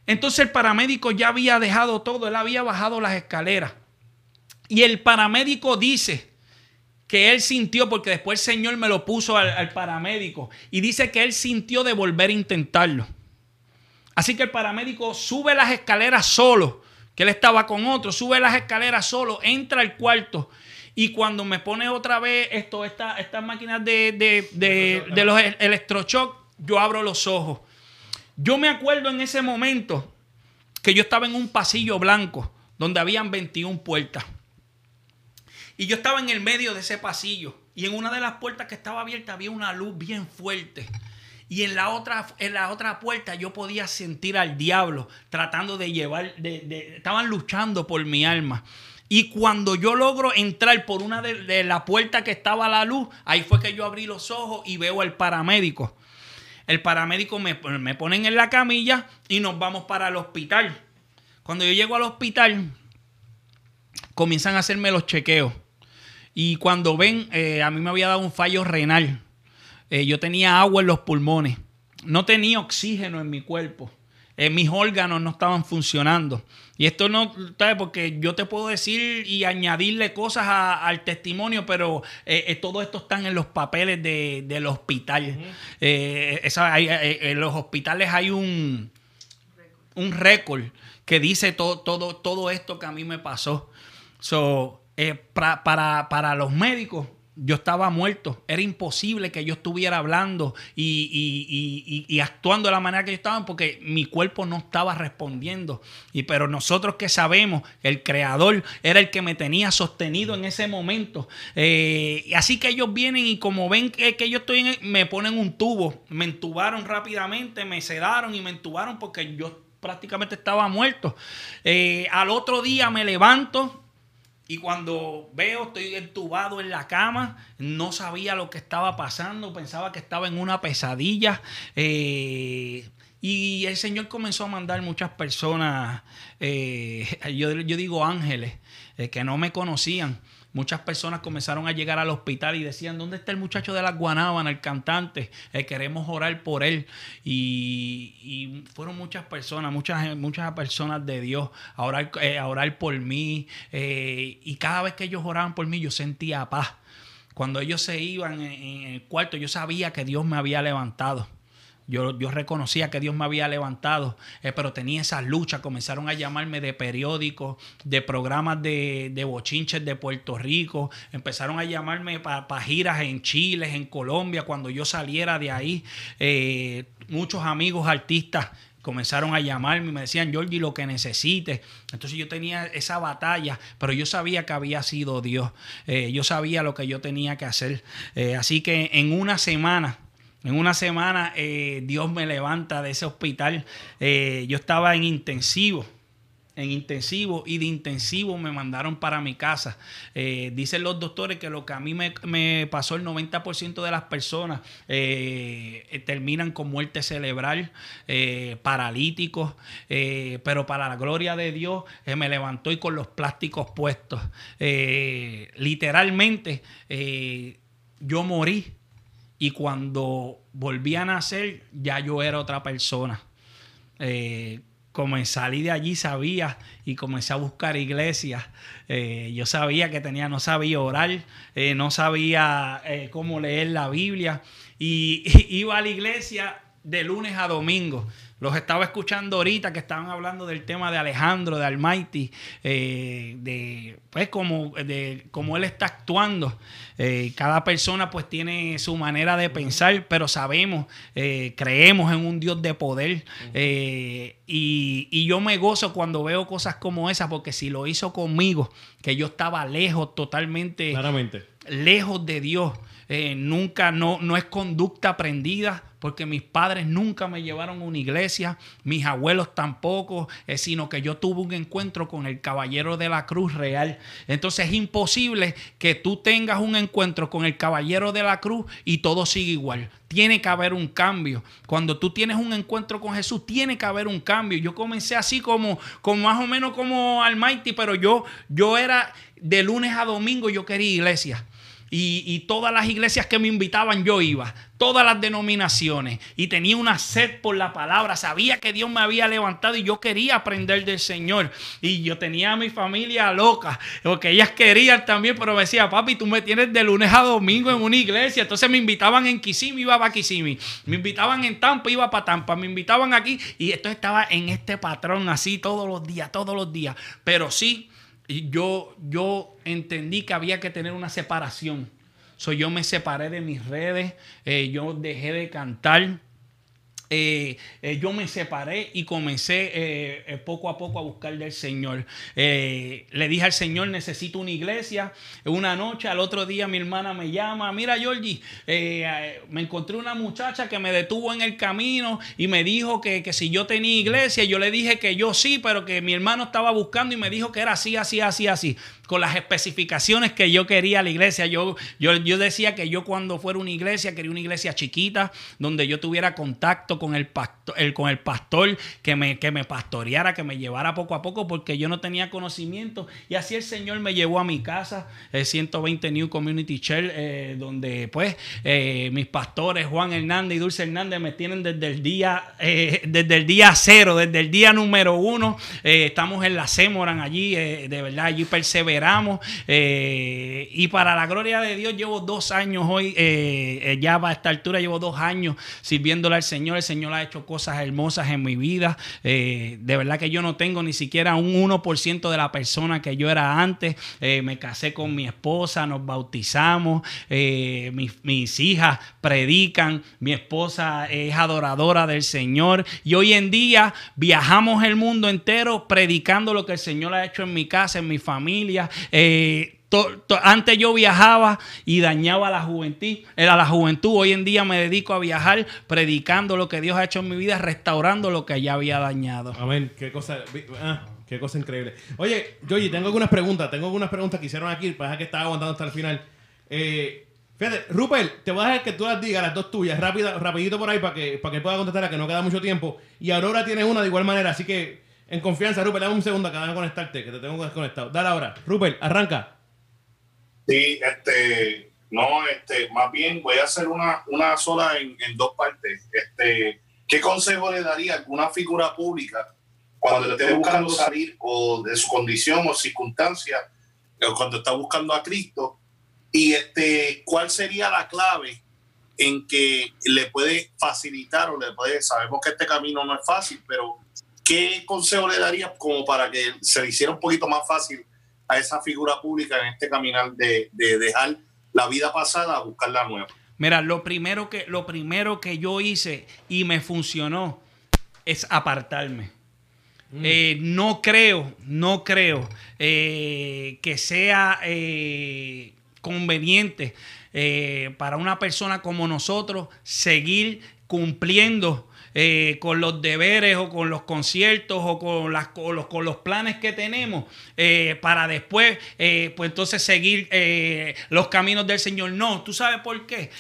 Entonces el paramédico ya había dejado todo, él había bajado las escaleras. Y el paramédico dice que él sintió, porque después el Señor me lo puso al, al paramédico, y dice que él sintió de volver a intentarlo. Así que el paramédico sube las escaleras solo que él estaba con otro, sube las escaleras solo, entra al cuarto y cuando me pone otra vez esto, estas máquinas de, de, los electrochoc, yo abro los ojos. Yo me acuerdo en ese momento que yo estaba en un pasillo blanco donde habían 21 puertas. Y yo estaba en el medio de ese pasillo y en una de las puertas que estaba abierta había una luz bien fuerte. Y en la otra, en la otra puerta yo podía sentir al diablo tratando de llevar, de, estaban luchando por mi alma. Y cuando yo logro entrar por una de, de la puerta que estaba a la luz, ahí fue que yo abrí los ojos y veo al paramédico. El paramédico me, me ponen en la camilla y nos vamos para el hospital. Cuando yo llego al hospital, comienzan a hacerme los chequeos. Y cuando ven, eh, a mí me había dado un fallo renal. Eh, yo tenía agua en los pulmones. No tenía oxígeno en mi cuerpo. Eh, mis órganos no estaban funcionando. Y esto no, ¿sabes? Porque yo te puedo decir y añadirle cosas al testimonio, pero todo esto está en los papeles del hospital. en los hospitales hay un, un récord que dice todo, todo, todo esto que a mí me pasó. So, eh, para, para los médicos, yo estaba muerto. Era imposible que yo estuviera hablando y, actuando de la manera que yo estaba porque mi cuerpo no estaba respondiendo. Y pero nosotros que sabemos, el creador era el que me tenía sostenido en ese momento. Eh, así que ellos vienen y como ven que, yo estoy en, me ponen un tubo, me entubaron rápidamente, me sedaron y me entubaron porque yo prácticamente estaba muerto. Eh, al otro día me levanto y cuando veo, estoy entubado en la cama, no sabía lo que estaba pasando, pensaba que estaba en una pesadilla. Eh, y el Señor comenzó a mandar muchas personas, eh, [laughs] yo, digo ángeles, eh, que no me conocían muchas personas comenzaron a llegar al hospital y decían, ¿dónde está el muchacho de la Guanábana, el cantante? Eh, queremos orar por él. Y, fueron muchas personas, muchas, muchas personas de Dios a orar, eh, orar por mí. Eh, y cada vez que ellos oraban por mí, yo sentía paz. Cuando ellos se iban en el cuarto, yo sabía que Dios me había levantado. Yo, reconocía que Dios me había levantado, eh, pero tenía esas luchas. Comenzaron a llamarme de periódicos, de programas de, de bochinches de Puerto Rico. Empezaron a llamarme para giras en Chile, en Colombia, cuando yo saliera de ahí. Eh, muchos amigos artistas comenzaron a llamarme y me decían, Georgie, lo que necesites. Entonces yo tenía esa batalla, pero yo sabía que había sido Dios. Eh, yo sabía lo que yo tenía que hacer. así que en una semana en una semana eh, Dios me levanta de ese hospital. Eh, yo estaba en intensivo, en intensivo y de intensivo me mandaron para mi casa. Eh, dicen los doctores que lo que a mí me, pasó, el 90% de las personas terminan con muerte cerebral, paralíticos, pero para la gloria de Dios me levantó y con los plásticos puestos. literalmente yo morí y cuando volví a nacer, ya yo era otra persona. Eh, como salí de allí sabía y comencé a buscar iglesias. Eh, yo sabía que tenía, no sabía orar, eh, no sabía cómo leer la Biblia. Y, [laughs] iba a la iglesia de lunes a domingo. Los estaba escuchando ahorita que estaban hablando del tema de Alejandro, de Almighty, eh, de pues como de cómo él está actuando. Eh, cada persona pues tiene su manera de pensar, pero sabemos, eh, creemos en un Dios de poder. y, y, yo me gozo cuando veo cosas como esas, porque si lo hizo conmigo, que yo estaba lejos totalmente. Claramente. Lejos de Dios. Nunca, no, no es conducta aprendida, porque mis padres nunca me llevaron a una iglesia, mis abuelos tampoco, eh, sino que yo tuve un encuentro con el caballero de la cruz real. Entonces es imposible que tú tengas un encuentro con el caballero de la cruz y todo siga igual. Tiene que haber un cambio. Cuando tú tienes un encuentro con Jesús, tiene que haber un cambio. Yo comencé así como, como más o menos como Almighty, pero yo, yo era de lunes a domingo, yo quería iglesia. Y, todas las iglesias que me invitaban yo iba, todas las denominaciones, y tenía una sed por la palabra, sabía que Dios me había levantado y yo quería aprender del Señor. Y yo tenía a mi familia loca, porque ellas querían también, pero me decía, papi, tú me tienes de lunes a domingo en una iglesia. Entonces me invitaban en Kissimmee, iba para Kissimmee, me invitaban en Tampa, iba para Tampa, me invitaban aquí, y esto estaba en este patrón así todos los días, todos los días. Pero sí yo, yo entendí que había que tener una separación. So, yo me separé de mis redes, eh, yo dejé de cantar. Eh, eh, yo me separé y comencé eh, poco a poco a buscar del Señor. le dije al Señor, necesito una iglesia. Una noche, al otro día mi hermana me llama, mira Georgie, me encontré una muchacha que me detuvo en el camino y me dijo que, que, si yo tenía iglesia, yo le dije que yo sí, pero que mi hermano estaba buscando y me dijo que era así, así, así, así. Con las especificaciones que yo quería la iglesia. Yo, yo, yo decía que yo cuando fuera una iglesia, quería una iglesia chiquita, donde yo tuviera contacto con el pastor, el, con el pastor que me, que me pastoreara, que me llevara poco a poco, porque yo no tenía conocimiento. Y así el Señor me llevó a mi casa, el 120 New Community Church, eh, donde pues eh, mis pastores Juan Hernández y Dulce Hernández me tienen desde el día, eh, desde el día cero, desde el día número uno. estamos en la Semoran allí, de verdad, allí perseveramos. y para la gloria de Dios, llevo dos años hoy, ya a esta altura llevo dos años sirviéndole al Señor. El Señor ha hecho cosas hermosas en mi vida. de verdad que yo no tengo ni siquiera un 1% de la persona que yo era antes. me casé con mi esposa, nos bautizamos, mis, mis hijas predican, mi esposa es adoradora del Señor y hoy en día viajamos el mundo entero predicando lo que el Señor ha hecho en mi casa, en mi familia. Eh, antes yo viajaba y dañaba a la juventud, era la juventud. Hoy en día me dedico a viajar predicando lo que Dios ha hecho en mi vida, restaurando lo que ya había dañado. Amén. Qué cosa, ah, qué cosa increíble. Oye, Yoyi, tengo algunas preguntas. Tengo algunas preguntas que hicieron aquí. Pasa que estaba aguantando hasta el final. Eh, Fíjate, Rupert, te voy a dejar que tú las digas, las dos tuyas, rápida, rapidito por ahí para que, para que pueda contestar a que no queda mucho tiempo. Y Aurora tiene una de igual manera, así que en confianza, Rupert, dame un segundo que de conectarte, que te tengo desconectado. Dale ahora. Rupert, arranca. Sí, este, no, este, más bien voy a hacer una, una sola en, dos partes. Este, ¿qué consejo le daría a alguna figura pública cuando esté buscando salir o de su condición o circunstancia, o cuando está buscando a Cristo? Y este, ¿cuál sería la clave en que le puede facilitar o le puede, sabemos que este camino no es fácil, pero ¿qué consejo le daría como para que se le hiciera un poquito más fácil a esa figura pública en este caminar de, dejar la vida pasada a buscar la nueva? Mira, lo primero que, lo primero que yo hice y me funcionó es apartarme. Mm. Eh, no creo, no creo eh, que sea eh, conveniente eh, para una persona como nosotros seguir cumpliendo eh, con los deberes o con los conciertos o con, las, los, con los planes que tenemos eh, para después, pues entonces seguir los caminos del Señor. No, ¿tú sabes por qué?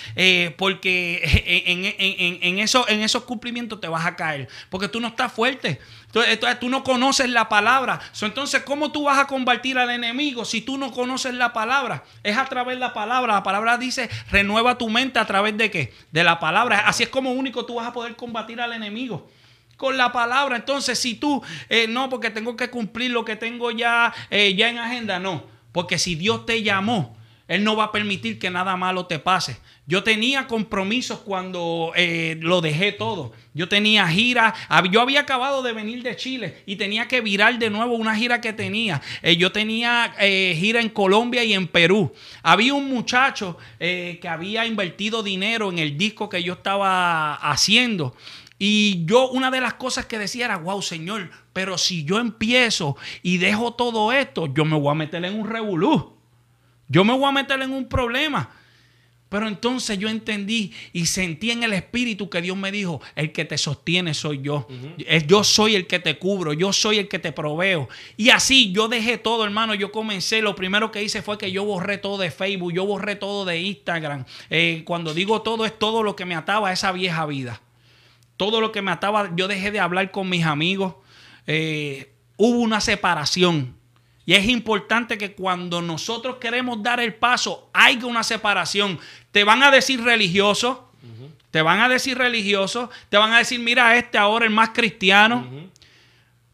porque [laughs] en, en, en, eso, en esos cumplimientos te vas a caer, porque tú no estás fuerte. Entonces, tú no conoces la palabra. entonces, ¿cómo tú vas a combatir al enemigo si tú no conoces la palabra? Es a través de la palabra. La palabra dice, renueva tu mente a través de qué? De la palabra. Así es como único tú vas a poder combatir al enemigo con la palabra. Entonces, si tú, eh, no, porque tengo que cumplir lo que tengo ya, eh, ya en agenda, no. Porque si Dios te llamó, Él no va a permitir que nada malo te pase. Yo tenía compromisos cuando eh, lo dejé todo. Yo tenía gira. Yo había acabado de venir de Chile y tenía que virar de nuevo una gira que tenía. Eh, yo tenía eh, gira en Colombia y en Perú. Había un muchacho que había invertido dinero en el disco que yo estaba haciendo. Y yo una de las cosas que decía era, wow, Señor, pero si yo empiezo y dejo todo esto, yo me voy a meter en un revolú. Yo me voy a meter en un problema. Pero entonces yo entendí y sentí en el espíritu que Dios me dijo, el que te sostiene soy yo. Yo soy el que te cubro, yo soy el que te proveo. Y así yo dejé todo, hermano. Yo comencé, lo primero que hice fue que yo borré todo de Facebook, yo borré todo de Instagram. Eh, cuando digo todo es todo lo que me ataba a esa vieja vida. Todo lo que me ataba, yo dejé de hablar con mis amigos. Eh, hubo una separación y es importante que cuando nosotros queremos dar el paso, haya una separación. Te van a decir religioso, te van a decir religioso, te van a decir, mira, este ahora el más cristiano.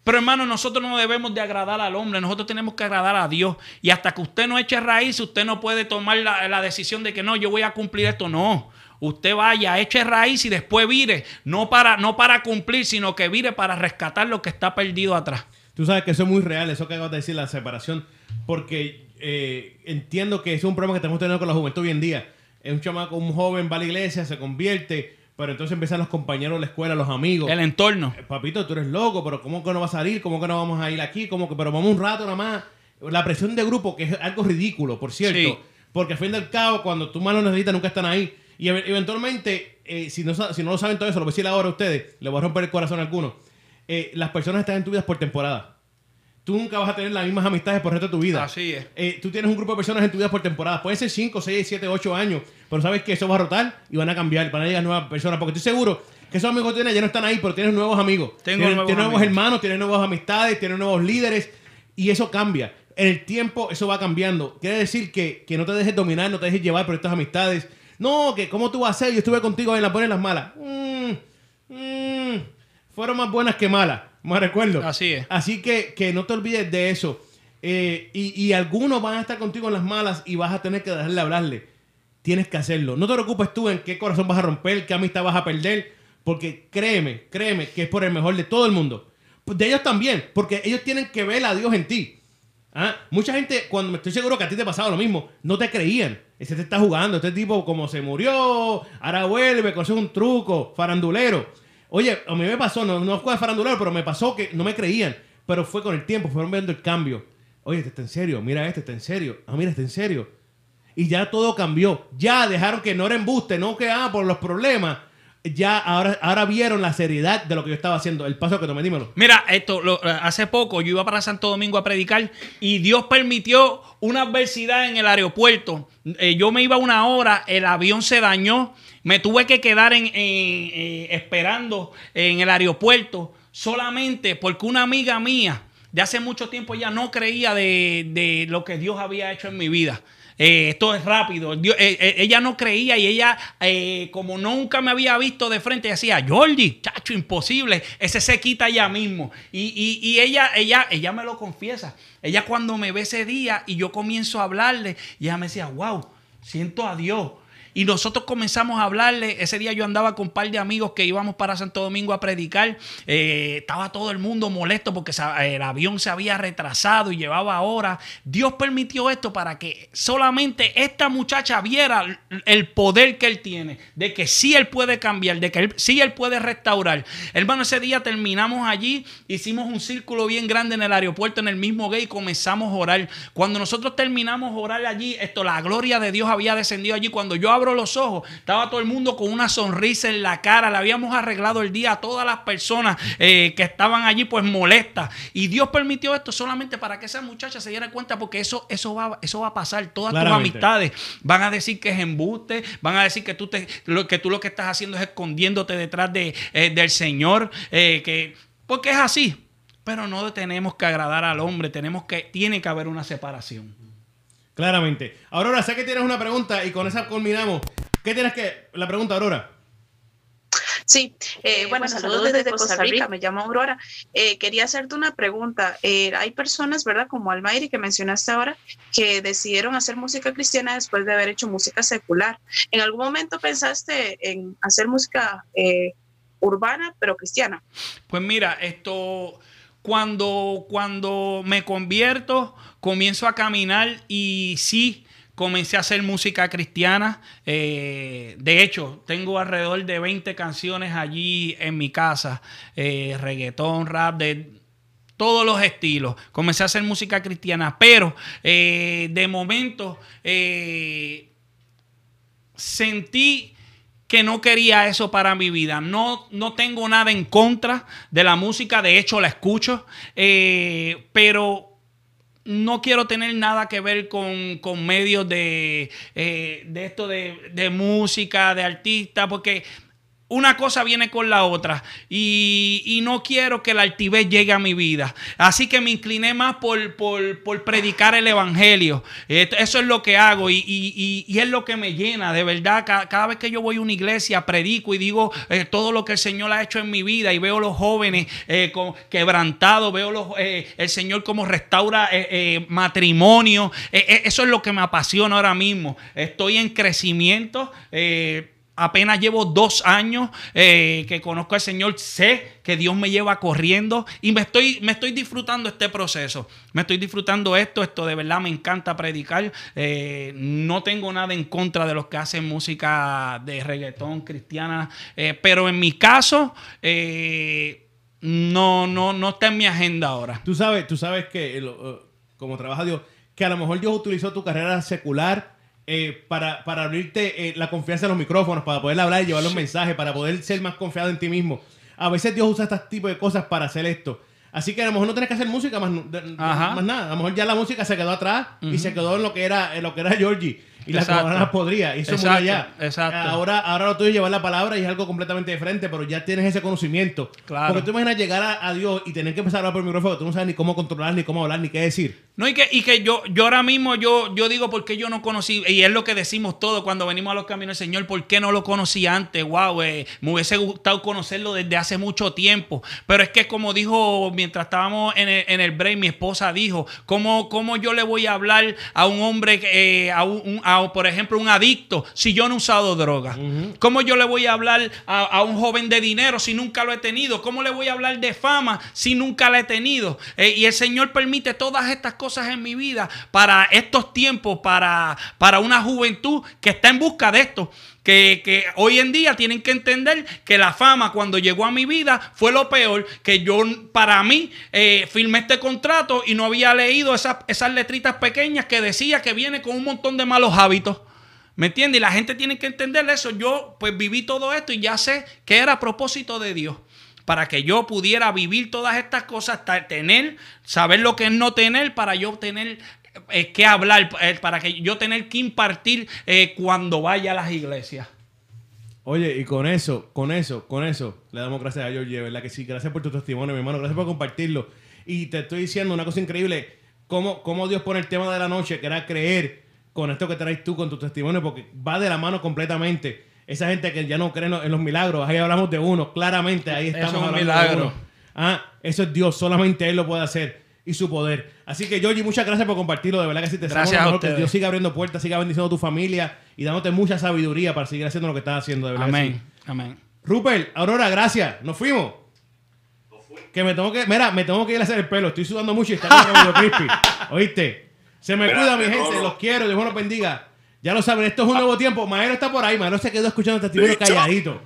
Pero hermano, nosotros no debemos de agradar al hombre, nosotros tenemos que agradar a Dios. Y hasta que usted no eche raíz, usted no puede tomar la, la decisión de que no, yo voy a cumplir esto. No, usted vaya, eche raíz y después vire, no para, no para cumplir, sino que vire para rescatar lo que está perdido atrás. Tú sabes que eso es muy real, eso que acabas de decir, la separación, porque eh, entiendo que es un problema que tenemos teniendo con la juventud hoy en día. Es un chamaco, un joven va a la iglesia, se convierte, pero entonces empiezan los compañeros de la escuela, los amigos. El entorno. Eh, papito, tú eres loco, pero ¿cómo que no va a salir? ¿Cómo que no vamos a ir aquí? ¿Cómo que, pero vamos un rato nada más. La presión de grupo, que es algo ridículo, por cierto. Porque al fin al cabo, cuando tú más lo necesitas, nunca están ahí. Y eventualmente, eh, si, no, si no lo saben todo eso, lo voy a decir ahora a ustedes, le voy a romper el corazón a algunos eh, las personas están en tu vida por temporada. tú nunca vas a tener las mismas amistades por el resto de tu vida. Así es. Eh, tú tienes un grupo de personas en tu vida por temporada. Pueden ser 5, 6, 7, 8 años. Pero sabes que eso va a rotar y van a cambiar. Van a llegar nuevas personas. Porque estoy seguro que esos amigos que tienes ya no están ahí, pero tienes nuevos amigos. Tengo tienes nuevos tienes nuevos amigos. hermanos, tienes nuevas amistades, tienes nuevos líderes. Y eso cambia. En el tiempo eso va cambiando. Quiere decir que, que no te dejes dominar, no te dejes llevar por estas amistades. No, que cómo tú vas a hacer, yo estuve contigo en las buenas y las malas. Mm, mm, fueron más buenas que malas, me recuerdo. Así es. Así que, que no te olvides de eso. Eh, y, y algunos van a estar contigo en las malas y vas a tener que dejarle hablarle. Tienes que hacerlo. No te preocupes tú en qué corazón vas a romper, qué amistad vas a perder. Porque créeme, créeme que es por el mejor de todo el mundo. Pues De ellos también, porque ellos tienen que ver a Dios en ti. Ah, Mucha gente, cuando me estoy seguro que a ti te pasaba lo mismo, no te creían. Ese te está jugando, este tipo como se murió, ahora vuelve, con eso es un truco, farandulero. Oye, a mí me pasó, no, no fue de farandulero, pero me pasó que no me creían. Pero fue con el tiempo, fueron viendo el cambio. Oye, este está en serio, mira este está en serio, ah, mira este en serio. Y ya todo cambió. Ya dejaron que no era embuste, no que ah, por los problemas. Ya ahora, ahora vieron la seriedad de lo que yo estaba haciendo. El paso que tomé, dímelo. Mira, esto hace poco yo iba para Santo Domingo a predicar y Dios permitió una adversidad en el aeropuerto. Eh, yo me iba una hora, el avión se dañó, me tuve que quedar en, eh, esperando en el aeropuerto solamente porque una amiga mía de hace mucho tiempo ya no creía de, lo que Dios había hecho en mi vida. Eh, esto es rápido. Eh, ella no creía y ella, como nunca me había visto de frente, decía, Jordi, chacho, imposible. Ese se quita ya mismo. Y, ella, ella, ella me lo confiesa. Ella cuando me ve ese día y yo comienzo a hablarle, ella me decía, wow, siento a Dios. Y nosotros comenzamos a hablarle. Ese día yo andaba con un par de amigos que íbamos para Santo Domingo a predicar. Eh, estaba todo el mundo molesto porque el avión se había retrasado y llevaba horas. Dios permitió esto para que solamente esta muchacha viera el poder que él tiene, de que sí él puede cambiar, de que él, sí él puede restaurar. Hermano, ese día terminamos allí, hicimos un círculo bien grande en el aeropuerto, en el mismo gay, y comenzamos a orar. Cuando nosotros terminamos a orar allí, esto, la gloria de Dios había descendido allí. Cuando yo abro los ojos, estaba todo el mundo con una sonrisa en la cara. Le habíamos arreglado el día a todas las personas eh, que estaban allí, pues molestas. Y Dios permitió esto solamente para que esa muchacha se diera cuenta, porque eso, eso, va, eso va a pasar. Todas tus amistades van a decir que es embuste, van a decir que tú, te, lo, que tú lo que estás haciendo es escondiéndote detrás de, eh, del Señor, eh, que, porque es así. Pero no tenemos que agradar al hombre, tenemos que, tiene que haber una separación. Claramente. Aurora, sé que tienes una pregunta y con esa culminamos. ¿Qué tienes que...? La pregunta, Aurora. Sí, eh, bueno, saludos desde Costa Rica, me llamo Aurora. Eh, quería hacerte una pregunta. Eh, hay personas, ¿verdad? Como Almairi, que mencionaste ahora, que decidieron hacer música cristiana después de haber hecho música secular. ¿En algún momento pensaste en hacer música eh, urbana, pero cristiana? Pues mira, esto cuando, cuando me convierto, comienzo a caminar y sí, comencé a hacer música cristiana. Eh, de hecho, tengo alrededor de 20 canciones allí en mi casa, eh, reggaetón, rap, de todos los estilos. Comencé a hacer música cristiana, pero eh, de momento eh, sentí que no quería eso para mi vida. No, no tengo nada en contra de la música, de hecho la escucho, eh, pero no quiero tener nada que ver con, con medios de, eh, de esto de, de música, de artista, porque una cosa viene con la otra y, y no quiero que la altivez llegue a mi vida. Así que me incliné más por, por- por predicar el Evangelio. Eso es lo que hago y, y- y- es lo que me llena, de verdad. Ca- Cada, vez que yo voy a una iglesia, predico y digo eh, todo lo que el Señor ha hecho en mi vida y veo los jóvenes eh, quebrantados, veo los, eh, el Señor como restaura matrimonio. Eso es lo que me apasiona ahora mismo. Estoy en crecimiento. Apenas llevo dos años eh, que conozco al Señor, sé que Dios me lleva corriendo y me estoy, me estoy disfrutando este proceso. Me estoy disfrutando esto, esto de verdad me encanta predicar. Eh, no tengo nada en contra de los que hacen música de reggaetón cristiana, eh, pero en mi caso no, no, no está en mi agenda ahora. Tú sabes, tú sabes que, como trabaja Dios, que a lo mejor Dios utilizó tu carrera secular eh, para, para abrirte eh, la confianza en los micrófonos, para poder hablar y llevar los mensajes, para poder ser más confiado en ti mismo. A veces Dios usa este tipo de cosas para hacer esto. Así que a lo mejor no tenés que hacer música más, de- más nada. A lo mejor ya la música se quedó atrás y Ujú. se quedó en lo que era, en lo que era Georgie. Y las Exacto. coronas podría. Y eso Exacto, murió allá. exacto. Ahora, ahora lo tuyo es llevar la palabra y es algo completamente diferente, pero ya tienes ese conocimiento. Claro. Porque tú imaginas llegar a, a Dios y tener que empezar a hablar por el micrófono, tú no sabes ni cómo controlar, ni cómo hablar, ni qué decir. No, y que, y que yo, yo ahora mismo yo, yo digo por qué yo no conocí, y es lo que decimos todos cuando venimos a los caminos del Señor, ¿por qué no lo conocí antes? Wow, eh, me hubiese gustado conocerlo desde hace mucho tiempo. Pero es que como dijo, mientras estábamos en el, en el break, mi esposa dijo, ¿cómo, cómo yo le voy a hablar a un hombre, eh, a, un, a, por ejemplo, un adicto, si yo no he usado droga? ¿Cómo yo le voy a hablar a, a un joven de dinero si nunca lo he tenido? ¿Cómo le voy a hablar de fama si nunca la he tenido? Eh, y el Señor permite todas estas cosas en mi vida para estos tiempos, para, para una juventud que está en busca de esto. Que, que hoy en día tienen que entender que la fama cuando llegó a mi vida fue lo peor, que yo para mí eh, firmé este contrato y no había leído esas, esas letritas pequeñas que decía que viene con un montón de malos hábitos. ¿Me entiendes? Y la gente tiene que entender eso. Yo pues viví todo esto y ya sé que era a propósito de Dios. Para que yo pudiera vivir todas estas cosas, tener, saber lo que es no tener, para yo tener eh, que hablar, eh, para que yo tener que impartir eh, cuando vaya a las iglesias. Oye, y con eso, con eso, con eso, le damos gracias a Georgie, ¿verdad? Que sí, gracias por tu testimonio, mi hermano, gracias por compartirlo. Y te estoy diciendo una cosa increíble, cómo, cómo Dios pone el tema de la noche, que era creer con esto que traes tú, con tu testimonio, porque va de la mano completamente. Esa gente que ya no cree en los- milagros, ahí hablamos de uno, claramente, ahí Eso estamos es un hablando de milagro. uno. Ah, eso es Dios, solamente Él lo puede hacer y su poder. Así que, Georgie, muchas gracias por compartirlo, de verdad que sí te Gracias a que. Dios siga abriendo puertas, siga bendiciendo a tu familia y dándote mucha sabiduría para seguir haciendo lo que estás haciendo, de verdad. que sí. Amén. Amén. Rupert, Aurora, gracias. Nos fuimos. Que me tengo que, mira, me tengo que ir a hacer el pelo. Estoy sudando mucho y está medio [laughs] crispy. ¿Oíste? Se me cuida, mi gente. Los quiero. Dios los bendiga. Ya lo saben, esto es un nuevo tiempo. Maero está por ahí. Maero se quedó escuchando el testimonio calladito.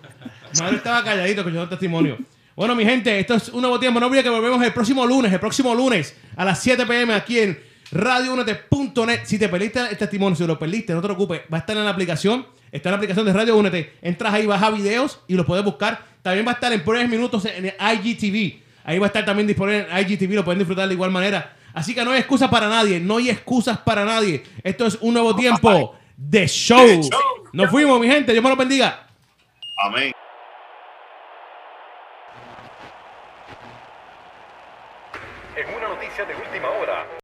Maero estaba calladito escuchando testimonio. Bueno, mi gente, esto es un nuevo tiempo. No olviden que volvemos el próximo lunes, el próximo lunes a las 7 pm aquí en radiounete.net. Si te perdiste el testimonio, si lo perdiste, no te preocupes, va a estar en la aplicación. Está en la aplicación de Radio Únete. Entras ahí, baja videos y los puedes buscar. También va a estar en breves minutos en el IGTV. Ahí va a estar también disponible en IGTV, lo pueden disfrutar de igual manera. Así que no hay excusas para nadie, no hay excusas para nadie. Esto es un nuevo tiempo de show. Nos fuimos, mi gente. Dios me los bendiga. Amén. En una noticia de última hora,